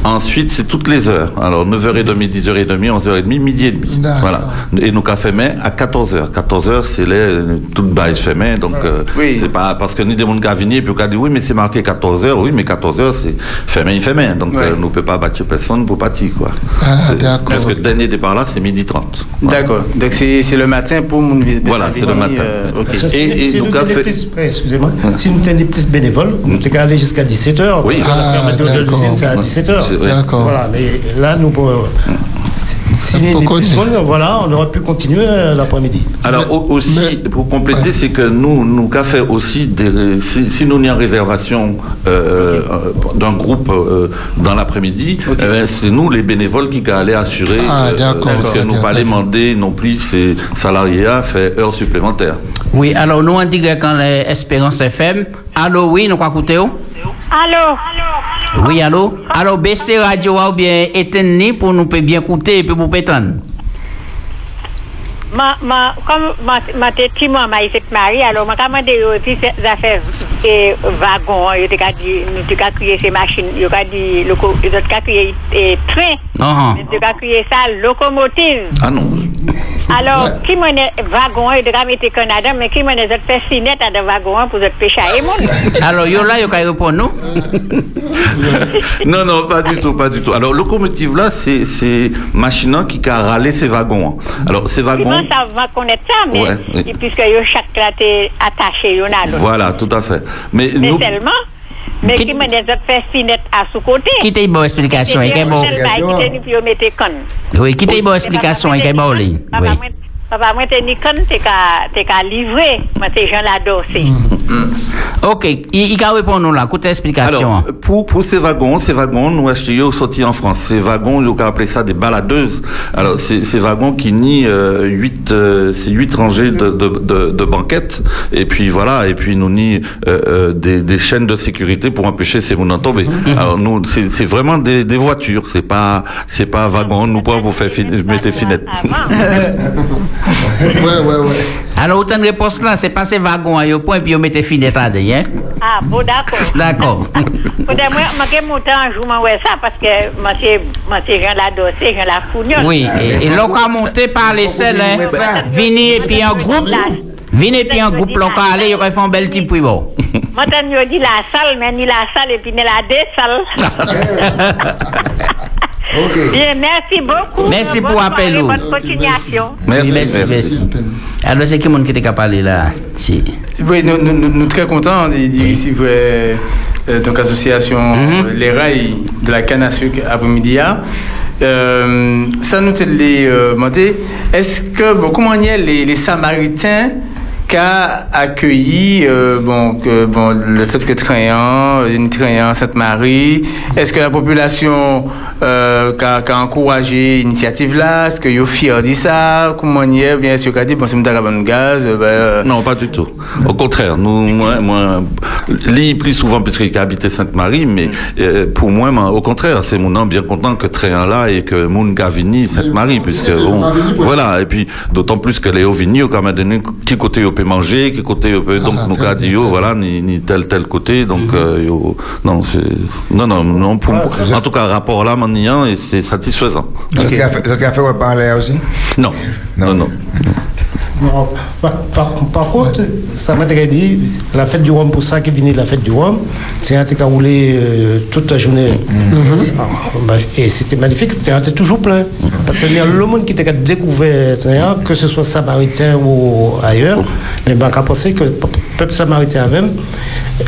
Ensuite, c'est toutes les heures. Alors, 9h30, 10h30, 11h30, midi et demi. Voilà. Et nous avons fermé à 14h. 14h, c'est les toutes bails fermées. Donc, euh, Oui. c'est pas parce que nous des gens qui viennent et puis on dit oui, mais c'est marqué 14h. Oui, mais 14h, c'est fermé, fermé. Donc, Ouais. euh, nous ne pouvons pas battre personne pour partir, quoi. Ah. Parce que le dernier départ là, c'est midi 30. D'accord. Donc c'est c'est le matin pour mon visite. Voilà, c'est le matin. si, Et- et nous, fait- excusez-moi, si nous tenons plus bénévoles, nous sommes aller jusqu'à 17h. Oui. La Ah, fermeture de l'usine, c'est à 17h. C'est vrai. D'accord. Voilà, mais là, nous, si des plus monde, voilà, on aurait pu continuer euh, l'après-midi. Alors au- aussi, mais- pour compléter, c'est que nous, nous qu'a fait aussi des, si, si nous n'y en réservation euh, euh, d'un groupe euh, dans l'après-midi, eh ben, c'est nous les bénévoles qui allaient assurer Ah, euh, d'accord, parce que nous pas demander non plus ces salariés à faire heures supplémentaires. Oui, alors, nous, on dit que quand les Espérance FM, allô, oui, nous quoi écouter, oh? Allô Oui, allô? Alors, baissez radio ou bien éteignez pour nous peut bien écouter et puis pour pétendre? Ma, ma, comme ma, ma te ti moi ma ici mari, alors ma commande yo ti ces affaires et wagon, yo te ka di, nous te crier ces machines, yo ka di loco, yo te crier train, Ah, yo te crier ça locomotive. Ah non. Alors, qui m'a wagon, il devrait mettre Canada, mais qui m'a dit fait sinette à des wagons pour être pêcher à. [LAUGHS] Alors, yo là, yo ka répondre nous. [LAUGHS] non, non, pas du tout, pas du tout. Alors, locomotive là, c'est c'est machine qui a râlé ces wagons. hein. Alors, ces wagons. ça va connaître ça, mais Ouais, oui. et puisque yo chaque là t'es attaché, yo l'autre. Voilà, tout à fait. Mais, Mais nous, seulement, mais qui m'a dit fait sinette à sous côté. Qui t'a bonne explication, y a bon. Qui t'a bonne explication, y a bon. Oui. Papa, moi, t'es ni conne, t'es qu'à t'es qu'à livrer. Moi, ces gens là dossés. Ok, il a répondu nous là, écoutez l'explication. Alors, pour, pour ces wagons, ces wagons, nous achetons sortis en France. Ces wagons, nous on appelé ça des baladeuses. Alors, c'est ces wagons qui nient euh, huit, euh, c'est huit rangées de, de, de, de banquettes. Et puis voilà, et puis nous nient euh, euh, des, des chaînes de sécurité pour empêcher ces mouns d'en tomber. Alors nous, c'est c'est vraiment des, des voitures. C'est pas, c'est pas wagon. Nous pas pour faire fin, mettre finette. [LAUGHS] Ouais, ouais, ouais. Alors, autant de réponses là, c'est pas ces wagons, hein, point, puis on mettait fenêtre là dedans, hein. Ah, bon, d'accord. D'accord. [LAUGHS] Peut-être moi, que mon temps, je m'en ça parce que moi, c'est, moi, c'est gens là dossés, gens là fougnol. Oui, et, et l'on a monté par les selles, hein. Vini et puis en groupe. Vini et puis en groupe, l'on a allé, il aurait fait un bel petit puis bon. Moi, t'as mieux dit la salle, mais ni la salle et puis ni la deux salles. [LAUGHS] [LAUGHS] Bien, merci beaucoup. Merci pour l'appel, Bonne continuation. Oui, merci, merci. Alors, c'est qui monde qui t'a parlé là? Si. Oui, nous, nous, nous, nous très contents d'y recevoir euh, donc association euh, Les Rails de la canne à sucre après-midi. là. Euh, ça nous euh, demandé. Est-ce que, bon, comment y est les, les Samaritains qu'a accueilli euh, bon, que, bon, le fait que Trayan, une Trayan Sainte-Marie, est-ce que la population euh, qu'a qu'a encouragé l'initiative là, est-ce que yo fier de ça, comment y est, bien sûr qu'a dit bon c'est un gaz, euh, ben, euh, Non, pas du tout. Au contraire, nous, moi, moi, lui plus souvent puisqu'il a habité Sainte-Marie, mais euh, pour moi, moi, au contraire, c'est mon nom bien content que Tréan là et que Moun Gavini Sainte-Marie, puisque bon, voilà, et puis d'autant plus que les Ovini, au même donné, qui côté on peut manger, qui côté on peut, donc nous qu'a dit, oh, voilà, ni, ni tel tel côté, donc euh, yo, non, c'est- non, non, non, pour, en tout cas, rapport là, maintenant, et c'est satisfaisant. Vous fait- avez parler aussi? Non, non, non. Non, par, par- par contre, ça m'a dit, la fête du Rhum, pour ça qui de la fête du Rhum, c'est un truc à rouler euh, toute la journée. Ah, bah, et c'était magnifique, c'était toujours plein. Parce que le monde qui était découvert, que ce soit samaritain ou ailleurs, mais ben, qu'à penser que le peuple samaritain même,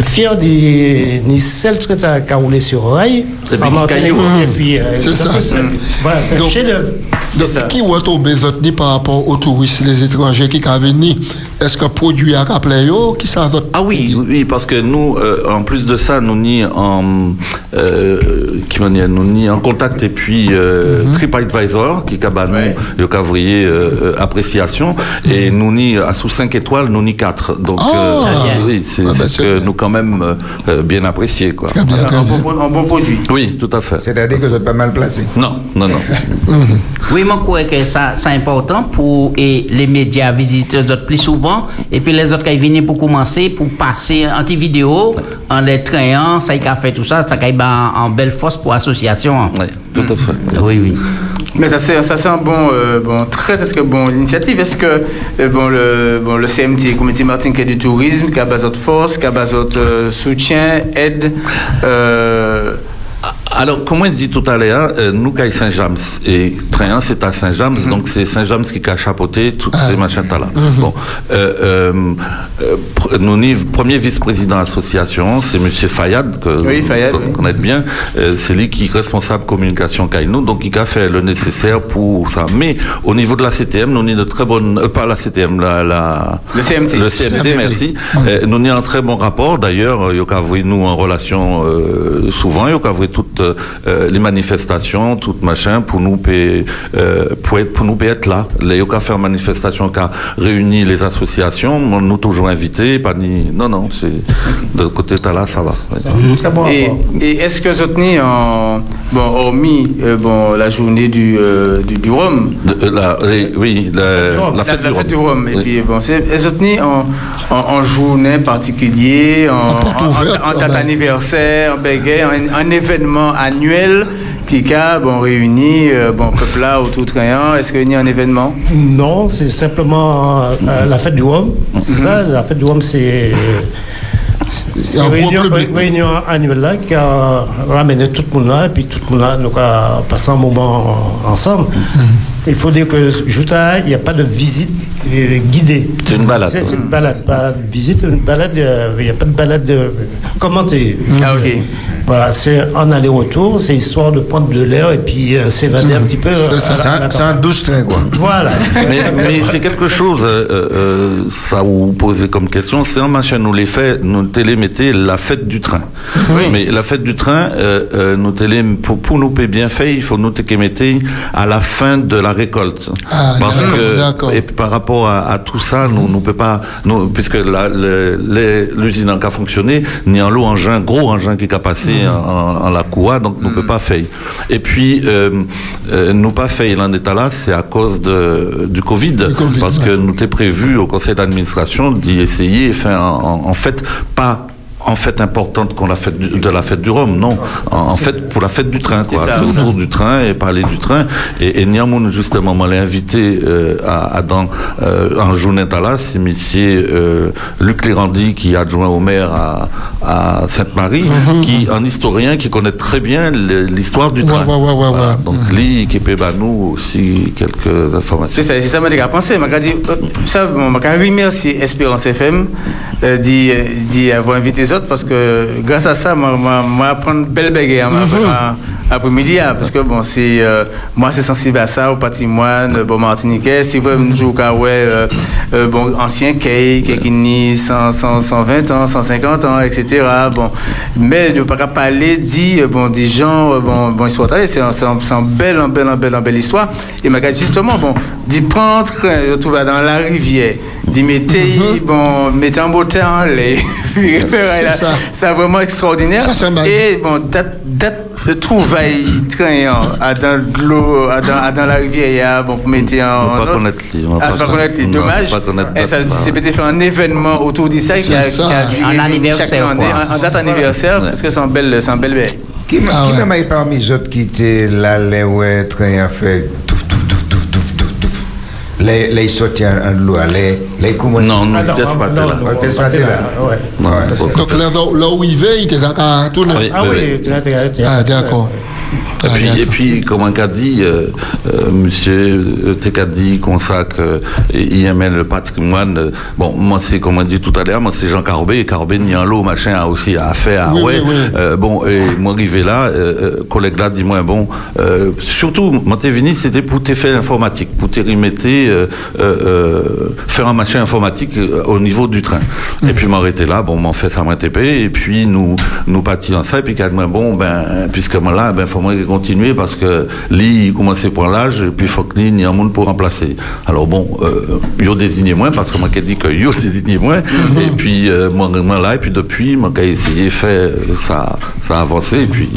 fier de ni celle qui a roulé sur rail, Et puis en Martinique, et puis, euh, C'est ça. Voilà, c'est un Donc- chef-d'œuvre. Donc, qui va tomber votre par rapport aux touristes, les étrangers qui sont venus Est-ce que produit à rappelé qui ça Ah oui, oui, parce que nous, euh, en plus de ça, nous ni en, euh, qui nous ni en contact et puis euh, TripAdvisor qui cabane le cavrier euh, euh, appréciation et nous ni à sous 5 étoiles, nous ni 4. Donc Ah. euh, oui, c'est c'est ce que nous quand même euh, euh, bien apprécié quoi. Très bien, très un, bon, un bon produit. Oui, tout à fait. C'est-à-dire que vous êtes pas mal placé. Non, non, non. [LAUGHS] Oui, moi, je crois que ça, c'est important pour et les médias visiter les autres plus souvent et puis les autres qui viennent pour commencer, pour passer en petite vidéo, en les traînant, ça y a fait tout ça, ça y a en belle force pour l'association. Oui, tout à fait. Oui, oui. Mais ça c'est ça c'est un bon euh, bon très très bon initiative. Est-ce que euh, bon le bon le CMT Comité Martin qui est du tourisme, qui a besoin de force, qui a besoin euh, soutien, aide. Euh, Alors, comme on dit tout à l'heure, euh, nous, à Saint-James, et Tréan, c'est à Saint-James, donc c'est Saint-James qui a chapeauté toutes ces machins-là. Bon, euh, euh, euh, pr- nous, premier vice-président association, c'est Monsieur Fayad, que Oui, Fayad, vous oui. connaissez bien, Euh, c'est lui qui est responsable communication Kaino, donc il a fait le nécessaire pour ça. Mais au niveau de la CTM, nous, on est de très bonnes, euh, pas la CTM, la, la, Le CMT. le CMT, CMT. merci. Euh, nous, on est en très bon rapport, d'ailleurs, il y a nous en relation euh, souvent, il y a toutes euh, euh, les manifestations, toutes machin, pour nous payer, euh, pour, être, pour nous payer être là. Les Yoka faire manifestation qui a réuni les associations, on nous toujours invités, pas ni, non, non, c'est, de côté de là, ça va. ouais. et, et est-ce que vous tenez en bon hormis euh, bon la journée du euh, du, du Rhum. De- euh, la- oui, oui, la, la fête du Rhum. Rhum. Et Oui. puis bon, c'est est-ce que vous tenez en, en, en journée particulière, en, en, en- en date anniversaire, en béguet, événement annuel qui a bon, réuni euh, bon, peuple là autour de Trayan. Est-ce qu'il y a un événement? Non, c'est simplement euh, la fête du. C'est ça, la fête du Rhum, c'est. C'est un une réunion, annuelle là qui a ramené tout le monde là, et puis tout le monde là, nous a passé un moment ensemble. Il faut dire que Jouta, il n'y a pas de visite euh, guidée. C'est une balade. C'est c'est une balade, pas de visite, une balade, euh, il n'y a pas de balade euh, commentée. Ah, ok. Voilà, c'est en aller-retour, c'est histoire de prendre de l'air et puis euh, s'évader un petit peu. C'est la- C'est un- un douce train, quoi. Voilà. [LAUGHS] Mais, mais c'est quelque chose, euh, euh, ça vous posez comme question, c'est un machin, nous les fait, nous télé mettez la fête du train. Mais la fête du train, euh, euh, nous télé, pour, pour nous payer bien fait, il faut nous te mettez à la fin de la récolte. Ah, Parce d'accord, que, d'accord. et par rapport à, à tout ça, nous ne peut pas, nous, puisque l'usine en a fonctionné, ni en l'eau engin, gros engin qui a passé en, en la coua, donc nous ne peut pas faire. Et puis, euh, euh, nous pas fait l'an état là, c'est à cause de, du Covid, Covid, parce ouais. que nous t'es prévu au conseil d'administration d'y essayer, enfin, en, en fait, pas en fête importante qu'on la fête de la fête du Rhum, non? En, en fait, pour la fête du train, quoi. C'est autour du train et parler du train. Et, et Niamoun, justement, m'a invité euh, à, à dans euh, un journée c'est monsieur euh, Luc Lérandi, qui est adjoint au maire à, à Sainte-Marie, Mhm, qui un historien qui connaît très bien l'histoire du train. ouais, ouais, ouais, Voilà. ouais. Donc lui, qui peut nous aussi quelques informations. C'est ça, que j'ai pensé. Je dit, euh, ça, remercier Espérance FM euh, d'y avoir invité autres parce que grâce à ça, moi, moi, moi apprendre belle baguette après-midi. hein, parce que bon, c'est, euh, moi, c'est sensible à ça, au patrimoine, bon, martiniquais. Vrai, nous jouons qu'à, ouais, euh, euh, bon, ancien qui qui ni 100, 100, 120 ans, 150 ans, etc. Bon, mais ne pas parler, dit, euh, bon, des gens, bon, bon, allés, c'est un, c'est un, c'est un bel, un bel, un bel, un belle histoire. Et m'a justement, bon, d'y prendre, euh, retrouver dans la rivière, d'y mettre, bon, mettre en beau temps, les, [LAUGHS] C'est là, ça. vraiment extraordinaire. Ça, c'est. Et bon, date, date de trouvailles train à dans l'eau, à dans, à dans la rivière, il y a, bon, pour mettre en. On va connaître on va Ah, pas c'est pas connaître- les connaître Et ça, c'est bah. peut-être fait un événement autour de ça qui a, qui a duré chaque année, en, en date anniversaire, parce que c'est un bel, c'est un bel. Qui m'a Ah qui m'a maillé parmi les autres qui étaient là, les ouais, train à faire Les, les sorties en l'eau, les, les comment Non, non. Donc là, où il va, il. Oui. Ah oui. Ah, d'accord. Et puis, et puis, comme un qu'a dit, euh, euh, monsieur euh, Tekadi, Consac, euh, il aimait le patrimoine. euh, bon, moi, c'est comme on dit tout à l'heure, moi, c'est Jean Carbet, et Carbet, ni un lot, machin, a aussi à faire. Oui, ouais. oui, oui. Euh, bon, et moi, arrivé là, euh, euh, collègue là, dis-moi, bon, euh, surtout, moi, t'es venu, c'était pour tes faire informatique, pour te remettre, euh, euh, euh, faire un machin informatique euh, au niveau du train. Et puis, m'arrêter là, bon, m'en fait ça m'a TP, et puis, nous, nous partions ça, et puis, même, bon, ben, puisque moi, là, ben, faut moi continuer, parce que, lui, il commençait pour l'âge, et puis, faut que lui, il y a un monde pour remplacer. Alors, bon, euh, il a désigné moins, parce que moi, qui dit que il [LAUGHS] a désigné moins, et puis, euh, moi, moi, là, et puis, depuis, moi, qui essayé de faire, ça, ça a avancé, et puis,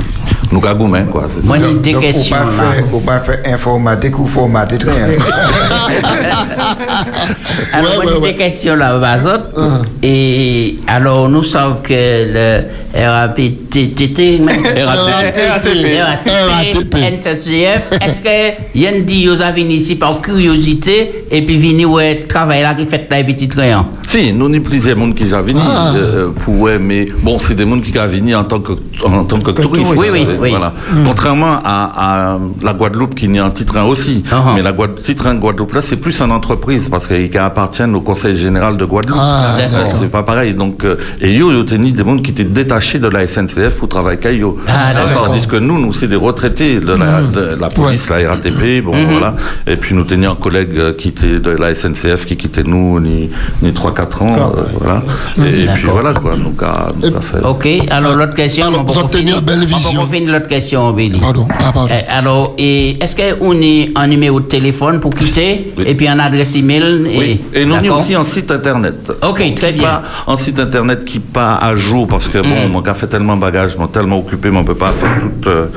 nous, gagoumens, quoi. Moi, j'ai des Donc, questions. on va là. faire, informatique ou formater train. [LAUGHS] [LAUGHS] Alors, Ouais, moi, ouais, j'ai ouais. des questions là, Bazot. Ah. Et alors, nous savons que le RAPTT, RATP. RATP, NCCF, est-ce que Yann dit vous avez ici par curiosité et puis ouais, travailler là qui fait la petite rayon Si, nous n'y plus des gens qui sont venus Ah. euh, pour ouais, mais bon, c'est des gens qui sont venus en tant que en tant que, Que touristes. Oui, oui, euh, oui. Voilà. Contrairement à, à la Guadeloupe qui n'est un petit train aussi, Ah. mais la Guad- petit train de Guadeloupe là, c'est plus en entreprise parce qu'ils appartiennent au Conseil général de Guadeloupe. Ah, c'est pas pareil. Donc, euh, et yo, yo tenu des gens qui étaient détachés de la SNCF pour travailler avec yo. Ah. Tandis que nous, nous c'est des retraités de la, de la police, la RATP, bon Mhm. voilà. Et puis nous tenions un collègue qui était de la SNCF qui quittait nous ni, ni 3-4 ans, euh, voilà. Et, et puis voilà quoi. Donc, à, donc, à faire. Ok, alors l'autre question. Alors, on peut finir- une belle On vision. peut finir l'autre question, Billy. Pardon. Ah, pardon. Eh, alors, et est-ce qu'on est un numéro de téléphone pour quitter Oui. et puis un adresse email et, Oui. Et nous avons D'accord. aussi un site internet. Ok, très bien. Pas un site internet qui pas à jour parce que bon, Mm. mon fait tellement de bagages, moi tellement occupé, mais on peut pas faire tout. euh,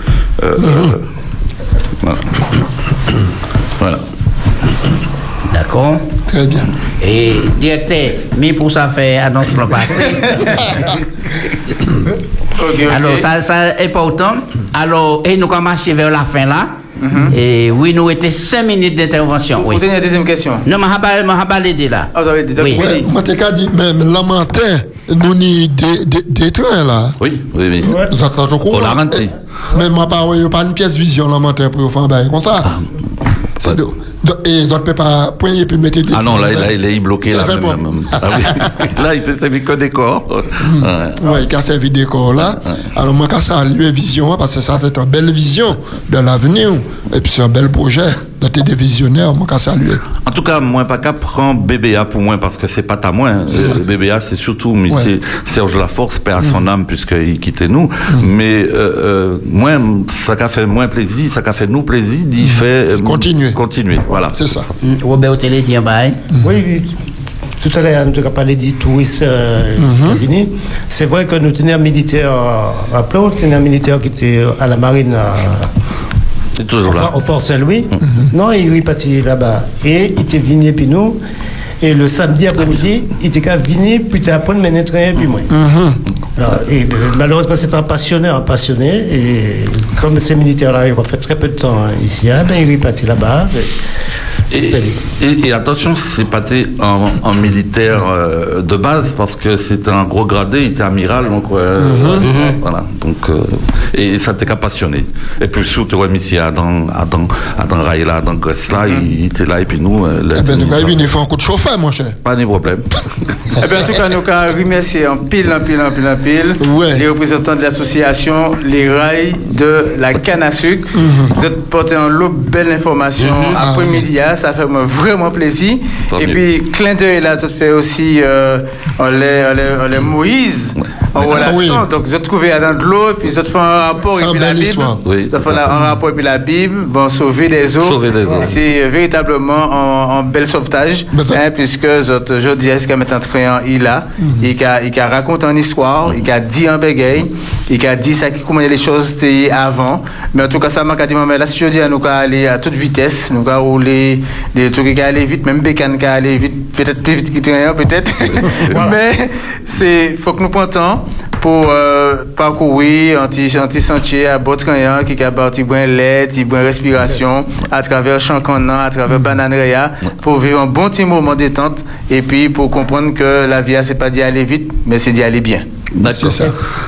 euh, euh, voilà. voilà. D'accord. Très bien. Et directeur, mais pour ça faire annonce le passé. [LAUGHS] Alors, ça, ça est important. Alors, et nous allons marcher vers la fin là. Mhm. Et oui, nous étions 5 minutes d'intervention. Vous Oui. tenez la deuxième question. Non, mais je vais pas l'aider là. Ah, vous avez dit. Oui. Willy. Moi, qu'à dire, même la matin, nous ni des, des, des trains là. Oui, oui, oui. Vous êtes au courant? On l'a rentré. Mais ma part, il n'y a pas une pièce vision la matin pour faire un bail comme ça. C'est de- Et d'autres ne pas poigner puis mettre des Ah non, là, là, il est bloqué. Là, bon. même. Ah oui. [LAUGHS] là, il peut servir que décor. Ouais. Ouais, qui a servi décor là. Alors, moi, quand ça a lieu vision, parce que ça, c'est une belle vision de l'avenir. Et puis, c'est un bel projet. D'être des visionnaires, moi, quand ça a lieu. En tout cas, moi, pas qu'à prendre BBA pour moi, parce que c'est pas ta moi. hein. Euh, BBA, c'est surtout M. Ouais. Serge Laforce, père à son âme, puisqu'il quittait nous. Mais, euh, euh, moi, ça qu'a fait moins plaisir, ça qu'a fait nous plaisir, d'y faire. continuer. Continuer, voilà. C'est ça. Mm, Robert Télé dit un bail. Oui, oui. Tout à l'heure, nous avons parlé des touristes euh, venus. C'est vrai que nous tenions un militaire, euh, rappelons, nous tenions un militaire qui était à la marine C'est toujours là. au Port Saint-Louis. Non, il est parti là-bas. Et il était venu puis nous. Et le samedi après-midi, il était qu'à venir, puis après mener un train, puis moi. Alors, et euh, malheureusement, c'est un passionné, un passionné. Et comme ces militaires-là, ils ont fait très peu de temps hein, ici, hein, ben, il est parti là-bas. Et, et- et attention, c'est pas été un, un militaire euh, de base parce que c'était un gros gradé, il était amiral, donc euh, Mhm. voilà. Donc euh, et ça t'est qu'à passionné. Et puis surtout ouais, ici à dans à dans à dans Raïla, dans Grèce là, il, il était là et puis nous. euh, là, Eh ben, nous, il faut un coup de chauffeur, mon cher. pas de problème. [LAUGHS] Eh bien, en tout cas, nous allons remercier en pile, en pile, en pile, en pile les représentants de l'association Les Rails de la canne à sucre. Vous êtes porté en lot belle information Mhm. Après-midi, ça fait moi vraiment plaisir. Tant Et mieux. puis, clin d'œil là, tout fait aussi, euh, on les, on les, on les Moïse en relation. Ah oui. Donc, vous êtes trouvé dans de l'eau, puis vous êtes fait un rapport et puis la Bible. Oui. Avez fait un rapport et puis la Bible, bon, sauver des eaux. Sauver des eaux. Et C'est euh, véritablement un, un bel sauvetage, hein, puisque je dis est-ce qu'il met un il a, il a, il a raconté une histoire, il a dit un bégay, il a dit ça qui comment les choses étaient avant. Mais en tout cas, ça m'a dit, mais là, si je dis, nous allons aller à toute vitesse, nous allons rouler des trucs qui aller vite, même bécane qui aller vite, peut-être plus vite que train, peut-être. [LAUGHS] mais c'est, faut que nous prenions temps pour euh, parcourir un petit, un petit sentier à Botrayan qui a parti bon lait, bon respiration à travers Chancanan, à travers Bananeria pour vivre un bon petit moment détente et puis pour comprendre que la vie c'est pas d'y aller vite mais c'est d'y aller bien. D'accord.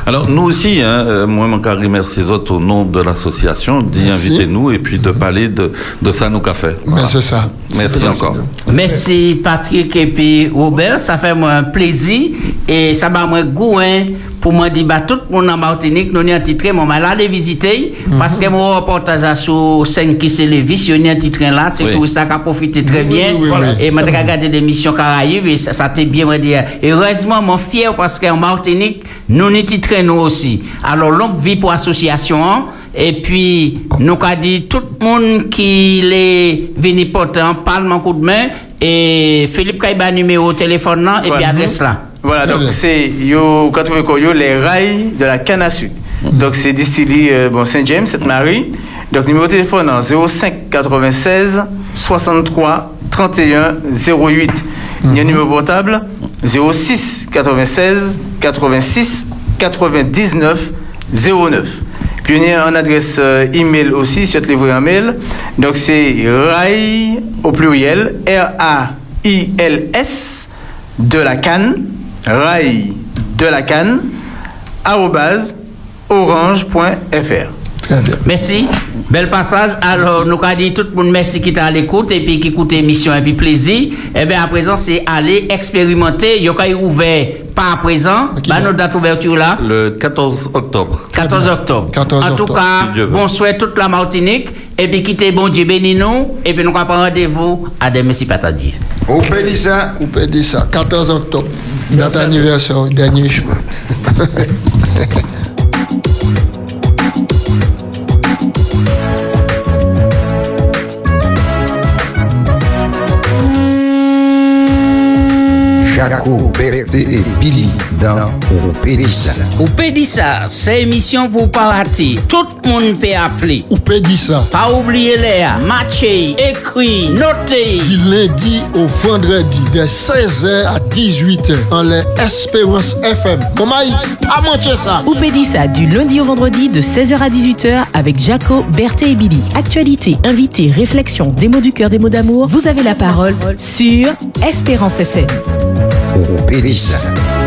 Alors nous aussi, hein, euh, moi, mon merci les autres au nom de l'association d'y inviter nous et puis de parler de, de ça nous qu'a fait. Mais c'est ça. Merci C'est encore. Merci Patrick et puis Robert, ça fait moi un plaisir et ça m'a moi goût hein, pour moi dire bah tout le monde en Martinique nous avons un titre mon mal aller visiter parce que mon reportage sur 5 qui s'est levé sur un titre là c'est Oui. tout ça qui a profité très bien oui, oui, et fait. regardé l'émission Caraïbes et ça, ça t'est bien moi dire heureusement mon fier parce qu'en Martinique nous nous titrons nous aussi alors longue vie pour l'association hein. et puis, nous avons dit tout le monde qui est venu porter un parle mon coup de main. Et Philippe Kaïba numéro de téléphone là, et puis Voilà. adresse là. Voilà, donc c'est yo, quand les rails de la canne à sucre. Donc c'est distillé euh, bon, Saint-James, Sainte-Marie. Donc numéro de téléphone hein, 05 96 63 31 08. Il y a un numéro portable 06 96 86 99 09. Puis il y a une adresse euh, email aussi, si vous voulez un mail. Donc c'est rail au pluriel, R-A-I-L-S de la canne, rail de la canne, Merci. Bel passage. Alors, nous avons dit tout le monde merci qui t'a à l'écoute et puis qui écoute l'émission et puis plaisir. Et bien, à présent, c'est aller expérimenter. Il y a ouvert pas à présent. Bah, notre date d'ouverture là. Le 14 octobre. 14 octobre. 14 en tout octobre, cas, bon souhait toute la Martinique. Et puis, quittez bon Dieu béni nous. Et puis, nous avons rendez-vous à des messieurs Patadier. Vous payez ça Vous payez ça. 14 octobre. Date anniversaire, dernier chemin. [LAUGHS] Jaco Berthe et Billy dans Pédissa. Ou Pédissa, c'est émission pour parler. Tout le monde peut appeler. Ou Pédissa. Pas oublier les matcher, écrit, noter. Du lundi au vendredi, de 16h à 18h, en les Espérance FM. Maman, pas manquer ça? Ou Pédissa, du lundi au vendredi, de 16h à 18h, avec Jaco, Berthe et Billy. Actualité, invité, réflexion, des mots du cœur, des mots d'amour. Vous avez la parole sur Espérance FM. Pédissa.